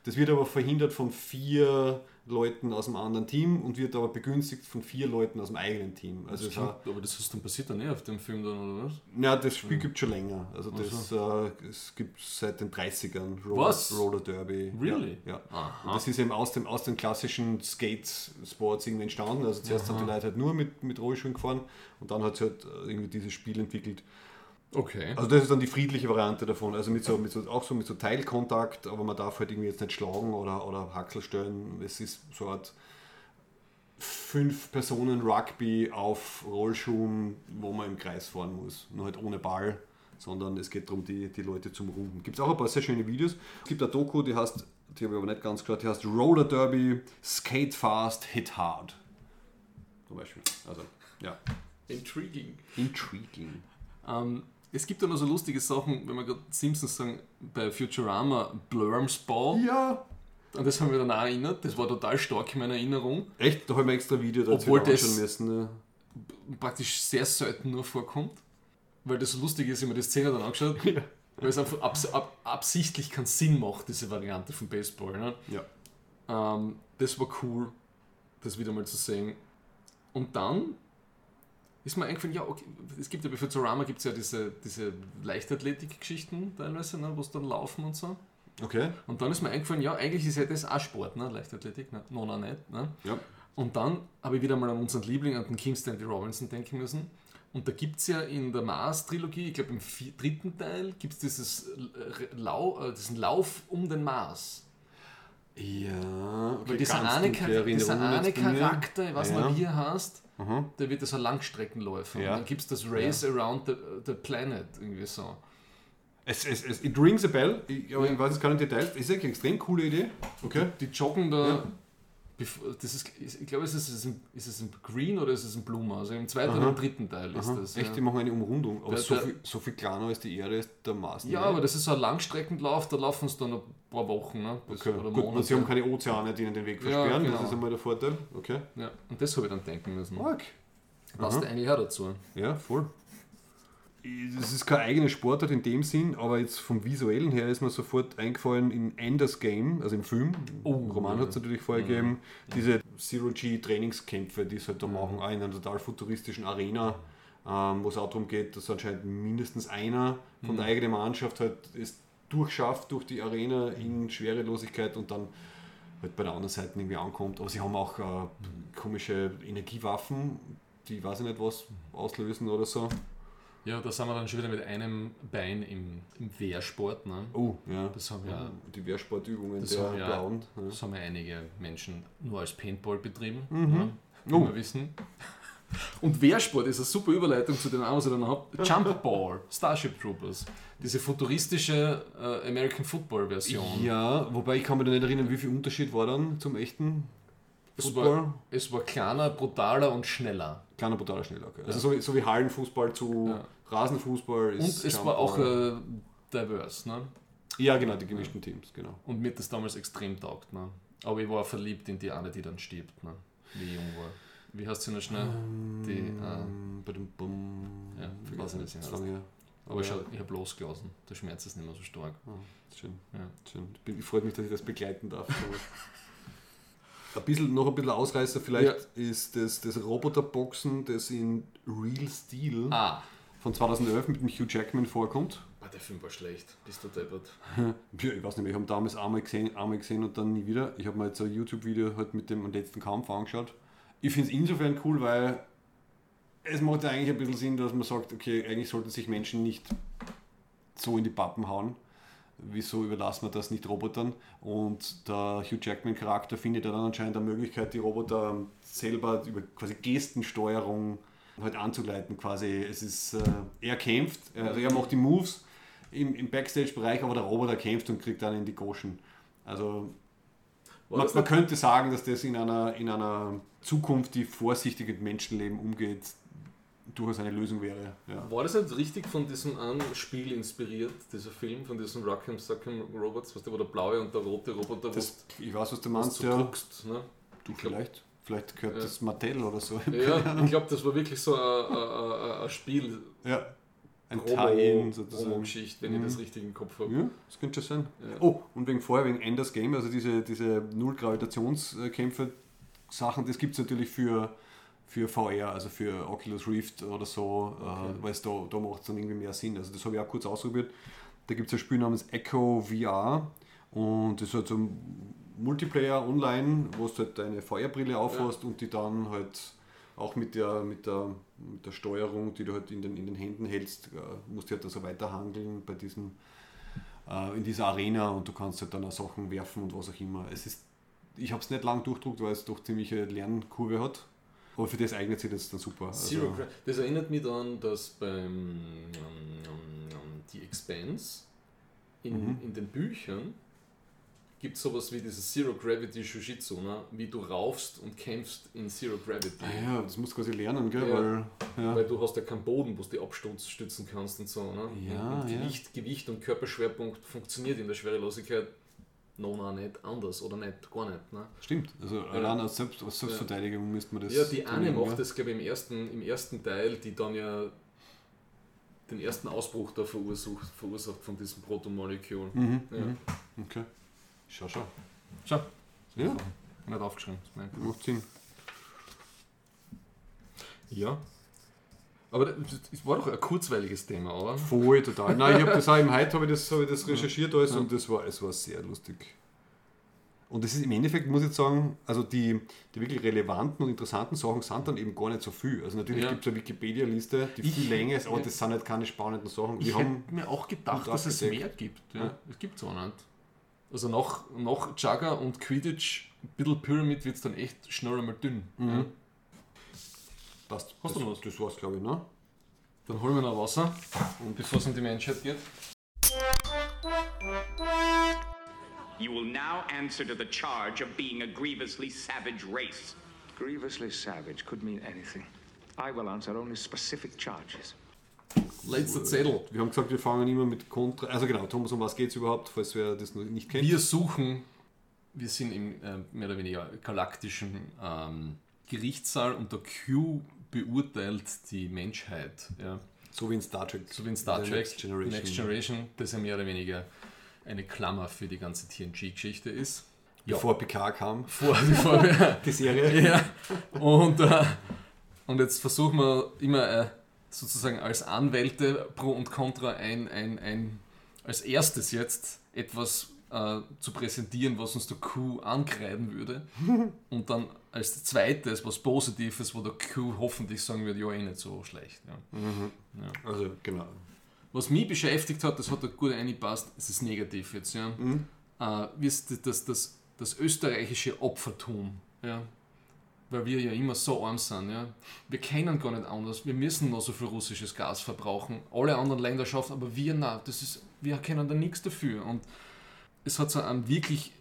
Das wird aber verhindert von vier Leuten aus dem anderen Team und wird aber begünstigt von vier Leuten aus dem eigenen Team. Also es war, aber das ist dann passiert dann eh auf dem Film dann, oder was? ja, das Spiel gibt es schon länger. Also das äh, es gibt seit den 30ern Roller, Was? Roller Derby. Really? Ja. ja. Aha. Und das ist eben aus, dem, aus den klassischen Skate-Sports irgendwie entstanden. Also zuerst sind die Leute halt nur mit, mit Rollschuhen gefahren und dann hat sich halt äh, irgendwie dieses Spiel entwickelt. Okay. Also das ist dann die friedliche Variante davon. Also mit so, mit so, auch so mit so Teilkontakt, aber man darf halt irgendwie jetzt nicht schlagen oder, oder Haxel stellen. Es ist so eine Art fünf Personen Rugby auf Rollschuhen, wo man im Kreis fahren muss. Nur halt ohne Ball, sondern es geht darum, die, die Leute zum Runden. Gibt es auch ein paar sehr schöne Videos. Es gibt eine Doku, die heißt, die habe ich aber nicht ganz gehört, die heißt Roller Derby, Skate Fast, Hit Hard. Zum Beispiel. Also, ja. Intriguing. Intriguing. Ähm, es gibt ja noch so lustige Sachen, wenn wir gerade Simpsons sagen, bei Futurama, Blurms Ball. Ja. An das haben wir dann auch erinnert. Das war total stark in meiner Erinnerung. Echt? Da haben wir extra Video dazu Obwohl das- müssen. Ne? Praktisch sehr selten nur vorkommt. Weil das so lustig ist, habe mir die Szene dann angeschaut. Weil es einfach abs ab absichtlich keinen Sinn macht, diese Variante von Baseball. Ne? Ja. Ähm, das war cool, das wieder mal zu sehen. Und dann ist mir eingefallen, ja, okay, es gibt ja bei Futurama gibt es ja diese, diese Leichtathletik-Geschichten teilweise, ne, wo es dann laufen und so. Okay. Und dann ist mir eingefallen, ja, eigentlich ist ja das auch Sport, ne? Leichtathletik, ne? no, no, nicht. Ne? Ja. Und dann habe ich wieder mal an unseren Liebling, an den Kim Stanley Robinson denken müssen. Und da gibt es ja in der Mars-Trilogie, ich glaube im dritten Teil, gibt es dieses Lau, äh, diesen Lauf um den Mars. Ja, okay. Weil dieser eine, dunkle Char dieser eine. Charakter, ich weiß Ja. nicht, wie er heißt, Mhm. der wird so ein Langstreckenläufer. Ja. Und dann gibt es das Race Around the, the Planet, irgendwie so. Es, es, es, it rings a bell, ich, aber Ja. ich weiß jetzt keine Details. Ist eigentlich eine extrem coole Idee. Okay. Die joggen da. Ja. Das ist, ich glaube, ist es ein, ist es ein Green oder ist es ein Blume? Also im zweiten Aha. oder im dritten Teil ist Aha. das. Echt, ja. die machen eine Umrundung. Aber Der- so, der- viel, so viel kleiner als die Erde ist der Mars. Ja, aber das ist so ein Langstreckenlauf, da laufen sie dann ein paar Wochen ne? Bis- Okay. oder Gut, Monate. sie haben keine Ozeane, die ihnen den Weg Ja, versperren. genau. Das ist einmal der Vorteil. Okay. ja, und das habe ich dann denken müssen. Mark. Passt Aha. eigentlich auch dazu. Ja, voll. Das ist kein eigener Sportart in dem Sinn, aber jetzt vom Visuellen her ist mir sofort eingefallen in Enders Game, also im Film. Oh, Im Roman hat es natürlich vorher gegeben, diese Zero-G-Trainingskämpfe, die es halt da machen, auch in einer total futuristischen Arena, ähm, wo es auch darum geht, dass anscheinend mindestens einer von der eigenen Mannschaft halt es durchschafft durch die Arena in Schwerelosigkeit und dann halt bei der anderen Seite irgendwie ankommt. Aber sie haben auch äh, komische Energiewaffen, die weiß ich nicht was auslösen oder so. Ja, da sind wir dann schon wieder mit einem Bein im, im Wehrsport. Ne? Oh, ja. Das haben ja, Die Wehrsportübungen Das der haben ja- Blauen. das haben ja einige Menschen nur als Paintball betrieben, Mhm. ne? wie Oh. wir wissen. Und Wehrsport ist eine super Überleitung zu den anderen, was ich dann habe. Jump Ball, Starship Troopers. Diese futuristische äh, American Football Version. Ja, wobei ich kann mich da nicht erinnern, wie viel Unterschied war dann zum echten Es Football. war, es war kleiner, brutaler und schneller. Kleiner, brutaler, schneller. Okay. Also so, wie- so wie Hallenfußball zu Ja. Rasenfußball Und ist es war auch äh, diverse. Ne? ja, genau, die gemischten Teams, genau. Und mir hat das damals extrem taugt. Ne? Aber ich war verliebt in die eine, die dann stirbt, ne? wie ich jung war. Wie heißt sie noch schnell? Die, äh, Ähm, badum, bum. Ja, weiß vergessen, nicht, heißt. lange her. aber ich, ich habe losgelassen. Der Schmerz ist nicht mehr so stark. Ah, schön, Ja. schön. Ich freue mich, dass ich das begleiten darf. ein bisschen, noch ein bisschen Ausreißer vielleicht ist das, das Roboterboxen, das in Real Steel Ah, von 2011 mit dem Hugh Jackman vorkommt. ah, der Film war schlecht. Bist du deppert? Ja, ich weiß nicht, wir haben damals einmal gesehen, einmal gesehen und dann nie wieder. Ich habe mir jetzt ein YouTube-Video halt mit dem letzten Kampf angeschaut. Ich finde es insofern cool, weil es macht ja eigentlich ein bisschen Sinn, dass man sagt, okay, eigentlich sollten sich Menschen nicht so in die Pappen hauen. Wieso überlassen wir das nicht Robotern? Und der Hugh Jackman-Charakter findet ja dann anscheinend eine Möglichkeit, die Roboter selber über quasi Gestensteuerung halt anzugleiten. Quasi, es ist, äh, er kämpft, also er macht die Moves im, im Backstage-Bereich, aber der Roboter kämpft und kriegt dann in die Goschen. Also man, man könnte sagen, dass das in einer, in einer Zukunft, die vorsichtig mit Menschenleben umgeht, durchaus eine Lösung wäre. Ja. War das nicht richtig von diesem einen Spiel inspiriert, dieser Film, von diesen Rock'em Sock'em Robots, was der, wo der blaue und der rote Roboter, Das, ich weiß, was du meinst, du ja. guckst. Ne? Du Ich glaub- vielleicht. Vielleicht gehört Ja. das Mattel oder so. Ja, ich glaube, das war wirklich so ein, Spiel, Ja. Ein Tie-In sozusagen. Promo-Geschichte, wenn Mhm. ich das richtig im Kopf habe. Ja, das könnte schon sein. Ja. Oh, und wegen vorher, wegen Enders Game, also diese, diese Null-Gravitationskämpfe, Sachen, das gibt es natürlich für, für VR, also für Oculus Rift oder so, Okay. äh, weil es da, da macht es dann irgendwie mehr Sinn. Also das habe ich auch kurz ausprobiert. Da gibt es ein Spiel namens Echo VR und das ist halt so ein Multiplayer online, wo du halt deine VR-Brille aufhast und die dann halt auch mit der, mit der, mit der Steuerung, die du halt in den, in den Händen hältst, äh, musst du halt da so weiterhandeln bei diesem, äh, in dieser Arena und du kannst halt dann auch Sachen werfen und was auch immer. Es ist, ich habe es nicht lang durchdruckt, weil es doch ziemliche Lernkurve hat. Aber für das eignet sich das dann super. Also, Zero Gra das erinnert mich daran, dass beim ähm, ähm, The Expanse in, Mhm. in den Büchern gibt es sowas wie dieses Zero Gravity Shujitsu, ne? wie du raufst und kämpfst in Zero Gravity. ah ja, das musst du quasi lernen, gell? Ja. Weil, ja. Weil du hast ja keinen Boden, wo du dich abstützen kannst und so. Ne? Ja, und ja. Gewicht, Gewicht und Körperschwerpunkt funktioniert in der Schwerelosigkeit noch nicht anders oder nicht, gar nicht. Ne? Stimmt, also allein als, Selbst, als Selbstverteidigung müsste man das. Ja, die eine trainieren, macht das, glaube ich, im ersten, im ersten Teil, die dann ja den ersten Ausbruch da verursacht, verursacht von diesem Protomolekül. Mhm, Ja. mhm. Okay. Schau, schau. Schau, Ja, nicht aufgeschrieben. macht Sinn. Ja. Aber das das war doch ein kurzweiliges Thema, oder? Voll, total. Nein, ich habe das auch im Heute habe ich das, habe ich das recherchiert alles und das war, es war sehr lustig. Und das ist im Endeffekt, muss ich jetzt sagen, also die, die wirklich relevanten und interessanten Sachen sind dann eben gar nicht so viel. Also natürlich Ja. gibt es eine Wikipedia-Liste, die Ich- viel länger ist, aber ja. das sind halt keine spannenden Sachen. Ich hätte mir auch gedacht, dass es mehr gibt. Ja. Ja. Es gibt es auch nicht. Also nach, nach Jugger und Quidditch, ein bisschen Pyramid wird es dann echt schnell einmal dünn. Ja. Passt. Hast du das, noch was? Das war's, glaube ich, ne? Dann holen wir noch Wasser, bevor es um die Menschheit geht. You will now answer to the charge of being a grievously savage race. Grievously savage could mean anything. I will answer only specific charges. Letzter Zettel. Wir haben gesagt, wir fangen immer mit Kontra. Also genau, Thomas, um was geht es überhaupt, falls wer das noch nicht kennt? Wir suchen, wir sind im äh, mehr oder weniger galaktischen ähm, Gerichtssaal und der Q beurteilt die Menschheit. Ja. so wie in Star Trek. So wie in Star Trek. Next Generation. Next Generation, das ja mehr oder weniger eine Klammer für die ganze TNG-Geschichte ist. Ja. Bevor Picard kam, Vor, bevor die Serie. ja. Und, äh, und jetzt versuchen wir immer äh, sozusagen als Anwälte pro und contra ein, ein, ein als erstes jetzt etwas äh, zu präsentieren, was uns der Q ankreiden würde. Und dann als zweites was Positives, wo der Q hoffentlich sagen wird, ja, eh nicht so schlecht. Ja. Also genau. Was mich beschäftigt hat, das hat da gut eingepasst, es ist negativ jetzt, ja. Äh, wie ist das, das, das, das österreichische Opfertum, ja. Weil wir ja immer so arm sind, ja. Wir können gar nicht anders, wir müssen noch so viel russisches Gas verbrauchen. Alle anderen Länder schaffen, aber wir nein, das ist, wir können da nichts dafür. Und es hat so einen wirklich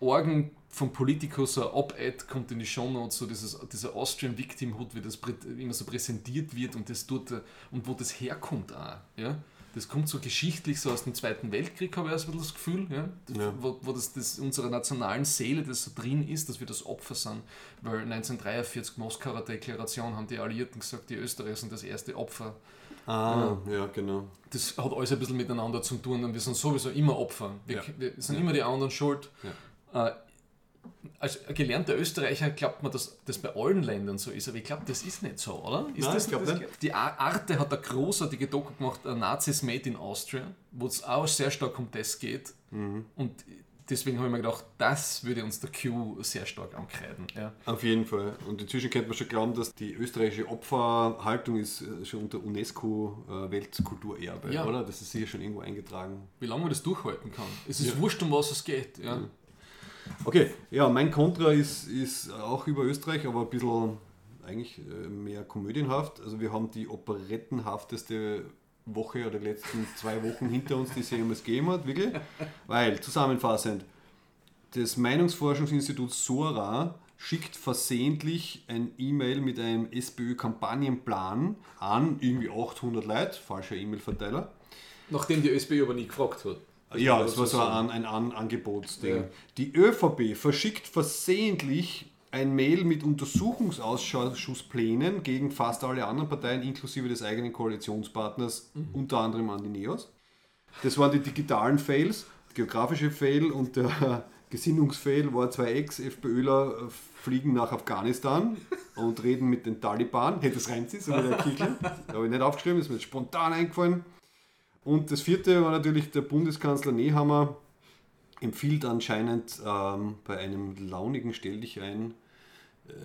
Orgen vom Politikus, so ein Op-Ed kommt in die Show Notes, so dieses, dieser Austrian Victimhood, wie das immer so präsentiert wird und das tut, und wo das herkommt auch, ja. Das kommt so geschichtlich so aus dem Zweiten Weltkrieg, habe ich erst ein bisschen das Gefühl, ja? Ja. wo, wo das, das unserer nationalen Seele, das so drin ist, dass wir das Opfer sind. Weil 1943 Moskauer Deklaration haben die Alliierten gesagt, die Österreicher sind das erste Opfer Ah, ja, genau. das hat alles ein bisschen miteinander zu tun und wir sind sowieso immer Opfer. Wir, Ja. wir sind immer die anderen schuld. Äh, als gelernter Österreicher glaubt man, dass das bei allen Ländern so ist, aber ich glaube, das ist nicht so, oder? Ist Nein, das, ich das, nicht. Die Arte hat eine großartige Doku gemacht, äh, Nazis Made in Austria, wo es auch sehr stark um das geht. Mhm. Und deswegen habe ich mir gedacht, das würde uns der Q sehr stark ankreiden. Ja. Auf jeden Fall. Und inzwischen könnte man schon glauben, dass die österreichische Opferhaltung ist äh, schon unter UNESCO äh, Weltkulturerbe, Ja. oder? Das ist sicher schon irgendwo eingetragen. Wie lange man das durchhalten kann. Es ist Ja. wurscht, um was es geht. Ja. Okay, ja, mein Kontra ist, ist auch über Österreich, aber ein bisschen eigentlich äh, mehr komödienhaft. Also wir haben die operettenhafteste Woche oder die letzten zwei Wochen hinter uns, die es jemals gegeben hat, wirklich. Weil, zusammenfassend, das Meinungsforschungsinstitut SORA schickt versehentlich ein E-Mail mit einem SPÖ-Kampagnenplan an irgendwie 800 Leute, falscher E-Mail-Verteiler. Nachdem die ÖSPÖ aber nie gefragt hat. Ja, das das war so ein, ein An Angebotsding. Ja. Die ÖVP verschickt versehentlich ein Mail mit Untersuchungsausschusssplänen gegen fast alle anderen Parteien, inklusive des eigenen Koalitionspartners, Mhm. unter anderem an die Neos. Das waren die digitalen Fails, der geografische Fail und der Gesinnungsfail war zwei Ex-FPÖler fliegen nach Afghanistan und reden mit den Taliban. Hätte es reinziehen, so wie der Kichel. Habe ich nicht aufgeschrieben, ist mir jetzt spontan eingefallen. Und das vierte war natürlich der Bundeskanzler Nehammer, empfiehlt anscheinend ähm, bei einem launigen Stelldichein äh,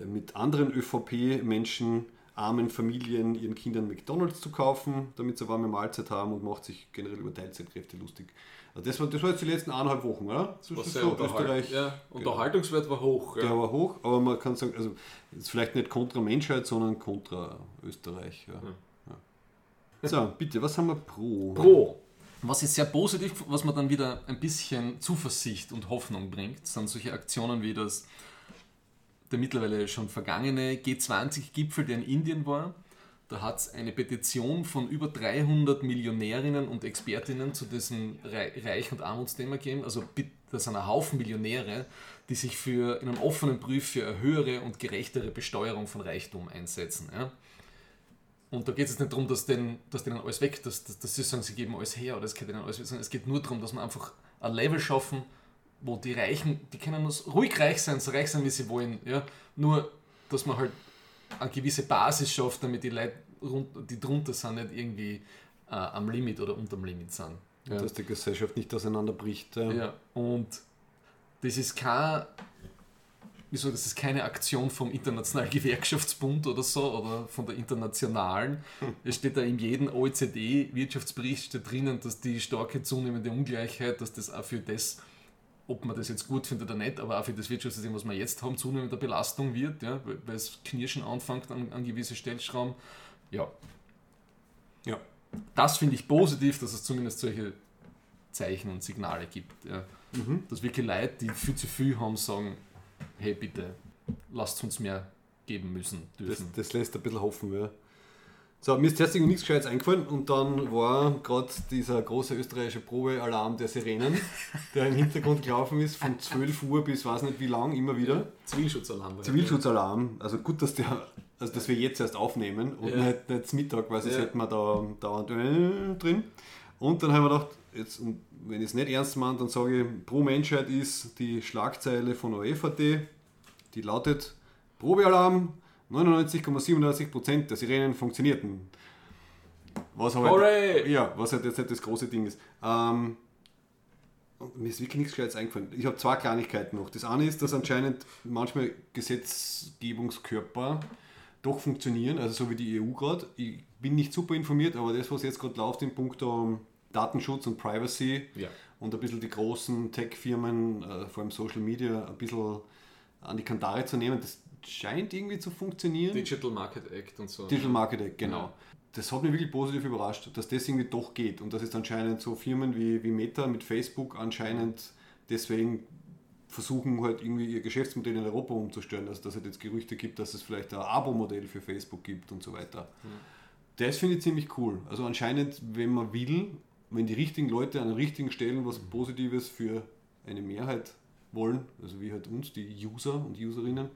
mit anderen ÖVP-Menschen armen Familien ihren Kindern McDonalds zu kaufen, damit sie eine warme Mahlzeit haben und macht sich generell über Teilzeitkräfte lustig. Also das, war, das war jetzt die letzten eineinhalb Wochen, oder? Das Was ist sehr so Österreich. ja, Unterhaltungswert war hoch. Der Ja. war hoch, aber man kann sagen, also ist vielleicht nicht kontra Menschheit, sondern kontra Österreich. Ja. Ja. So, bitte, was haben wir pro? Pro. Was ist sehr positiv, was man dann wieder ein bisschen Zuversicht und Hoffnung bringt, sind solche Aktionen wie das der mittlerweile schon vergangene G20-Gipfel, der in Indien war. Da hat es eine Petition von über 300 Millionärinnen und Expertinnen zu diesem Re- Reich- und Armutsthema gegeben. Also das sind ein Haufen Millionäre, die sich für in einem offenen Brief für eine höhere und gerechtere Besteuerung von Reichtum einsetzen. Ja? Und da geht es jetzt nicht darum, dass, den, dass denen alles weg, dass, dass, dass sie sagen, sie geben alles her oder es geht ihnen alles weg, sondern es geht nur darum, dass man einfach ein Level schaffen, wo die Reichen, die können so ruhig reich sein, so reich sein, wie sie wollen. Ja? Nur, dass man halt eine gewisse Basis schafft, damit die Leute, rund, die drunter sind, nicht irgendwie äh, am Limit oder unterm Limit sind. Ja. Dass die Gesellschaft nicht auseinanderbricht. Ja. Ja, und das ist kein, wieso, das ist keine Aktion vom Internationalen Gewerkschaftsbund oder so oder von der internationalen. Es steht da in jedem OECD-Wirtschaftsbericht steht drinnen, dass die starke zunehmende Ungleichheit, dass das auch für das, ob man das jetzt gut findet oder nicht, aber auch für das Wirtschaftssystem, was wir jetzt haben, zunehmende Belastung wird, ja, weil es Knirschen anfängt an, an gewisse Stellschrauben. Ja, ja. das finde ich positiv, dass es zumindest solche Zeichen und Signale gibt. Ja. Dass wirklich Leute, die viel zu viel haben, sagen, hey bitte, lasst uns mehr geben müssen, Das, dürfen. das lässt ein bisschen hoffen. Ja. So, mir ist derzeit nichts Gescheites eingefallen und dann war gerade dieser große österreichische Probealarm der Sirenen, der im Hintergrund gelaufen ist, von 12 Uhr bis weiß nicht wie lang, immer wieder. Zivilschutzalarm. Zivilschutzalarm, also gut, dass der, also dass wir jetzt erst aufnehmen und Ja. nicht, nicht Mittag, weil sonst Ja. hätten wir da dauernd äh, drin. Und dann haben wir gedacht, jetzt, und wenn ich es nicht ernst meine, dann sage ich, pro Menschheit ist die Schlagzeile von ORF.at, die lautet Probealarm, 99,37% der Sirenen funktionierten. Was Hooray! ja, was halt jetzt nicht das große Ding ist. Ähm, mir ist wirklich nichts Gescheites eingefallen. Ich habe zwei Kleinigkeiten noch. Das eine ist, dass anscheinend manchmal Gesetzgebungskörper doch funktionieren, also so wie die EU gerade. Ich bin nicht super informiert, aber das, was jetzt gerade läuft in puncto Datenschutz und Privacy Ja. und ein bisschen die großen Tech-Firmen, äh, vor allem Social Media, ein bisschen an die Kandare zu nehmen, das scheint irgendwie zu funktionieren. Digital Market Act und so. Digital Marketing, genau. Ja. Das hat mich wirklich positiv überrascht, dass das irgendwie doch geht und dass es anscheinend so Firmen wie, wie Meta mit Facebook anscheinend deswegen versuchen halt irgendwie ihr Geschäftsmodell in Europa umzustellen, also dass es jetzt Gerüchte gibt, dass es vielleicht ein Abo-Modell für Facebook gibt und so weiter. Das finde ich ziemlich cool. Also anscheinend, wenn man will, wenn die richtigen Leute an den richtigen Stellen was Positives für eine Mehrheit wollen, also wie halt uns, die User und Userinnen,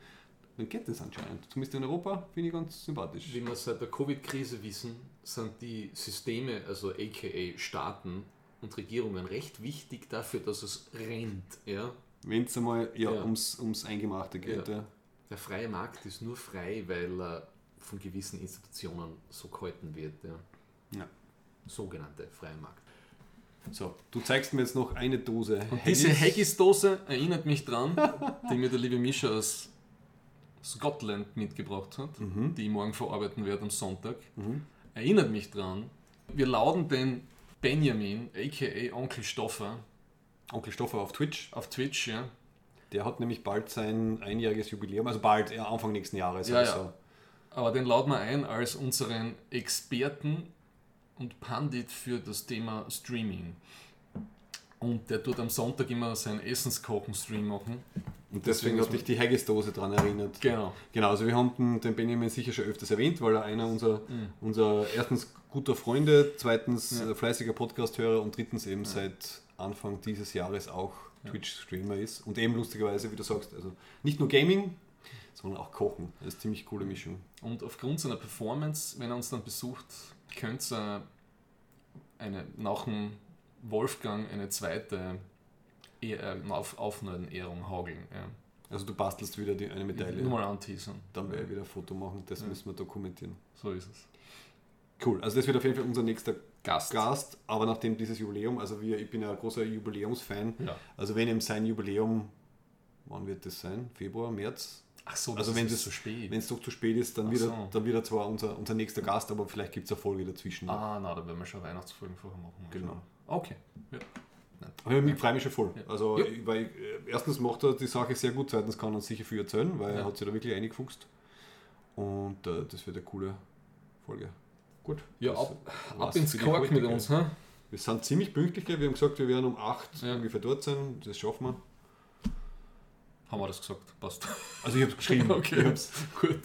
dann geht das anscheinend. Zumindest in Europa finde ich ganz sympathisch. Wie wir seit der Covid-Krise wissen, sind die Systeme, also aka Staaten und Regierungen, recht wichtig dafür, dass es rennt. Ja? Wenn es einmal ja, Ja. Ums, ums Eingemachte geht. Ja. Ja. Der freie Markt ist nur frei, weil er von gewissen Institutionen so gehalten wird. Ja. Ja. Sogenannte freie Markt. So, du zeigst mir jetzt noch eine Dose. Diese Haggis. Haggis-Dose erinnert mich dran, die mir der liebe Mischa aus Scotland mitgebracht hat, die ich morgen verarbeiten werde am Sonntag. Erinnert mich dran. Wir lauden den Benjamin, aka Onkel Stoffer, Onkel Stoffer auf Twitch. auf Twitch, ja. Der hat nämlich bald sein einjähriges Jubiläum, also bald, ja, Anfang nächsten Jahres. Ja, also. ja. Aber den laden wir ein als unseren Experten und Pandit für das Thema Streaming. Und der tut am Sonntag immer seinen Essenskochen-Stream machen. Und deswegen Deswegen hat dich die Haggis-Dose daran erinnert. Genau. Genau, also wir haben den, Benjamin sicher schon öfters erwähnt, weil er einer unserer, Mhm. unser erstens guter Freunde, zweitens Ja. fleißiger Podcast-Hörer und drittens eben seit Anfang dieses Jahres auch Twitch-Streamer ist. Und eben lustigerweise, wie du sagst, also nicht nur Gaming, sondern auch Kochen. Das ist eine ziemlich coole Mischung. Und aufgrund seiner Performance, wenn er uns dann besucht, könnte er eine, nach dem Wolfgang eine zweite Ehr- auf, Aufnahmen-Ehrung hageln. Ja. Also du bastelst wieder die, eine Medaille. Nur mal anteasern. Dann werde ich wieder ein Foto machen, das müssen wir dokumentieren. So ist es. Cool, also das wird auf jeden Fall unser nächster Gast. Gast, aber nachdem dieses Jubiläum, also wir, ich bin ja ein großer Jubiläumsfan, Ja. also wenn ihm sein Jubiläum, wann wird das sein? Februar, März? Ach so, Also wenn es so spät. Wenn es doch zu spät ist, dann Ach wieder, so. dann wieder zwar unser, unser nächster Gast, aber vielleicht gibt es eine Folge dazwischen. noch. Ah, na, da werden wir schon Weihnachtsfolgen vorher machen. Genau. Okay. Ja. Aber ich freue mich schon voll. Ja. Also, Ja. ich- weil äh, erstens macht er die Sache sehr gut, zweitens kann er uns sicher viel erzählen, weil Ja. er hat sich da wirklich eingefuchst. Und äh, das wird eine coole Folge. Gut. Ja, ab, ab ins Kork mit uns. Hä? Wir sind ziemlich pünktlich, wir haben gesagt, wir werden um 8 Ja. ungefähr dort sein, das schaffen wir. Haben wir das gesagt? Passt. Also ich habe es geschrieben. Okay. Ich habe es Gut.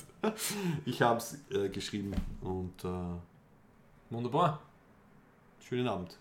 ich hab's, äh, geschrieben und äh, Wunderbar. schönen Abend.